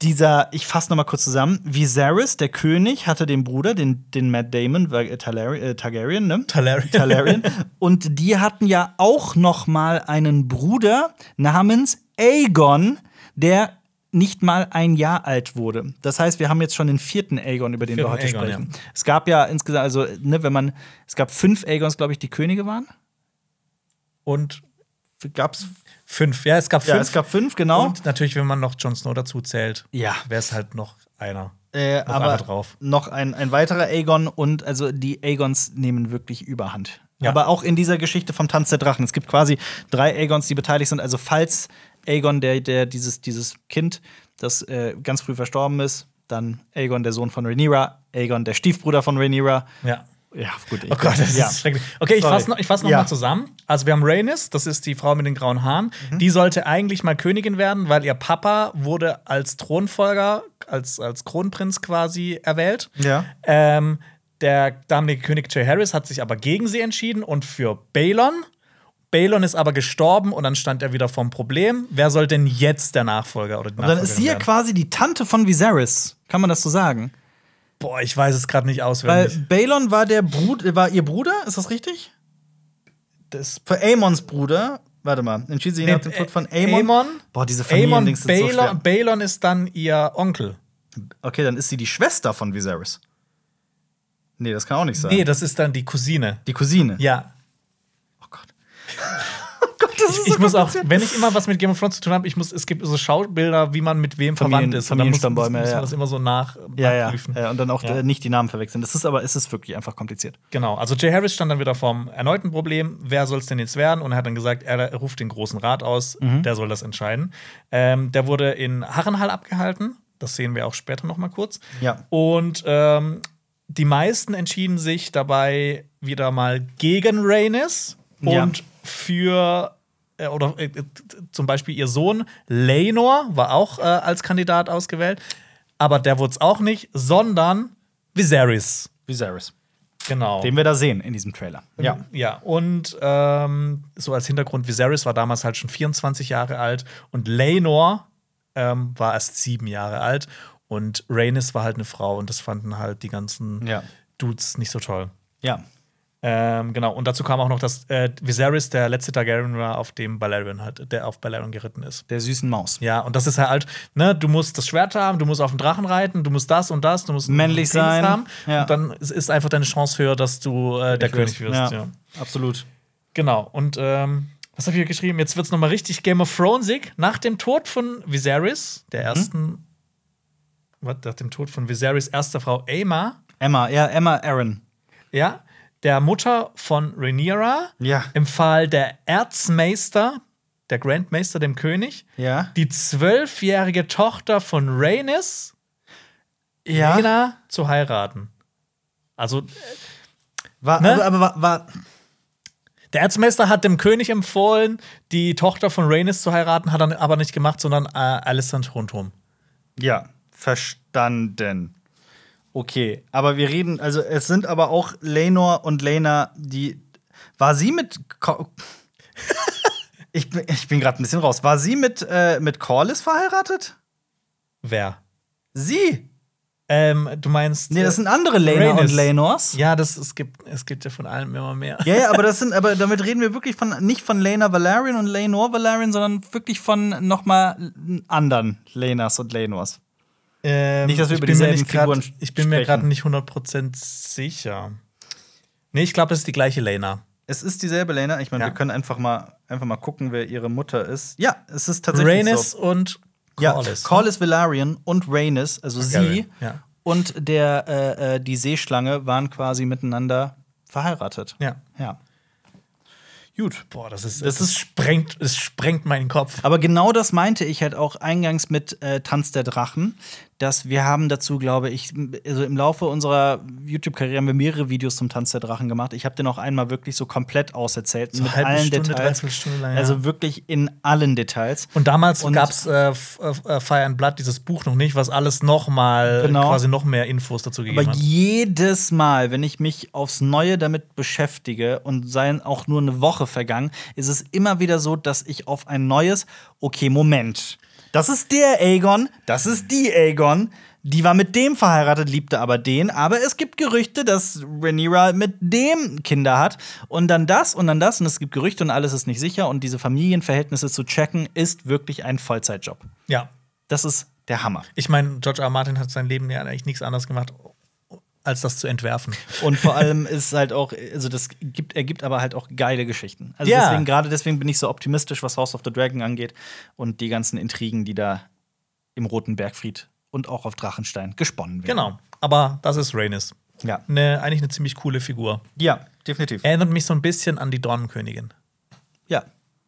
[SPEAKER 1] dieser, ich fasse noch mal kurz zusammen, Viserys, der König, hatte den Bruder, den, den Matt Damon, äh, Targaryen, äh, Targaryen, ne?
[SPEAKER 2] Targaryen.
[SPEAKER 1] Targaryen. Und die hatten ja auch noch mal einen Bruder namens Aegon, der nicht mal ein Jahr alt wurde. Das heißt, wir haben jetzt schon den vierten Aegon, über den wir
[SPEAKER 2] Vierten
[SPEAKER 1] heute
[SPEAKER 2] Aegon,
[SPEAKER 1] sprechen. Es gab ja insgesamt, also, ne, wenn man, es gab fünf Aegons, glaube ich, die Könige waren.
[SPEAKER 2] Und
[SPEAKER 1] Gab's?
[SPEAKER 2] fünf. Ja, es gab fünf.
[SPEAKER 1] Ja, es gab fünf, genau.
[SPEAKER 2] Und natürlich, wenn man noch Jon Snow dazu zählt,
[SPEAKER 1] Ja.
[SPEAKER 2] wäre es halt noch einer.
[SPEAKER 1] Äh,
[SPEAKER 2] Noch
[SPEAKER 1] aber
[SPEAKER 2] einer drauf.
[SPEAKER 1] noch ein, ein weiterer Aegon und also die Aegons nehmen wirklich Überhand.
[SPEAKER 2] Ja.
[SPEAKER 1] Aber auch in dieser Geschichte vom Tanz der Drachen. Es gibt quasi drei Aegons, die beteiligt sind. Also falls Aegon, der, der dieses, dieses Kind, das äh, ganz früh verstorben ist, dann Aegon, der Sohn von Rhaenyra, Aegon, der Stiefbruder von Rhaenyra,
[SPEAKER 2] Ja.
[SPEAKER 1] Ja, gut. Ich
[SPEAKER 2] Oh Gott, das
[SPEAKER 1] ja.
[SPEAKER 2] ist schrecklich. Okay, ich fasse noch, ich fass noch
[SPEAKER 1] Ja.
[SPEAKER 2] mal zusammen. Also wir haben Rhaenys, das ist die Frau mit den grauen Haaren.
[SPEAKER 1] Mhm.
[SPEAKER 2] Die sollte eigentlich mal Königin werden, weil ihr Papa wurde als Thronfolger, als, als Kronprinz quasi erwählt.
[SPEAKER 1] Ja.
[SPEAKER 2] Ähm, der damalige König Jay Harris hat sich aber gegen sie entschieden und für Balon. Balon ist aber gestorben und dann stand er wieder vorm Problem. Wer soll denn jetzt der Nachfolger oder die
[SPEAKER 1] dann ist sie ja
[SPEAKER 2] werden?
[SPEAKER 1] quasi die Tante von Viserys. Kann man das so sagen?
[SPEAKER 2] Boah, ich weiß es gerade nicht
[SPEAKER 1] Weil
[SPEAKER 2] auswendig.
[SPEAKER 1] Balon war der Brut, war ihr Bruder, ist das richtig?
[SPEAKER 2] Das
[SPEAKER 1] Für Aemons Bruder. Warte mal, entschied sie nach dem Tod von Aemon.
[SPEAKER 2] Aemon?
[SPEAKER 1] Boah, diese
[SPEAKER 2] Aemon
[SPEAKER 1] Familiendings sind so schwer.
[SPEAKER 2] Balon, Balon ist dann ihr Onkel.
[SPEAKER 1] Okay, dann ist sie die Schwester von Viserys. Nee, das kann auch nicht sein.
[SPEAKER 2] Nee, das ist dann die Cousine.
[SPEAKER 1] die Cousine.
[SPEAKER 2] Ja.
[SPEAKER 1] Oh Gott. oh Gott, das ist
[SPEAKER 2] Ich
[SPEAKER 1] so
[SPEAKER 2] muss auch, wenn ich immer was mit Game of Thrones zu tun habe, ich muss, es gibt so Schaubilder, wie man mit wem
[SPEAKER 1] Familien-
[SPEAKER 2] verwandt ist. Und dann muss, muss, man
[SPEAKER 1] ja.
[SPEAKER 2] das immer so nach,
[SPEAKER 1] Ja, ja,
[SPEAKER 2] nachprüfen.
[SPEAKER 1] ja. Und dann auch
[SPEAKER 2] Ja.
[SPEAKER 1] äh, nicht die Namen verwechseln. Das ist aber, es ist wirklich einfach kompliziert.
[SPEAKER 2] Genau, also Jay Harris stand dann wieder vorm erneuten Problem, wer soll es denn jetzt werden? Und er hat dann gesagt, er ruft den großen Rat aus,
[SPEAKER 1] Mhm.
[SPEAKER 2] der soll das entscheiden. Ähm, der wurde in Harrenhal abgehalten, das sehen wir auch später noch mal kurz.
[SPEAKER 1] Ja.
[SPEAKER 2] Und ähm, die meisten entschieden sich dabei wieder mal gegen Rhaenys
[SPEAKER 1] Ja.
[SPEAKER 2] und für oder äh, äh, zum Beispiel ihr Sohn Laenor war auch äh, als Kandidat ausgewählt, aber der wurde es auch nicht, sondern Viserys.
[SPEAKER 1] Viserys.
[SPEAKER 2] Genau.
[SPEAKER 1] Den wir da sehen in diesem Trailer. Ja.
[SPEAKER 2] Ja, und ähm, so als Hintergrund, Viserys war damals halt schon 24 Jahre alt und Laenor ähm, war erst sieben Jahre alt und Rhaenys war halt eine Frau und das fanden halt die ganzen
[SPEAKER 1] Ja.
[SPEAKER 2] Dudes nicht so toll.
[SPEAKER 1] Ja.
[SPEAKER 2] Ähm, genau, und dazu kam auch noch, dass äh, Viserys der letzte Targaryen war, auf dem Balerion halt, der auf Balerion geritten ist.
[SPEAKER 1] Der süßen Maus.
[SPEAKER 2] Ja, und das ist halt, ne, du musst das Schwert haben, du musst auf den Drachen reiten, du musst das und das, du musst
[SPEAKER 1] Männlich sein,
[SPEAKER 2] haben.
[SPEAKER 1] ja.
[SPEAKER 2] Und dann ist- einfach deine Chance höher, dass du äh, der König wirst.
[SPEAKER 1] Ja,
[SPEAKER 2] ja.
[SPEAKER 1] absolut.
[SPEAKER 2] Genau. Und ähm, was habe ich hier geschrieben? Jetzt wird es nochmal richtig Game of Thronesig. Nach dem Tod von Viserys, der
[SPEAKER 1] Mhm.
[SPEAKER 2] ersten, was, nach dem Tod von Viserys erster Frau Aemma,
[SPEAKER 1] Emma, ja, Emma Aaron.
[SPEAKER 2] ja, der Mutter von Rhaenyra,
[SPEAKER 1] Ja.
[SPEAKER 2] empfahl der Erzmeister, der Grandmeister dem König,
[SPEAKER 1] Ja.
[SPEAKER 2] die zwölfjährige Tochter von Rhaenys,
[SPEAKER 1] Ja.
[SPEAKER 2] Rhaena, zu heiraten. Also
[SPEAKER 1] War,
[SPEAKER 2] Ne?
[SPEAKER 1] aber, aber war, war,
[SPEAKER 2] Der Erzmeister hat dem König empfohlen, die Tochter von Rhaenys zu heiraten, hat er aber nicht gemacht, sondern äh, Alicent Honturm.
[SPEAKER 1] ja, verstanden. Okay, aber wir reden, also es sind aber auch Lenor und Lena, die. War sie mit. Co ich bin, ich bin gerade ein bisschen raus. War sie mit, äh, mit Corlys verheiratet?
[SPEAKER 2] Wer?
[SPEAKER 1] Sie?
[SPEAKER 2] Ähm, du meinst.
[SPEAKER 1] Nee, das
[SPEAKER 2] äh,
[SPEAKER 1] sind andere Lena und. Lenors.
[SPEAKER 2] Ja, das, es, gibt, es gibt ja von allem immer mehr.
[SPEAKER 1] Ja, ja, aber das sind, aber damit reden wir wirklich von nicht von Lena Valerian und Lenor Valerian, sondern wirklich von noch mal anderen Lenas und Lenors.
[SPEAKER 2] Ähm,
[SPEAKER 1] Nicht, dass wir
[SPEAKER 2] ich
[SPEAKER 1] über
[SPEAKER 2] bin mir
[SPEAKER 1] dieselben
[SPEAKER 2] nicht grad,
[SPEAKER 1] Figuren
[SPEAKER 2] Ich bin mir gerade nicht 100% sicher. Nee, ich glaube, das ist die gleiche Lena.
[SPEAKER 1] Es ist dieselbe Lena. Ich meine,
[SPEAKER 2] Ja.
[SPEAKER 1] wir können einfach mal einfach mal gucken, wer ihre Mutter ist. Ja, es ist tatsächlich
[SPEAKER 2] Rhaenys
[SPEAKER 1] so.
[SPEAKER 2] und
[SPEAKER 1] Ja,
[SPEAKER 2] Corlys.
[SPEAKER 1] Corlys Valerian und Rhaenys, also
[SPEAKER 2] Targaryen,
[SPEAKER 1] sie
[SPEAKER 2] ja.
[SPEAKER 1] und der äh, äh, die Seeschlange waren quasi miteinander verheiratet.
[SPEAKER 2] Ja.
[SPEAKER 1] Ja. Gut.
[SPEAKER 2] Boah, das ist.
[SPEAKER 1] Das
[SPEAKER 2] Das, ist sprengt, es sprengt meinen Kopf.
[SPEAKER 1] Aber genau das meinte ich halt auch eingangs mit äh, Tanz der Drachen, dass wir haben dazu, glaube ich, also im Laufe unserer YouTube-Karriere haben wir mehrere Videos zum Tanz der Drachen gemacht. Ich habe den auch einmal wirklich so komplett auserzählt
[SPEAKER 2] So
[SPEAKER 1] mit allen
[SPEAKER 2] Stunde,
[SPEAKER 1] Details.
[SPEAKER 2] lang, ja.
[SPEAKER 1] Also wirklich in allen Details.
[SPEAKER 2] Und damals gab es äh, äh, Fire and Blood, dieses Buch noch nicht, was alles noch mal
[SPEAKER 1] Genau.
[SPEAKER 2] quasi noch mehr Infos dazu gegeben
[SPEAKER 1] Aber
[SPEAKER 2] hat.
[SPEAKER 1] jedes Mal, wenn ich mich aufs Neue damit beschäftige und seien auch nur eine Woche vergangen, ist es immer wieder so, dass ich auf ein neues, okay, Moment. Das ist der Aegon, das ist die Aegon. Die war mit dem verheiratet, liebte aber den. Aber es gibt Gerüchte, dass Rhaenyra mit dem Kinder hat. Und dann das und dann das. Und es gibt Gerüchte und alles ist nicht sicher. Und diese Familienverhältnisse zu checken, ist wirklich ein Vollzeitjob.
[SPEAKER 2] Ja.
[SPEAKER 1] Das ist der Hammer.
[SPEAKER 2] Ich meine, George R. R. Martin hat sein Leben ja eigentlich nichts anderes gemacht, als das zu entwerfen.
[SPEAKER 1] Und vor allem ist halt auch, also das gibt, er gibt aber halt auch geile Geschichten. Also
[SPEAKER 2] Ja.
[SPEAKER 1] deswegen, gerade deswegen bin ich so optimistisch, was House of the Dragon angeht und die ganzen Intrigen, die da im Roten Bergfried und auch auf Drachenstein gesponnen werden.
[SPEAKER 2] Genau. Aber das ist Rhaenys.
[SPEAKER 1] Ja.
[SPEAKER 2] Ne, eigentlich eine ziemlich coole Figur.
[SPEAKER 1] Ja, definitiv.
[SPEAKER 2] Erinnert mich so ein bisschen an die Dornenkönigin.
[SPEAKER 1] Ja.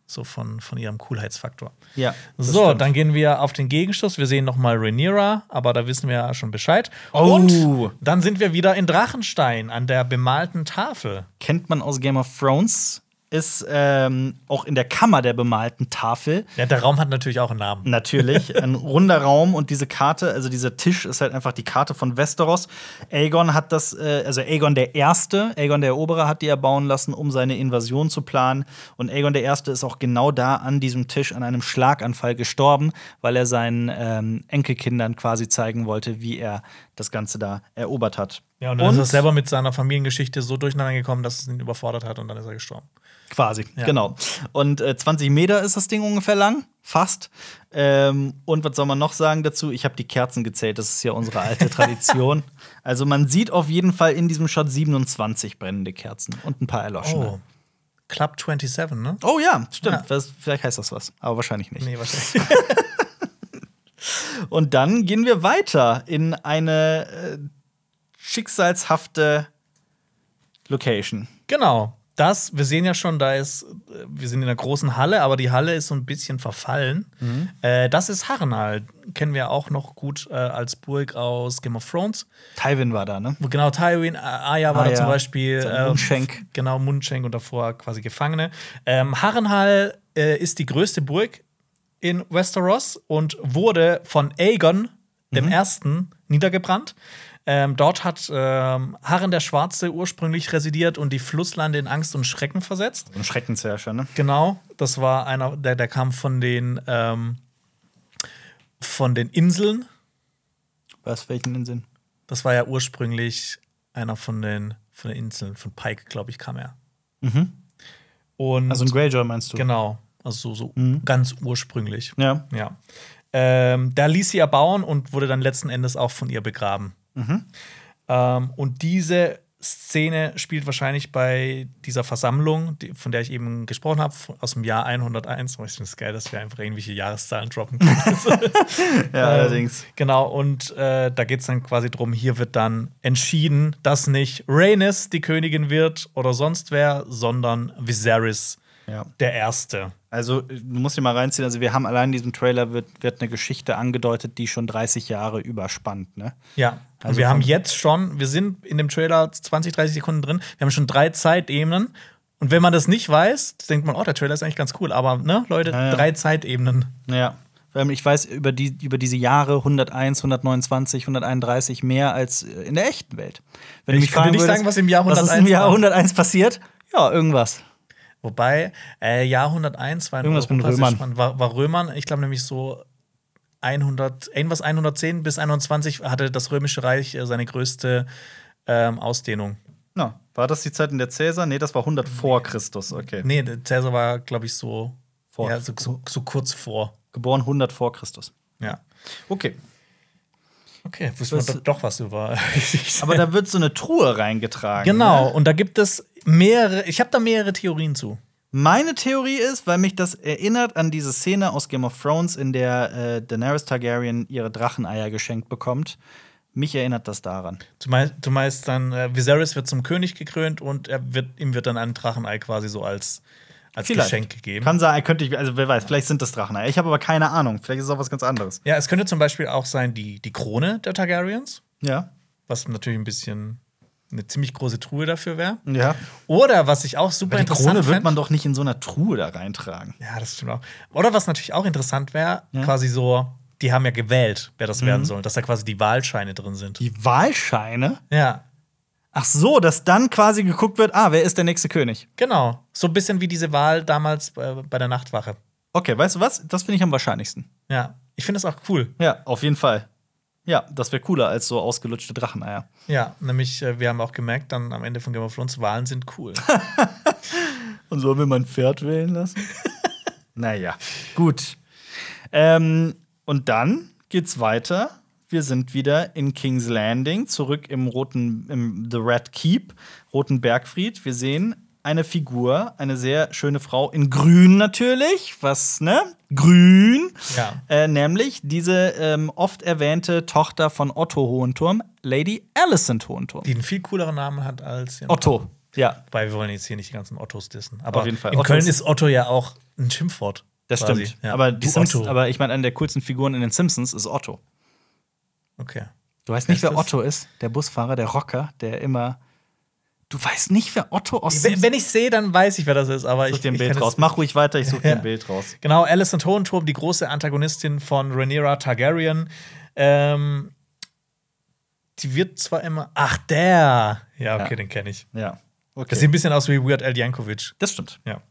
[SPEAKER 2] So von, von ihrem Coolheitsfaktor.
[SPEAKER 1] Ja.
[SPEAKER 2] So,
[SPEAKER 1] stimmt.
[SPEAKER 2] dann gehen wir auf den Gegenstoß. Wir sehen noch mal Rhaenyra, aber da wissen wir ja schon Bescheid.
[SPEAKER 1] Oh.
[SPEAKER 2] Und dann sind wir wieder in Drachenstein an der bemalten Tafel.
[SPEAKER 1] kennt man aus Game of Thrones, ist ähm, auch in der Kammer der bemalten Tafel.
[SPEAKER 2] Ja, der Raum hat natürlich auch einen Namen.
[SPEAKER 1] Natürlich, ein runder Raum und diese Karte, also dieser Tisch ist halt einfach die Karte von Westeros. Aegon hat das, äh, also Aegon der Erste, Aegon der Eroberer hat die erbauen lassen, um seine Invasion zu planen. Und Aegon der Erste ist auch genau da an diesem Tisch an einem Schlaganfall gestorben, weil er seinen ähm, Enkelkindern quasi zeigen wollte, wie er das Ganze da erobert hat.
[SPEAKER 2] Ja, und dann ist er selber mit seiner Familiengeschichte so durcheinander gekommen, dass es ihn überfordert hat und dann ist er gestorben.
[SPEAKER 1] Quasi,
[SPEAKER 2] Ja.
[SPEAKER 1] genau. Und äh, 20 Meter ist das Ding ungefähr lang, fast. Ähm, und was soll man noch sagen dazu? Ich habe die Kerzen gezählt, das ist ja unsere alte Tradition. Also man sieht auf jeden Fall in diesem Shot 27 brennende Kerzen und ein paar erloschene.
[SPEAKER 2] Oh. Club 27, ne?
[SPEAKER 1] Oh, ja, stimmt.
[SPEAKER 2] Ja.
[SPEAKER 1] Vielleicht heißt das was, aber wahrscheinlich nicht.
[SPEAKER 2] Nee, wahrscheinlich.
[SPEAKER 1] Und dann gehen wir weiter in eine äh, schicksalshafte Location.
[SPEAKER 2] genau. Das, wir sehen ja schon, da ist, äh, wir sind in einer großen Halle, aber die Halle ist so ein bisschen verfallen. Äh, das ist Harrenhal. Kennen wir auch noch gut äh, als Burg aus Game of Thrones.
[SPEAKER 1] Tywin war da, ne?
[SPEAKER 2] Genau, Tywin, äh, Arya war da
[SPEAKER 1] Arya,
[SPEAKER 2] zum Beispiel.
[SPEAKER 1] sein
[SPEAKER 2] äh,
[SPEAKER 1] Mundschenk.
[SPEAKER 2] Genau, Mundschenk und davor quasi Gefangene. Ähm, Harrenhal äh, ist die größte Burg in Westeros und wurde von Aegon dem
[SPEAKER 1] Mhm.
[SPEAKER 2] Ersten niedergebrannt. Ähm, dort hat ähm, Harren der Schwarze ursprünglich residiert und die Flusslande in Angst und Schrecken versetzt.
[SPEAKER 1] Ein Schreckensherrscher, ne?
[SPEAKER 2] Genau, das war einer, der, der kam von den ähm, von den Inseln.
[SPEAKER 1] Was, welchen Inseln?
[SPEAKER 2] Das war ja ursprünglich einer von den, von den Inseln, von Pike, glaube ich, kam er.
[SPEAKER 1] Mhm.
[SPEAKER 2] Und
[SPEAKER 1] Also ein Greyjoy meinst du?
[SPEAKER 2] genau, also so, so
[SPEAKER 1] Mhm.
[SPEAKER 2] ganz ursprünglich.
[SPEAKER 1] Ja.
[SPEAKER 2] Ja. Ähm, da ließ sie erbauen und wurde dann letzten Endes auch von ihr begraben.
[SPEAKER 1] Mhm.
[SPEAKER 2] Ähm, und diese Szene spielt wahrscheinlich bei dieser Versammlung, die, von der ich eben gesprochen habe, aus dem Jahr 101. Oh, ich finde es geil, dass wir einfach irgendwelche Jahreszahlen droppen können.
[SPEAKER 1] Ja, allerdings.
[SPEAKER 2] Genau, und äh, da geht es dann quasi drum, hier wird dann entschieden, dass nicht Rhaenys die Königin wird oder sonst wer, sondern Viserys
[SPEAKER 1] Ja.
[SPEAKER 2] der Erste.
[SPEAKER 1] Also, du musst dir mal reinziehen. Also, wir haben allein in diesem Trailer wird, wird eine Geschichte angedeutet, die schon 30 Jahre überspannt, ne?
[SPEAKER 2] Ja,
[SPEAKER 1] Also
[SPEAKER 2] wir haben jetzt schon, wir sind in dem Trailer 20, 30 Sekunden drin, wir haben schon drei Zeitebenen. Und wenn man das nicht weiß, denkt man, oh, der Trailer ist eigentlich ganz cool. Aber, ne, Leute,
[SPEAKER 1] Ja, ja.
[SPEAKER 2] drei Zeitebenen.
[SPEAKER 1] Ja. Ich weiß über, die, über diese Jahre 101, 129, 131 mehr als äh, in der echten Welt. Wenn
[SPEAKER 2] Ich könnte nicht sagen, was im Jahr
[SPEAKER 1] Was ist
[SPEAKER 2] 101
[SPEAKER 1] im Jahr
[SPEAKER 2] war.
[SPEAKER 1] 101 passiert? Ja, irgendwas.
[SPEAKER 2] Wobei, äh, Jahr 101 war in
[SPEAKER 1] Irgendwas mit
[SPEAKER 2] Europa sehr
[SPEAKER 1] Römern.
[SPEAKER 2] War, war Römern, ich glaube nämlich so 100, irgendwas 110 bis 120 hatte das Römische Reich äh, seine größte ähm, Ausdehnung.
[SPEAKER 1] Na, war das die Zeit in der Cäsar? Nee, das war 100 vor Christus. Okay.
[SPEAKER 2] Nee, der Cäsar war, glaube ich, so,
[SPEAKER 1] Vor-
[SPEAKER 2] ja, so, so, so kurz vor.
[SPEAKER 1] Geboren 100 vor Christus.
[SPEAKER 2] Ja.
[SPEAKER 1] Okay.
[SPEAKER 2] Okay, wir
[SPEAKER 1] Was-
[SPEAKER 2] doch, doch was über.
[SPEAKER 1] Aber da wird so eine Truhe reingetragen.
[SPEAKER 2] genau,
[SPEAKER 1] Ne?
[SPEAKER 2] und da gibt es mehrere, ich habe da mehrere Theorien zu.
[SPEAKER 1] Meine Theorie ist, weil mich das erinnert an diese Szene aus Game of Thrones, in der äh, Daenerys Targaryen ihre Dracheneier geschenkt bekommt. Mich erinnert das daran.
[SPEAKER 2] Du meinst, du meinst dann, äh, Viserys wird zum König gekrönt und er wird, ihm wird dann ein Drachenei quasi so als, als
[SPEAKER 1] Vielleicht.
[SPEAKER 2] Geschenk gegeben.
[SPEAKER 1] Kann sein, könnte ich, also wer weiß, vielleicht sind das Dracheneier. Ich habe aber keine Ahnung. Vielleicht ist es auch was ganz anderes.
[SPEAKER 2] Ja, es könnte zum Beispiel auch sein, die, die Krone der Targaryens,
[SPEAKER 1] Ja.
[SPEAKER 2] was natürlich ein bisschen eine ziemlich große Truhe dafür wäre.
[SPEAKER 1] Ja.
[SPEAKER 2] Oder was ich auch super
[SPEAKER 1] Weil die
[SPEAKER 2] interessant
[SPEAKER 1] Krone wird man doch nicht in so einer Truhe da reintragen.
[SPEAKER 2] Ja, das stimmt auch. Oder was natürlich auch interessant wäre,
[SPEAKER 1] Ja.
[SPEAKER 2] quasi so, die haben ja gewählt, wer das
[SPEAKER 1] Mhm.
[SPEAKER 2] werden soll, dass da quasi die Wahlscheine drin sind.
[SPEAKER 1] Die Wahlscheine?
[SPEAKER 2] Ja,
[SPEAKER 1] Ach so, dass dann quasi geguckt wird, ah, wer ist der nächste König?
[SPEAKER 2] genau. So ein bisschen wie diese Wahl damals äh, bei der Nachtwache.
[SPEAKER 1] Okay, weißt du was? Das finde ich am wahrscheinlichsten.
[SPEAKER 2] Ja, ich finde das auch cool.
[SPEAKER 1] Ja, auf jeden Fall. Ja, das wäre cooler als so ausgelutschte Dracheneier.
[SPEAKER 2] Ja, nämlich, äh, wir haben auch gemerkt, dann am Ende von Game of Thrones, Wahlen sind cool.
[SPEAKER 1] Und sollen wir mein Pferd wählen lassen? naja, gut. Ähm, und dann geht's weiter. Wir sind wieder in King's Landing, zurück im roten, im The Red Keep, roten Bergfried. Wir sehen eine Figur, eine sehr schöne Frau in Grün natürlich. Was, ne? Grün.
[SPEAKER 2] Ja.
[SPEAKER 1] Äh, nämlich diese ähm, oft erwähnte Tochter von Otto Hohenturm, Lady Alicent Hohenturm.
[SPEAKER 2] Die einen viel cooleren Namen hat als
[SPEAKER 1] Otto. Ja,
[SPEAKER 2] Wobei wir wollen jetzt hier nicht die ganzen Ottos dissen. Aber
[SPEAKER 1] Auf jeden Fall.
[SPEAKER 2] in
[SPEAKER 1] Otto
[SPEAKER 2] Köln
[SPEAKER 1] ist-
[SPEAKER 2] Otto ja auch ein Schimpfwort.
[SPEAKER 1] Das
[SPEAKER 2] quasi.
[SPEAKER 1] stimmt.
[SPEAKER 2] Ja.
[SPEAKER 1] Aber, die Simpsons, aber ich meine, eine der coolsten Figuren in den Simpsons ist Otto.
[SPEAKER 2] Okay.
[SPEAKER 1] Du weißt nicht, wer Otto ist? Der Busfahrer, der Rocker, der immer. Du weißt nicht, wer Otto aus
[SPEAKER 2] Wenn, wenn ich sehe, dann weiß ich, wer das ist. Aber
[SPEAKER 1] Ich
[SPEAKER 2] ich,
[SPEAKER 1] such dir ein
[SPEAKER 2] ich
[SPEAKER 1] Bild raus. Mach ruhig weiter, ich suche dir
[SPEAKER 2] Ja.
[SPEAKER 1] ein Bild raus.
[SPEAKER 2] Genau, Alicent Hohenturm, die große Antagonistin von Rhaenyra Targaryen. Ähm, die wird zwar immer. Ach, der! Ja, okay,
[SPEAKER 1] Ja.
[SPEAKER 2] den kenne ich.
[SPEAKER 1] Ja. Okay.
[SPEAKER 2] Das sieht ein bisschen aus wie Weird Al Yankovic.
[SPEAKER 1] Das stimmt.
[SPEAKER 2] Ja.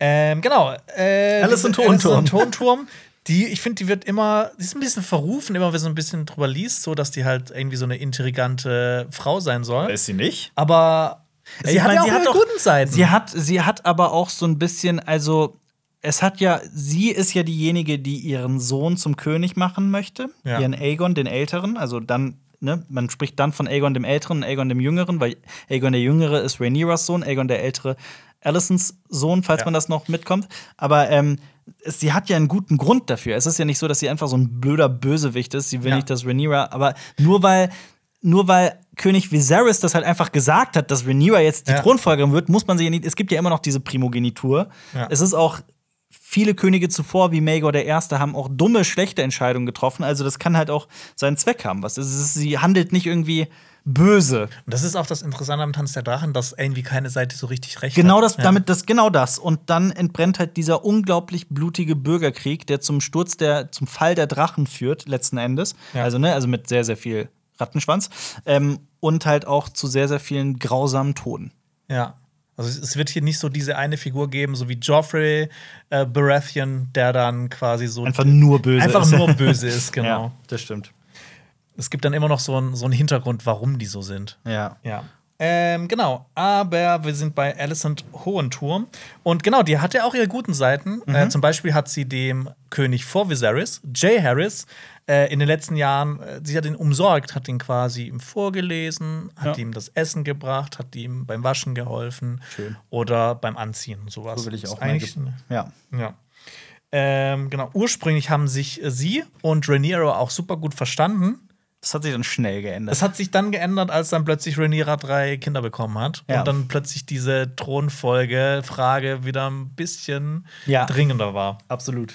[SPEAKER 2] Ähm, genau. Äh,
[SPEAKER 1] Alicent
[SPEAKER 2] diese
[SPEAKER 1] Hohenturm.
[SPEAKER 2] Alicent Hohenturm. Die, ich finde, die wird immer, die ist ein bisschen verrufen, immer wenn man so ein bisschen drüber liest, so dass die halt irgendwie so eine intrigante Frau sein soll.
[SPEAKER 1] Ist sie nicht?
[SPEAKER 2] Aber sie
[SPEAKER 1] Ich
[SPEAKER 2] hat
[SPEAKER 1] mein,
[SPEAKER 2] ja auch
[SPEAKER 1] sie hat
[SPEAKER 2] ihre guten Seiten.
[SPEAKER 1] Sie hat, sie hat aber auch so ein bisschen, also es hat ja, sie ist ja diejenige, die ihren Sohn zum König machen möchte,
[SPEAKER 2] Ja.
[SPEAKER 1] ihren Aegon, den Älteren. Also dann, ne, man spricht dann von Aegon dem Älteren und Aegon dem Jüngeren, weil Aegon der Jüngere ist Rhaenyras Sohn, Aegon der Ältere Alicents Sohn, falls
[SPEAKER 2] Ja.
[SPEAKER 1] man das noch mitkommt. Aber ähm, sie hat ja einen guten Grund dafür. Es ist ja nicht so, dass sie einfach so ein blöder Bösewicht ist. Sie will
[SPEAKER 2] Ja.
[SPEAKER 1] nicht, dass Rhaenyra, aber nur weil nur weil König Viserys das halt einfach gesagt hat, dass Rhaenyra jetzt die
[SPEAKER 2] Ja.
[SPEAKER 1] Thronfolgerin wird, muss man sie ja nicht. Es gibt ja immer noch diese Primogenitur.
[SPEAKER 2] Ja.
[SPEAKER 1] Es ist auch viele Könige zuvor, wie Maegor der Erste, haben auch dumme, schlechte Entscheidungen getroffen. Also das kann halt auch seinen Zweck haben. Was ist, sie handelt nicht irgendwie böse.
[SPEAKER 2] Und das ist auch das Interessante am Tanz der Drachen, dass irgendwie keine Seite so richtig recht
[SPEAKER 1] Genau
[SPEAKER 2] hat.
[SPEAKER 1] das,
[SPEAKER 2] Ja.
[SPEAKER 1] damit das, genau das. Und dann entbrennt halt dieser unglaublich blutige Bürgerkrieg, der zum Sturz der, zum Fall der Drachen führt, letzten Endes.
[SPEAKER 2] Ja.
[SPEAKER 1] Also, ne, also mit sehr, sehr viel Rattenschwanz. Ähm, und halt auch zu sehr, sehr vielen grausamen Toten.
[SPEAKER 2] Ja. Also es- es wird hier nicht so diese eine Figur geben, so wie Joffrey äh, Baratheon, der dann quasi so
[SPEAKER 1] Einfach nur böse
[SPEAKER 2] einfach
[SPEAKER 1] ist.
[SPEAKER 2] nur böse ist, genau.
[SPEAKER 1] Ja, das stimmt.
[SPEAKER 2] Es gibt dann immer noch so einen so einen Hintergrund, warum die so sind.
[SPEAKER 1] Ja.
[SPEAKER 2] Ja. Ähm, genau, aber wir sind bei Alicent Hohenturm. Und genau, die hat ja auch ihre guten Seiten.
[SPEAKER 1] Mhm.
[SPEAKER 2] Äh, zum Beispiel hat sie dem König vor Viserys, Jay Harris, äh, in den letzten Jahren, äh, sie hat ihn umsorgt, hat ihn quasi ihm vorgelesen, hat
[SPEAKER 1] Ja.
[SPEAKER 2] ihm das Essen gebracht, hat ihm beim Waschen geholfen
[SPEAKER 1] Schön.
[SPEAKER 2] oder beim Anziehen und sowas.
[SPEAKER 1] So will ich auch
[SPEAKER 2] eigentlich.
[SPEAKER 1] ge- Ja.
[SPEAKER 2] Ja. Ähm, genau, ursprünglich haben sich äh, sie und Rhaenyra auch super gut verstanden.
[SPEAKER 1] Das hat sich dann schnell geändert.
[SPEAKER 2] Das hat sich dann geändert, als dann plötzlich Rhaenyra drei Kinder bekommen hat.
[SPEAKER 1] Ja.
[SPEAKER 2] Und dann plötzlich diese Thronfolge-Frage wieder ein bisschen
[SPEAKER 1] Ja.
[SPEAKER 2] dringender war.
[SPEAKER 1] Absolut.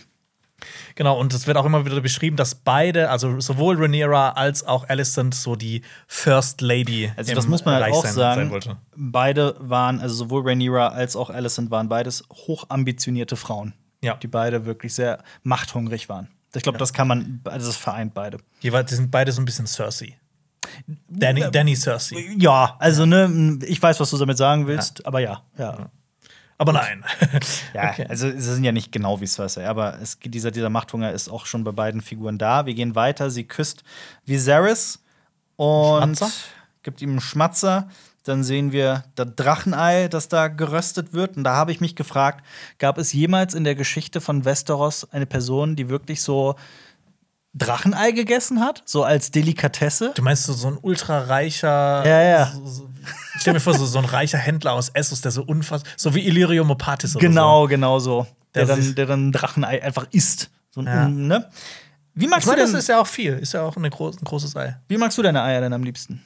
[SPEAKER 2] Genau, und es wird auch immer wieder beschrieben, dass beide, also sowohl Rhaenyra als auch Alicent, so die First Lady
[SPEAKER 1] Also das muss man halt
[SPEAKER 2] Reich
[SPEAKER 1] auch
[SPEAKER 2] sein,
[SPEAKER 1] sagen.
[SPEAKER 2] sein wollte.
[SPEAKER 1] Beide waren, also sowohl Rhaenyra als auch Alicent waren beides hochambitionierte Frauen.
[SPEAKER 2] Ja.
[SPEAKER 1] Die beide wirklich sehr machthungrig waren. Ich glaube, das kann man, also das vereint beide.
[SPEAKER 2] Jeweils, die sind beide so ein bisschen Cersei. Danny, Danny Cersei.
[SPEAKER 1] Ja, also ne, ich weiß, was du damit sagen willst, aber ja, ja.
[SPEAKER 2] Aber nein.
[SPEAKER 1] Ja,
[SPEAKER 2] Okay.
[SPEAKER 1] also sie sind ja nicht genau wie Cersei, aber es, dieser, dieser Machthunger ist auch schon bei beiden Figuren da. Wir gehen weiter. Sie küsst Viserys und
[SPEAKER 2] Schmatzer?
[SPEAKER 1] gibt ihm einen Schmatzer. Dann sehen wir das Drachenei, das da geröstet wird. Und da habe ich mich gefragt, gab es jemals in der Geschichte von Westeros eine Person, die wirklich so Drachenei gegessen hat? So als Delikatesse?
[SPEAKER 2] Du meinst so, so ein ultrareicher.
[SPEAKER 1] Ja, ja.
[SPEAKER 2] So, so, ich stell mir vor, so, so ein reicher Händler aus Essos, der so unfassbar. So wie Illyrio Mopatis oder
[SPEAKER 1] Genau, genau so. Der,
[SPEAKER 2] Der
[SPEAKER 1] dann, der dann Drachenei einfach isst. So ein,
[SPEAKER 2] Ja.
[SPEAKER 1] ne? Wie
[SPEAKER 2] so.
[SPEAKER 1] magst,
[SPEAKER 2] Ich meine,
[SPEAKER 1] du
[SPEAKER 2] das
[SPEAKER 1] denn,
[SPEAKER 2] ist ja auch viel. Ist ja auch groß, ein großes Ei.
[SPEAKER 1] wie magst du deine Eier denn am liebsten?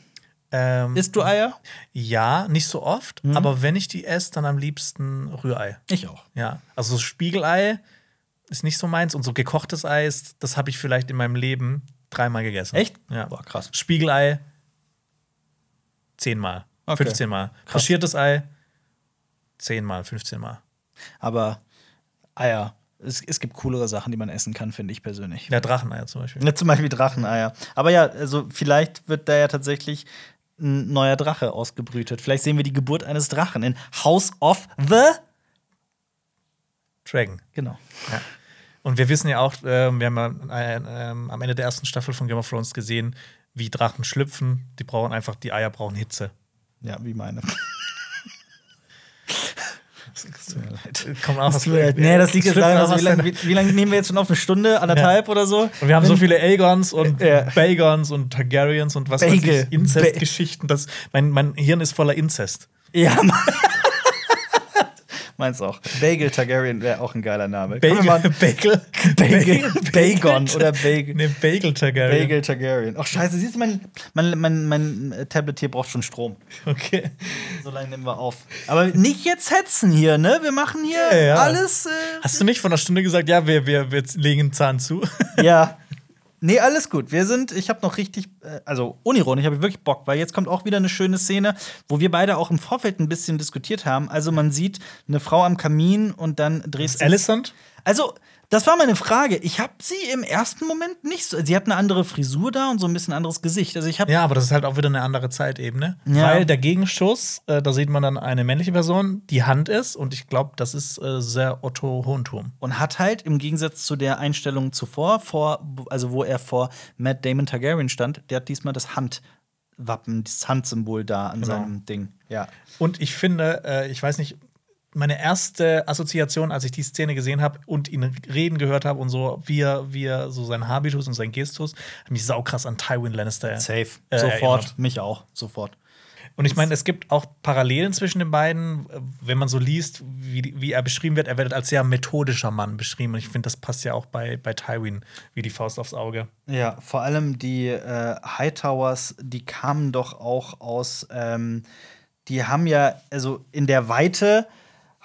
[SPEAKER 2] Ähm,
[SPEAKER 1] Isst du Eier?
[SPEAKER 2] ja, nicht so oft,
[SPEAKER 1] Mhm.
[SPEAKER 2] aber wenn ich die esse, dann am liebsten Rührei.
[SPEAKER 1] Ich auch.
[SPEAKER 2] Ja. Also so Spiegelei ist nicht so meins und so gekochtes Eis, das habe ich vielleicht in meinem Leben dreimal gegessen.
[SPEAKER 1] Echt?
[SPEAKER 2] Ja.
[SPEAKER 1] Boah, krass.
[SPEAKER 2] Spiegelei zehnmal,
[SPEAKER 1] Okay.
[SPEAKER 2] 15 Mal. Pochiertes Ei zehnmal, 15 Mal.
[SPEAKER 1] Aber Eier. Es, es gibt coolere Sachen, die man essen kann, finde ich persönlich.
[SPEAKER 2] Ja, Dracheneier zum Beispiel.
[SPEAKER 1] Ja, zum Beispiel Dracheneier. Aber ja, also vielleicht wird da ja tatsächlich ein neuer Drache ausgebrütet. Vielleicht sehen wir die Geburt eines Drachen in House of the.
[SPEAKER 2] Dragon.
[SPEAKER 1] Genau.
[SPEAKER 2] Ja. Und wir wissen ja auch, ähm, wir haben äh, ähm, am Ende der ersten Staffel von Game of Thrones gesehen, wie Drachen schlüpfen. Die brauchen einfach, die Eier brauchen Hitze.
[SPEAKER 1] Ja, wie meine. Tut mir leid.
[SPEAKER 2] Auch
[SPEAKER 1] Das
[SPEAKER 2] aus
[SPEAKER 1] leid. Nee, das liegt jetzt
[SPEAKER 2] auch
[SPEAKER 1] also wie lange wie, nehmen wir jetzt schon auf? Eine Stunde, anderthalb oder so?
[SPEAKER 2] Und wir haben so viele Aegons und
[SPEAKER 1] Ja.
[SPEAKER 2] Bagons und Targaryens und was weiß
[SPEAKER 1] Bagel.
[SPEAKER 2] ich, Inzestgeschichten. Mein, mein Hirn ist voller Inzest.
[SPEAKER 1] Ja. Meins auch. Bagel Targaryen wäre auch ein geiler Name.
[SPEAKER 2] Bagel,
[SPEAKER 1] mal-
[SPEAKER 2] Bagel,
[SPEAKER 1] Bagel, Bagon oder Bagel.
[SPEAKER 2] Nee, Bagel Targaryen.
[SPEAKER 1] Bagel Targaryen. Ach, scheiße, siehst du, mein, mein, mein, mein Tablet hier braucht schon Strom.
[SPEAKER 2] Okay.
[SPEAKER 1] So lange nehmen wir auf. Aber nicht jetzt hetzen hier, ne? Wir machen hier
[SPEAKER 2] Ja, ja.
[SPEAKER 1] alles. Äh,
[SPEAKER 2] Hast du nicht vor einer Stunde gesagt, ja, wir, wir, wir legen einen Zahn zu?
[SPEAKER 1] ja. Nee, alles gut. Wir sind, ich habe noch richtig, äh, also unironisch, habe ich wirklich Bock, weil jetzt kommt auch wieder eine schöne Szene, wo wir beide auch im Vorfeld ein bisschen diskutiert haben. Also man sieht eine Frau am Kamin und dann dreht sich.
[SPEAKER 2] Alicent?
[SPEAKER 1] Also, das war meine Frage. Ich habe sie im ersten Moment nicht so. Sie hat eine andere Frisur da und so ein bisschen anderes Gesicht. Also ich
[SPEAKER 2] Ja, aber das ist halt auch wieder eine andere Zeitebene.
[SPEAKER 1] Ja.
[SPEAKER 2] Weil der Gegenschuss, äh, da sieht man dann eine männliche Person, die Hand ist. Und ich glaube, das ist äh, sehr Otto Hohenturm.
[SPEAKER 1] und hat halt im Gegensatz zu der Einstellung zuvor, vor, also wo er vor Matt Damon Targaryen stand, der hat diesmal das Handwappen, das Handsymbol da an
[SPEAKER 2] Genau.
[SPEAKER 1] seinem Ding. Ja.
[SPEAKER 2] Und ich finde, äh, ich weiß nicht, meine erste Assoziation, als ich die Szene gesehen habe und ihn reden gehört habe und so, wie er, wie er so sein Habitus und sein Gestus, hat mich saukrass an Tywin Lannister
[SPEAKER 1] Safe.
[SPEAKER 2] äh,
[SPEAKER 1] Sofort.
[SPEAKER 2] erinnert.
[SPEAKER 1] Mich auch. Sofort.
[SPEAKER 2] Und ich meine, es gibt auch Parallelen zwischen den beiden, wenn man so liest, wie, wie er beschrieben wird. Er wird als sehr methodischer Mann beschrieben. Und ich finde, das passt ja auch bei, bei Tywin wie die Faust aufs Auge.
[SPEAKER 1] Ja, vor allem die äh, Hightowers, die kamen doch auch aus, ähm, die haben ja, also in der Weite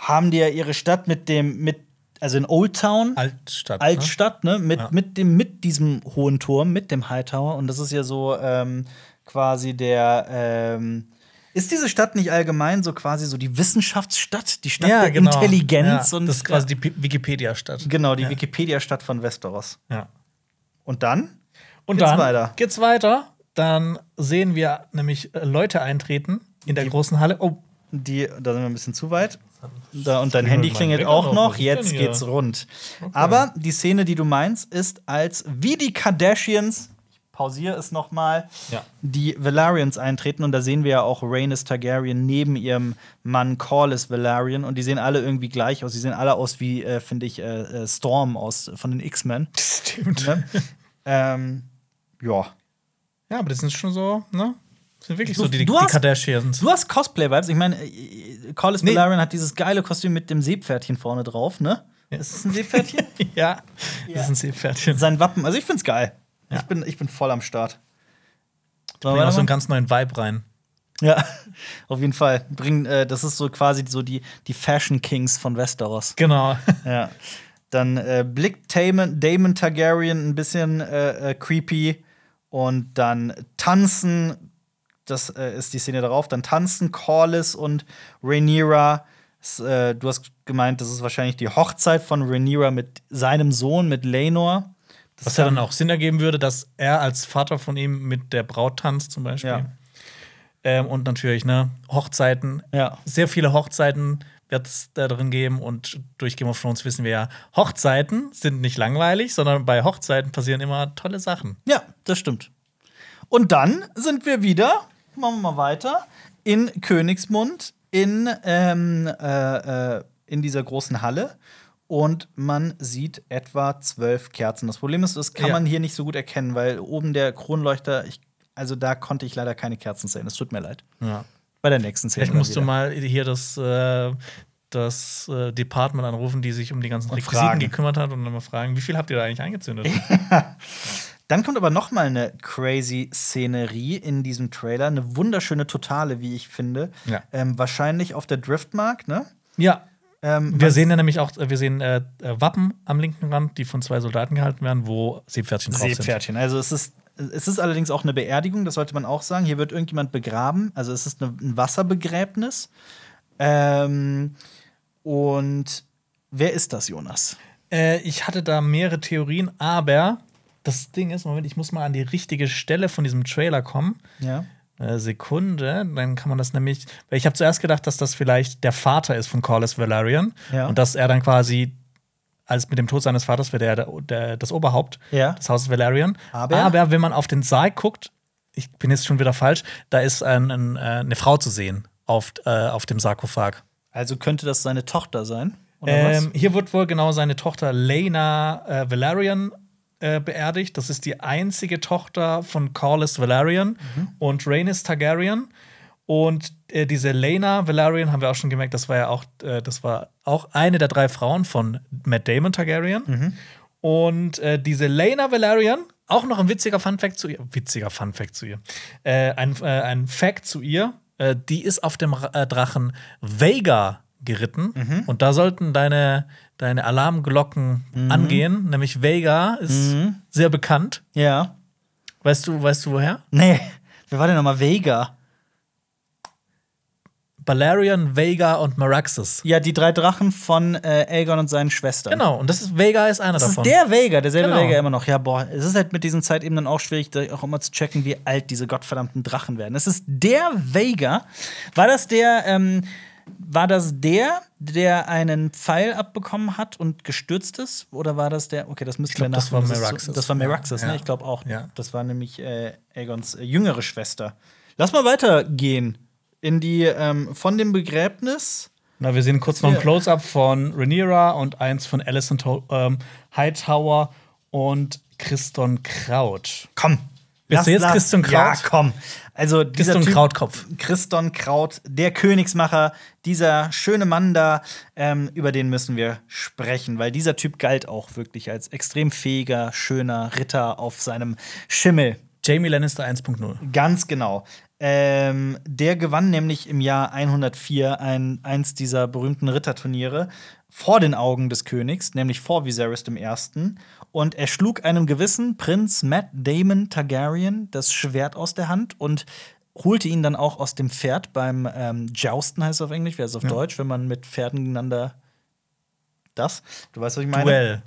[SPEAKER 1] haben die ja ihre Stadt mit dem, mit, also in Old Town,
[SPEAKER 2] Altstadt.
[SPEAKER 1] Altstadt, ne, mit,
[SPEAKER 2] Ja.
[SPEAKER 1] mit, dem, mit diesem hohen Turm, mit dem Hightower. Und das ist ja so ähm, quasi der, ähm, ist diese Stadt nicht allgemein so quasi so die Wissenschaftsstadt, die Stadt
[SPEAKER 2] Ne? Ja,
[SPEAKER 1] der
[SPEAKER 2] genau.
[SPEAKER 1] Intelligenz
[SPEAKER 2] ja,
[SPEAKER 1] und
[SPEAKER 2] das ist quasi die Pi- Wikipedia-Stadt.
[SPEAKER 1] genau die. Wikipedia-Stadt von Westeros.
[SPEAKER 2] Ja.
[SPEAKER 1] Und dann
[SPEAKER 2] Und
[SPEAKER 1] Geht's
[SPEAKER 2] dann
[SPEAKER 1] weiter?
[SPEAKER 2] geht's weiter. Dann sehen wir nämlich äh, Leute eintreten in der großen Halle. Oh,
[SPEAKER 1] Die, da sind wir ein bisschen zu weit. Da, und dein Handy klingelt auch
[SPEAKER 2] noch.
[SPEAKER 1] Jetzt geht's rund. Aber die Szene, die du meinst, ist, als wie die Kardashians, ich pausiere es noch mal,
[SPEAKER 2] Ja.
[SPEAKER 1] die Valarians eintreten. Und da sehen wir ja auch Rhaenys Targaryen neben ihrem Mann Corlys Valarian. Und die sehen alle irgendwie gleich aus. Die sehen alle aus wie, äh, finde ich, äh, äh, Storm aus, von den X-Men.
[SPEAKER 2] stimmt.
[SPEAKER 1] Ne? ähm, ja.
[SPEAKER 2] Ja, aber das sind schon so, ne? Das sind wirklich
[SPEAKER 1] Du-
[SPEAKER 2] so die, die
[SPEAKER 1] du hast-
[SPEAKER 2] Kardashians.
[SPEAKER 1] Du hast Cosplay-Vibes. Ich meine, äh, Corlys
[SPEAKER 2] Nee.
[SPEAKER 1] Valarian hat dieses geile Kostüm mit dem Seepferdchen vorne drauf, ne? Ist es ein Seepferdchen?
[SPEAKER 2] ja,
[SPEAKER 1] Ja.
[SPEAKER 2] das sind Seepferdchen.
[SPEAKER 1] Sein Wappen. Also ich find's geil.
[SPEAKER 2] Ja.
[SPEAKER 1] Ich, bin, ich bin voll am Start.
[SPEAKER 2] Bringen auch so einen ganz neuen Vibe rein.
[SPEAKER 1] ja, auf jeden Fall. Bring, äh, das ist so quasi so die, die Fashion Kings von Westeros.
[SPEAKER 2] Genau.
[SPEAKER 1] Ja. Dann äh, blickt Damon, Damon Targaryen ein bisschen äh, äh, creepy und dann tanzen, das äh, ist die Szene darauf, dann tanzen Corlys und Rhaenyra. S- äh, du hast gemeint, das ist wahrscheinlich die Hochzeit von Rhaenyra mit seinem Sohn, mit Lenor. Das
[SPEAKER 2] Was ja dann auch Sinn ergeben würde, dass er als Vater von ihm mit der Braut tanzt, zum Beispiel.
[SPEAKER 1] Ja.
[SPEAKER 2] Ähm, und natürlich, ne, Hochzeiten.
[SPEAKER 1] Ja.
[SPEAKER 2] Sehr viele Hochzeiten wird es da drin geben. Und durch Game of Thrones wissen wir ja, Hochzeiten sind nicht langweilig, sondern bei Hochzeiten passieren immer tolle Sachen.
[SPEAKER 1] Ja, das stimmt. Und dann sind wir wieder, machen wir mal weiter, in Königsmund, in, ähm, äh, äh, in dieser großen Halle. Und man sieht etwa zwölf Kerzen. Das Problem ist, das kann
[SPEAKER 2] Ja.
[SPEAKER 1] man hier nicht so gut erkennen, weil oben der Kronleuchter, ich, also da konnte ich leider keine Kerzen sehen. Es tut mir leid.
[SPEAKER 2] Ja.
[SPEAKER 1] Bei der nächsten Szene.
[SPEAKER 2] Vielleicht musst du
[SPEAKER 1] wieder.
[SPEAKER 2] mal hier das, äh, das äh, Department anrufen, die sich um die ganzen Requisiten gekümmert hat und dann mal fragen, wie viel habt ihr da eigentlich angezündet?
[SPEAKER 1] Dann kommt aber noch mal eine crazy Szenerie in diesem Trailer, eine wunderschöne Totale, wie ich finde.
[SPEAKER 2] Ja.
[SPEAKER 1] Ähm, wahrscheinlich auf der Driftmark, ne?
[SPEAKER 2] ja.
[SPEAKER 1] Ähm,
[SPEAKER 2] Wir sehen ja nämlich auch, äh, wir sehen äh, äh, Wappen am linken Rand, die von zwei Soldaten gehalten werden, wo Seepferdchen drauf sind.
[SPEAKER 1] Seepferdchen. Also es ist, es ist allerdings auch eine Beerdigung, das sollte man auch sagen. Hier wird irgendjemand begraben. Also es ist ein Wasserbegräbnis. Ähm, und wer ist das, Jonas?
[SPEAKER 2] Äh, ich hatte da mehrere Theorien, aber das Ding ist, Moment, ich muss mal an die richtige Stelle von diesem Trailer kommen.
[SPEAKER 1] Ja.
[SPEAKER 2] Äh, Sekunde, dann kann man das nämlich. Weil ich habe zuerst gedacht, dass das vielleicht der Vater ist von Corlys Valerian.
[SPEAKER 1] Ja.
[SPEAKER 2] Und dass er dann quasi, als mit dem Tod seines Vaters wird er der, der, das Oberhaupt
[SPEAKER 1] Ja.
[SPEAKER 2] des Hauses Valerian.
[SPEAKER 1] Aber?
[SPEAKER 2] wenn man auf den Sarg guckt, ich bin jetzt schon wieder falsch, da ist ein, ein, äh, eine Frau zu sehen auf, äh, auf dem Sarkophag.
[SPEAKER 1] Also könnte das seine Tochter sein?
[SPEAKER 2] Ähm, hier wird wohl genau seine Tochter Lena äh, Valerian äh, beerdigt. Das ist die einzige Tochter von Corlys Valerian und Rhaenys Targaryen. Und äh, diese Lena Valerian haben wir auch schon gemerkt, das war ja auch, äh, das war auch eine der drei Frauen von Matt Damon Targaryen. Und äh, diese Lena Valerian, auch noch ein witziger Funfact zu ihr, witziger Funfact zu ihr, äh, ein, ein Fact zu ihr. die ist auf dem Ra- Drachen Vega geritten.
[SPEAKER 1] Mhm.
[SPEAKER 2] Und da sollten deine, deine Alarmglocken
[SPEAKER 1] Mhm.
[SPEAKER 2] angehen. Nämlich Vega ist sehr bekannt.
[SPEAKER 1] Ja.
[SPEAKER 2] Weißt du, weißt du woher?
[SPEAKER 1] Nee, wer war denn nochmal Vega?
[SPEAKER 2] Balerion, Vega und Meraxes.
[SPEAKER 1] Ja, die drei Drachen von äh, Aegon und seinen Schwestern.
[SPEAKER 2] Genau, und das ist Vega ist einer
[SPEAKER 1] Das ist
[SPEAKER 2] davon.
[SPEAKER 1] der Vega, derselbe
[SPEAKER 2] Genau.
[SPEAKER 1] Vega immer noch. Ja, boah, es ist halt mit diesen Zeitebenen auch schwierig, auch immer zu checken, wie alt diese gottverdammten Drachen werden. Es ist der Vega. War das der, ähm, war das der, der einen Pfeil abbekommen hat und gestürzt ist? Oder war das der? Okay, das müssten
[SPEAKER 2] glaub, das war Meraxes.
[SPEAKER 1] So, das war Meraxes,
[SPEAKER 2] Ja.
[SPEAKER 1] ne? Ich glaube auch.
[SPEAKER 2] Ja.
[SPEAKER 1] Das war nämlich äh, Aegons äh, jüngere Schwester. Lass mal weitergehen in die ähm, von dem Begräbnis.
[SPEAKER 2] Na, wir sehen kurz noch ein
[SPEAKER 1] Ja.
[SPEAKER 2] Close-up von Rhaenyra und eins von Alison ähm, Hightower und Christon Kraut.
[SPEAKER 1] Komm.
[SPEAKER 2] Bist du jetzt Christian Kraut?
[SPEAKER 1] Ja, komm. Also dieser
[SPEAKER 2] Christon Krautkopf.
[SPEAKER 1] Christon Kraut, der Königsmacher, dieser schöne Mann da, ähm, über den müssen wir sprechen, weil dieser Typ galt auch wirklich als extrem fähiger, schöner Ritter auf seinem Schimmel.
[SPEAKER 2] Jamie Lannister 1.0.
[SPEAKER 1] Ganz genau. Ähm, der gewann nämlich im Jahr 104 ein, eins dieser berühmten Ritterturniere vor den Augen des Königs, nämlich vor Viserys I. Und er schlug einem gewissen Prinz Matt Damon Targaryen das Schwert aus der Hand und holte ihn dann auch aus dem Pferd beim ähm, Jousten, heißt es auf Englisch, ist es auf Deutsch, wenn man mit Pferden gegeneinander das? Du weißt, was ich meine?
[SPEAKER 2] Duell.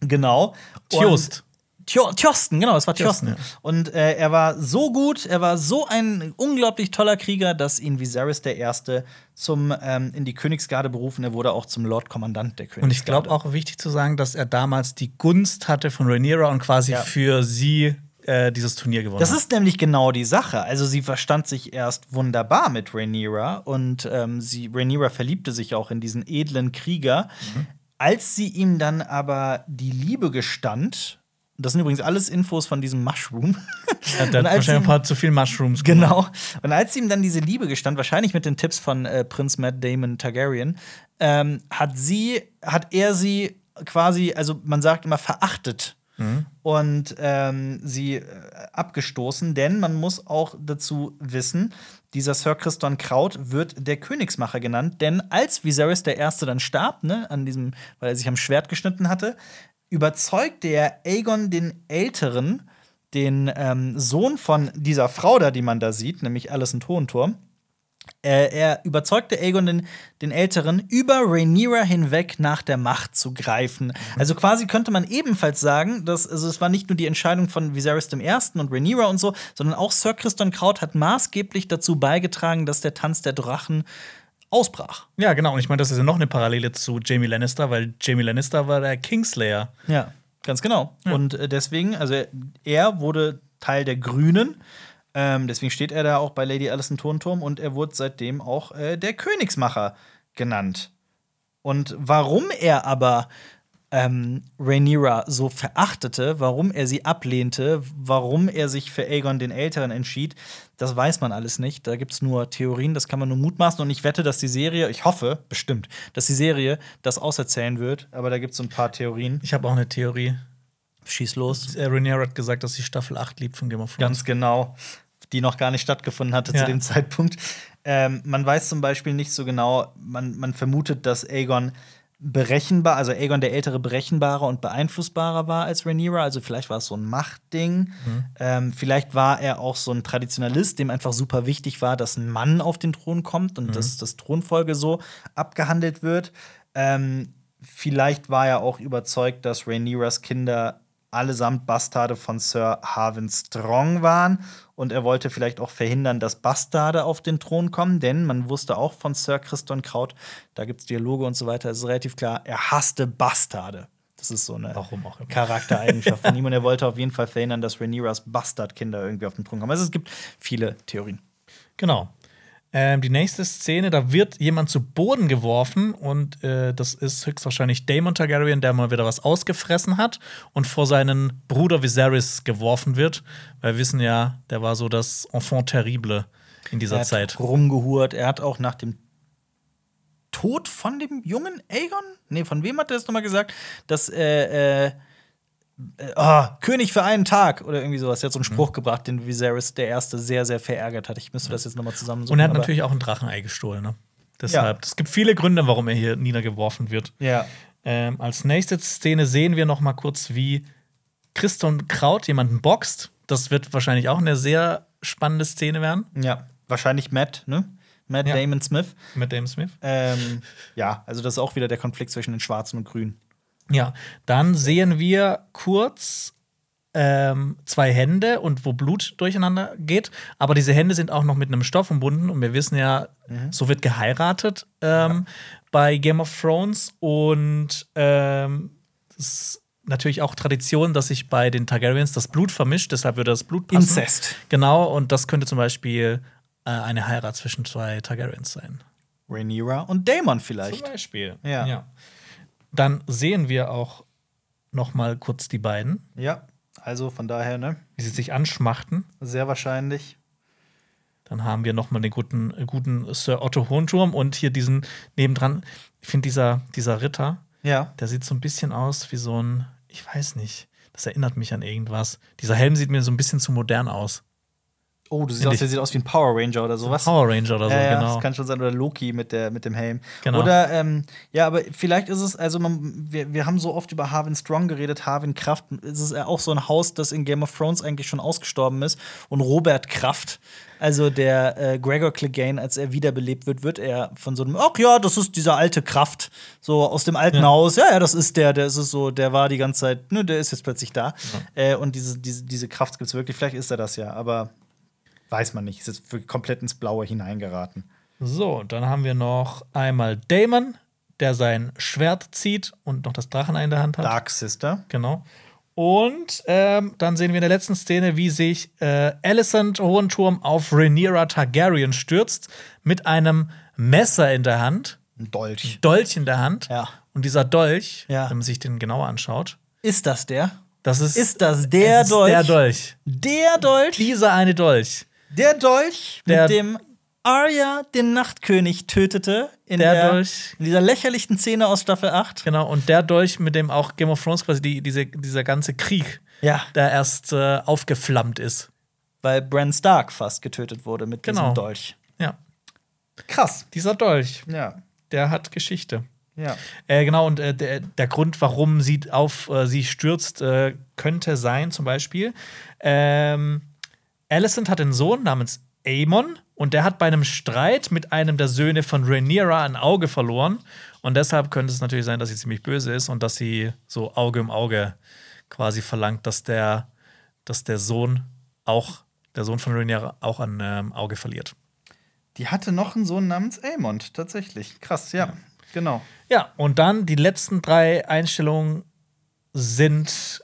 [SPEAKER 1] Genau.
[SPEAKER 2] Tjost.
[SPEAKER 1] Tjo Tjosten, genau, es war
[SPEAKER 2] Tjosten,
[SPEAKER 1] Tjosten. Und äh, er war so gut, er war so ein unglaublich toller Krieger, dass ihn Viserys I. zum ähm, in die Königsgarde berufen. Er wurde auch zum Lord Kommandant der Königsgarde.
[SPEAKER 2] Und ich glaube auch wichtig zu sagen, dass er damals die Gunst hatte von Rhaenyra und quasi
[SPEAKER 1] Ja.
[SPEAKER 2] für sie äh, dieses Turnier gewonnen
[SPEAKER 1] Das ist nämlich genau die Sache. Also sie verstand sich erst wunderbar mit Rhaenyra und ähm, sie Rhaenyra verliebte sich auch in diesen edlen Krieger.
[SPEAKER 2] Mhm.
[SPEAKER 1] Als sie ihm dann aber die Liebe gestand, das sind übrigens alles Infos von diesem Mushroom.
[SPEAKER 2] Er hat
[SPEAKER 1] Und als
[SPEAKER 2] wahrscheinlich
[SPEAKER 1] ihm-
[SPEAKER 2] ein paar zu viel Mushrooms gemacht.
[SPEAKER 1] Genau. Und als ihm dann diese Liebe gestand, wahrscheinlich mit den Tipps von äh, Prinz Matt Damon Targaryen, ähm, hat sie, hat er sie quasi, also man sagt immer verachtet und ähm, sie äh, abgestoßen, denn man muss auch dazu wissen, dieser Sir Christon Kraut wird der Königsmacher genannt, denn als Viserys der Erste dann starb, ne, an diesem, weil er sich am Schwert geschnitten hatte, überzeugte er Aegon den Älteren, den ähm, Sohn von dieser Frau da, die man da sieht, nämlich Alison Tonturm, äh, er überzeugte Aegon den, den Älteren, über Rhaenyra hinweg nach der Macht zu greifen. Also quasi könnte man ebenfalls sagen, dass also es war nicht nur die Entscheidung von Viserys I. und Rhaenyra und so, sondern auch Sir Christian Kraut hat maßgeblich dazu beigetragen, dass der Tanz der Drachen ausbrach.
[SPEAKER 2] Ja, genau. Und ich meine, das ist ja noch eine Parallele zu Jamie Lannister, weil Jamie Lannister war der Kingslayer.
[SPEAKER 1] Ja, ganz genau. Und äh, deswegen, also er- wurde Teil der Grünen. Ähm, deswegen steht er da auch bei Lady Alison Tonturm und er wurde seitdem auch äh, der Königsmacher genannt. Und warum er aber ähm, Rhaenyra so verachtete, warum er sie ablehnte, warum er sich für Aegon den Älteren entschied, das weiß man alles nicht. Da gibt es nur Theorien, das kann man nur mutmaßen. Und ich wette, dass die Serie, ich hoffe bestimmt, dass die Serie das auserzählen wird. Aber da gibt es so ein paar Theorien.
[SPEAKER 2] Ich habe auch eine Theorie.
[SPEAKER 1] Schieß los.
[SPEAKER 2] Äh, Rhaenyra hat gesagt, dass sie Staffel 8 liebt von Game of Thrones.
[SPEAKER 1] Ganz genau. Die noch gar nicht stattgefunden hatte
[SPEAKER 2] Ja.
[SPEAKER 1] zu dem Zeitpunkt. Ähm, man weiß zum Beispiel nicht so genau, man, man vermutet, dass Aegon berechenbar, also Aegon der Ältere berechenbarer und beeinflussbarer war als Rhaenyra. Also vielleicht war es so ein Machtding. Ähm, vielleicht war er auch so ein Traditionalist, dem einfach super wichtig war, dass ein Mann auf den Thron kommt und dass das Thronfolge so abgehandelt wird. Ähm, vielleicht war er auch überzeugt, dass Rhaenyras Kinder allesamt Bastarde von Sir Harwin Strong waren. Und er wollte vielleicht auch verhindern, dass Bastarde auf den Thron kommen, denn man wusste auch von Sir Christon Kraut, da gibt es Dialoge und so weiter, es ist relativ klar, er hasste Bastarde. Das ist so eine
[SPEAKER 2] Warum auch immer.
[SPEAKER 1] Charaktereigenschaft von ihm. Und er wollte auf jeden Fall verhindern, dass Rhaenyras Bastardkinder irgendwie auf den Thron kommen. Also es gibt viele Theorien.
[SPEAKER 2] Genau. Ähm, die nächste Szene, da wird jemand zu Boden geworfen und äh, das ist höchstwahrscheinlich Daemon Targaryen, der mal wieder was ausgefressen hat und vor seinen Bruder Viserys geworfen wird. Weil wir wissen ja, der war so das Enfant terrible in dieser
[SPEAKER 1] er hat
[SPEAKER 2] Zeit.
[SPEAKER 1] rumgehurt. Er hat auch nach dem Tod von dem jungen Aegon, nee, von wem hat er das nochmal gesagt, dass äh, äh, oh, König für einen Tag oder irgendwie sowas. Er hat so einen Spruch gebracht, den Viserys der Erste sehr, sehr verärgert hat. Ich müsste das jetzt nochmal zusammensuchen.
[SPEAKER 2] Und er hat natürlich auch ein Drachenei gestohlen. Ne? Deshalb, es gibt viele Gründe, warum er hier niedergeworfen wird.
[SPEAKER 1] Ja.
[SPEAKER 2] Ähm, als nächste Szene sehen wir noch mal kurz, wie Christon Kraut jemanden boxt. Das wird wahrscheinlich auch eine sehr spannende Szene werden
[SPEAKER 1] Ja. Wahrscheinlich Matt, ne? Matt
[SPEAKER 2] Ja.
[SPEAKER 1] Damon Smith.
[SPEAKER 2] mit Dame Smith.
[SPEAKER 1] Ähm, ja, also das ist auch wieder der Konflikt zwischen den Schwarzen und Grünen.
[SPEAKER 2] Ja, dann sehen wir kurz ähm, zwei Hände und wo Blut durcheinander geht. Aber diese Hände sind auch noch mit einem Stoff umbunden und wir wissen ja, so wird geheiratet ähm, bei Game of Thrones und ähm, ist natürlich auch Tradition, dass sich bei den Targaryens das Blut vermischt, deshalb würde das Blut passen.
[SPEAKER 1] Inzest.
[SPEAKER 2] Genau, und das könnte zum Beispiel äh, eine Heirat zwischen zwei Targaryens sein.
[SPEAKER 1] Rhaenyra und Daemon vielleicht.
[SPEAKER 2] Beispiel.
[SPEAKER 1] Ja.
[SPEAKER 2] Dann sehen wir auch noch mal kurz die beiden,
[SPEAKER 1] Ja. Also von daher, ne?
[SPEAKER 2] wie sie sich anschmachten.
[SPEAKER 1] Sehr wahrscheinlich.
[SPEAKER 2] Dann haben wir noch mal den guten, äh, guten Sir Otto Hohenturm und hier diesen nebendran. Ich finde dieser, dieser Ritter,
[SPEAKER 1] Ja.
[SPEAKER 2] der sieht so ein bisschen aus wie so ein, ich weiß nicht, das erinnert mich an irgendwas. Dieser Helm sieht mir so ein bisschen zu modern aus.
[SPEAKER 1] Oh, du siehst aus, der sieht aus wie ein Power Ranger oder sowas.
[SPEAKER 2] Power Ranger oder so,
[SPEAKER 1] ja, ja,
[SPEAKER 2] genau.
[SPEAKER 1] das kann schon sein. Oder Loki mit, der, mit dem Helm.
[SPEAKER 2] Genau.
[SPEAKER 1] Oder, ähm, ja, aber vielleicht ist es, also man, wir, wir haben so oft über Harvin Strong geredet, Harvin Kraft. Es ist ja auch so ein Haus, das in Game of Thrones eigentlich schon ausgestorben ist. Und Robert Kraft, also der äh, Gregor Clegane, als er wiederbelebt wird, wird er von so einem, ach ja, das ist dieser alte Kraft, so aus dem alten
[SPEAKER 2] Ja.
[SPEAKER 1] Haus. Ja, ja, das ist der, der ist es so, der war die ganze Zeit, ne, der ist jetzt plötzlich da. Äh, und diese, diese, diese Kraft gibt es wirklich, vielleicht ist er das ja, aber weiß man nicht. Ist jetzt wirklich komplett ins Blaue hineingeraten.
[SPEAKER 2] So, dann haben wir noch einmal Damon, der sein Schwert zieht und noch das Drachenei in der Hand hat.
[SPEAKER 1] Dark Sister.
[SPEAKER 2] Genau. Und ähm, dann sehen wir in der letzten Szene, wie sich äh, Alicent Hohenturm auf Rhaenyra Targaryen stürzt mit einem Messer in der Hand,
[SPEAKER 1] Ein Dolch.
[SPEAKER 2] Dolch in der Hand.
[SPEAKER 1] Ja.
[SPEAKER 2] Und dieser Dolch,
[SPEAKER 1] Ja.
[SPEAKER 2] wenn man sich den genauer anschaut,
[SPEAKER 1] Ist das der?
[SPEAKER 2] das ist,
[SPEAKER 1] Ist das der
[SPEAKER 2] es ist
[SPEAKER 1] Dolch?
[SPEAKER 2] Der Dolch.
[SPEAKER 1] Der Dolch?
[SPEAKER 2] Dieser eine Dolch.
[SPEAKER 1] Der Dolch,
[SPEAKER 2] Der-
[SPEAKER 1] mit dem Arya den Nachtkönig tötete in,
[SPEAKER 2] Der
[SPEAKER 1] der,
[SPEAKER 2] Dolch.
[SPEAKER 1] in dieser lächerlichen Szene aus Staffel 8.
[SPEAKER 2] Genau, und der Dolch, mit dem auch Game of Thrones quasi die, diese, dieser ganze Krieg,
[SPEAKER 1] Ja,
[SPEAKER 2] der erst äh, aufgeflammt ist.
[SPEAKER 1] weil Bran Stark fast getötet wurde mit
[SPEAKER 2] Genau.
[SPEAKER 1] diesem Dolch.
[SPEAKER 2] Ja.
[SPEAKER 1] Krass.
[SPEAKER 2] Dieser Dolch,
[SPEAKER 1] Ja,
[SPEAKER 2] der hat Geschichte.
[SPEAKER 1] ja.
[SPEAKER 2] Äh, genau, und äh, der, der Grund, warum sie auf äh, sie stürzt, äh, könnte sein, zum Beispiel, ähm, Alicent hat einen Sohn namens Aemon und der hat bei einem Streit mit einem der Söhne von Rhaenyra ein Auge verloren. Und deshalb könnte es natürlich sein, dass sie ziemlich böse ist und dass sie so Auge um Auge quasi verlangt, dass der, dass der Sohn auch, der Sohn von Rhaenyra auch ein ähm, Auge verliert.
[SPEAKER 1] Die hatte noch einen Sohn namens Aemond, tatsächlich. Krass, ja. Genau.
[SPEAKER 2] Ja, und dann die letzten drei Einstellungen sind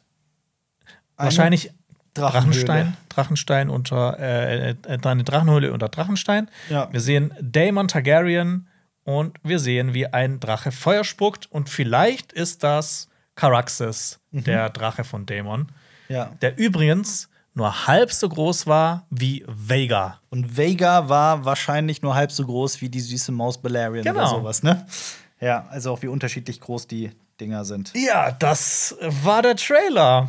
[SPEAKER 2] wahrscheinlich Drachenstein, Drachenstein unter äh, äh, eine Drachenhöhle unter Drachenstein.
[SPEAKER 1] Ja.
[SPEAKER 2] Wir sehen Daemon Targaryen und wir sehen, wie ein Drache Feuer spuckt und vielleicht ist das Caraxes, der Drache von Daemon,
[SPEAKER 1] Ja.
[SPEAKER 2] der übrigens nur halb so groß war wie Vega.
[SPEAKER 1] Und Vega war wahrscheinlich nur halb so groß wie die süße Maus Balerion oder
[SPEAKER 2] Genau.
[SPEAKER 1] sowas, ne? Ja, also auch wie unterschiedlich groß die Dinger sind.
[SPEAKER 2] Ja, das war der Trailer.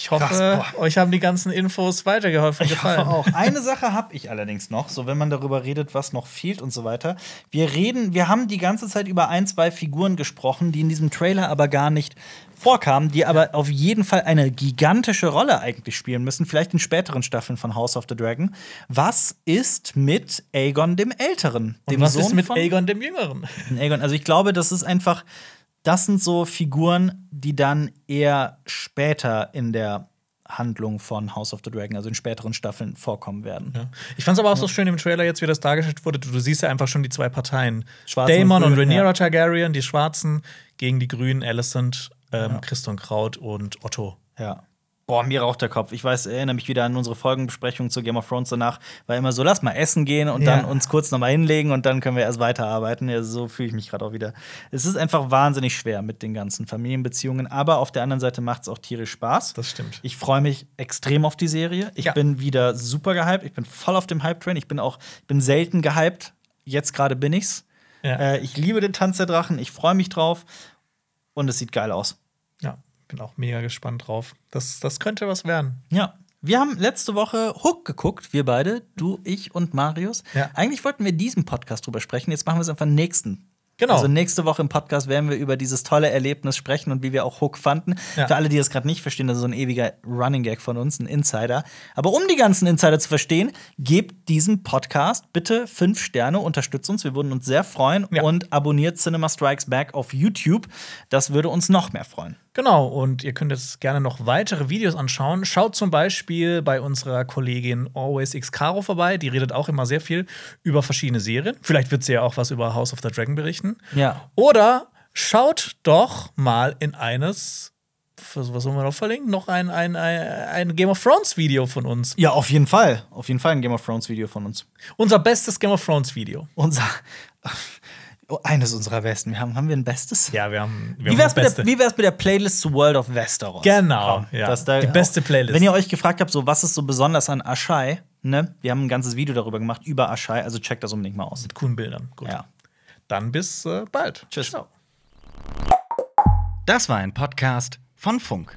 [SPEAKER 2] Ich hoffe,
[SPEAKER 1] Krass,
[SPEAKER 2] euch haben die ganzen Infos weitergeholfen
[SPEAKER 1] Ich
[SPEAKER 2] gefallen.
[SPEAKER 1] hoffe auch. Eine Sache habe ich allerdings noch, so wenn man darüber redet, was noch fehlt und so weiter. Wir reden, wir haben die ganze Zeit über ein, zwei Figuren gesprochen, die in diesem Trailer aber gar nicht vorkamen, die aber auf jeden Fall eine gigantische Rolle eigentlich spielen müssen, vielleicht in späteren Staffeln von House of the Dragon. Was ist mit Aegon dem Älteren?
[SPEAKER 2] Und
[SPEAKER 1] dem
[SPEAKER 2] was ist
[SPEAKER 1] Sohn
[SPEAKER 2] mit
[SPEAKER 1] von
[SPEAKER 2] Aegon dem Jüngeren?
[SPEAKER 1] Aegon. Also ich glaube, das ist einfach, das sind so Figuren, die dann eher später in der Handlung von House of the Dragon, also in späteren Staffeln, vorkommen werden.
[SPEAKER 2] Ich fand es aber auch so schön im Trailer, jetzt wie das dargestellt wurde. Du, du siehst ja einfach schon die zwei Parteien.
[SPEAKER 1] Schwarzen
[SPEAKER 2] Daemon
[SPEAKER 1] und
[SPEAKER 2] und,
[SPEAKER 1] Grün,
[SPEAKER 2] Rhaenyra
[SPEAKER 1] ja.
[SPEAKER 2] Targaryen, die Schwarzen, gegen die Grünen, Alicent, ähm, Christon Kraut und Otto.
[SPEAKER 1] Ja. Boah, mir raucht der Kopf. Ich weiß, erinnere mich wieder an unsere Folgenbesprechung zu Game of Thrones danach. War immer so, lass mal essen gehen und
[SPEAKER 2] Ja.
[SPEAKER 1] dann uns kurz noch mal hinlegen und dann können wir erst weiterarbeiten. Ja, so fühle ich mich gerade auch wieder. Es ist einfach wahnsinnig schwer mit den ganzen Familienbeziehungen, aber auf der anderen Seite macht es auch tierisch Spaß.
[SPEAKER 2] Das stimmt.
[SPEAKER 1] Ich freue mich extrem auf die Serie. Ich
[SPEAKER 2] Ja.
[SPEAKER 1] bin wieder super gehypt. Ich bin voll auf dem Hype-Train. Ich bin auch, ich bin selten gehypt. Jetzt gerade bin ich's.
[SPEAKER 2] Ja.
[SPEAKER 1] Äh, ich liebe den Tanz der Drachen. Ich freue mich drauf. Und es sieht geil aus.
[SPEAKER 2] Bin auch mega gespannt drauf. Das, das könnte was werden.
[SPEAKER 1] Ja. Wir haben letzte Woche Hook geguckt, wir beide, du, ich und Marius.
[SPEAKER 2] Ja.
[SPEAKER 1] Eigentlich wollten wir diesen Podcast drüber sprechen, jetzt machen wir es einfach nächsten.
[SPEAKER 2] Genau.
[SPEAKER 1] Also nächste Woche im Podcast werden wir über dieses tolle Erlebnis sprechen und wie wir auch Hook fanden.
[SPEAKER 2] Ja.
[SPEAKER 1] Für alle, die das gerade nicht verstehen, das ist so ein ewiger Running Gag von uns, ein Insider. Aber um die ganzen Insider zu verstehen, gebt diesem Podcast bitte fünf Sterne, unterstützt uns, wir würden uns sehr freuen
[SPEAKER 2] Ja.
[SPEAKER 1] und abonniert Cinema Strikes Back auf YouTube. Das würde uns noch mehr freuen.
[SPEAKER 2] Genau, und ihr könnt jetzt gerne noch weitere Videos anschauen. Schaut zum Beispiel bei unserer Kollegin Always X Caro vorbei. Die redet auch immer sehr viel über verschiedene Serien. Vielleicht wird sie ja auch was über House of the Dragon berichten.
[SPEAKER 1] Ja.
[SPEAKER 2] Oder schaut doch mal in eines, was sollen wir noch verlinken? Noch ein, ein, ein, ein Game of Thrones Video von uns.
[SPEAKER 1] Ja, auf jeden Fall. Auf jeden Fall ein Game of Thrones Video von uns.
[SPEAKER 2] Unser bestes Game of Thrones Video.
[SPEAKER 1] Unser. Oh, eines unserer besten. Wir haben, haben wir ein bestes?
[SPEAKER 2] Ja, wir haben, wir
[SPEAKER 1] Wie
[SPEAKER 2] haben
[SPEAKER 1] wär's,
[SPEAKER 2] das
[SPEAKER 1] mit
[SPEAKER 2] Beste.
[SPEAKER 1] der, wie wär's mit der Playlist zu World of Westeros?
[SPEAKER 2] Genau, ja.
[SPEAKER 1] dass da
[SPEAKER 2] Die beste
[SPEAKER 1] auch-
[SPEAKER 2] Playlist.
[SPEAKER 1] Wenn ihr euch gefragt habt, so was ist so besonders an Ashai, ne? Wir haben ein ganzes Video darüber gemacht, über Ashai, also checkt das unbedingt mal aus.
[SPEAKER 2] Mit coolen Bildern. Gut.
[SPEAKER 1] Ja.
[SPEAKER 2] Dann bis äh, bald.
[SPEAKER 1] Tschüss.
[SPEAKER 2] Ciao.
[SPEAKER 3] Das war ein Podcast von Funk.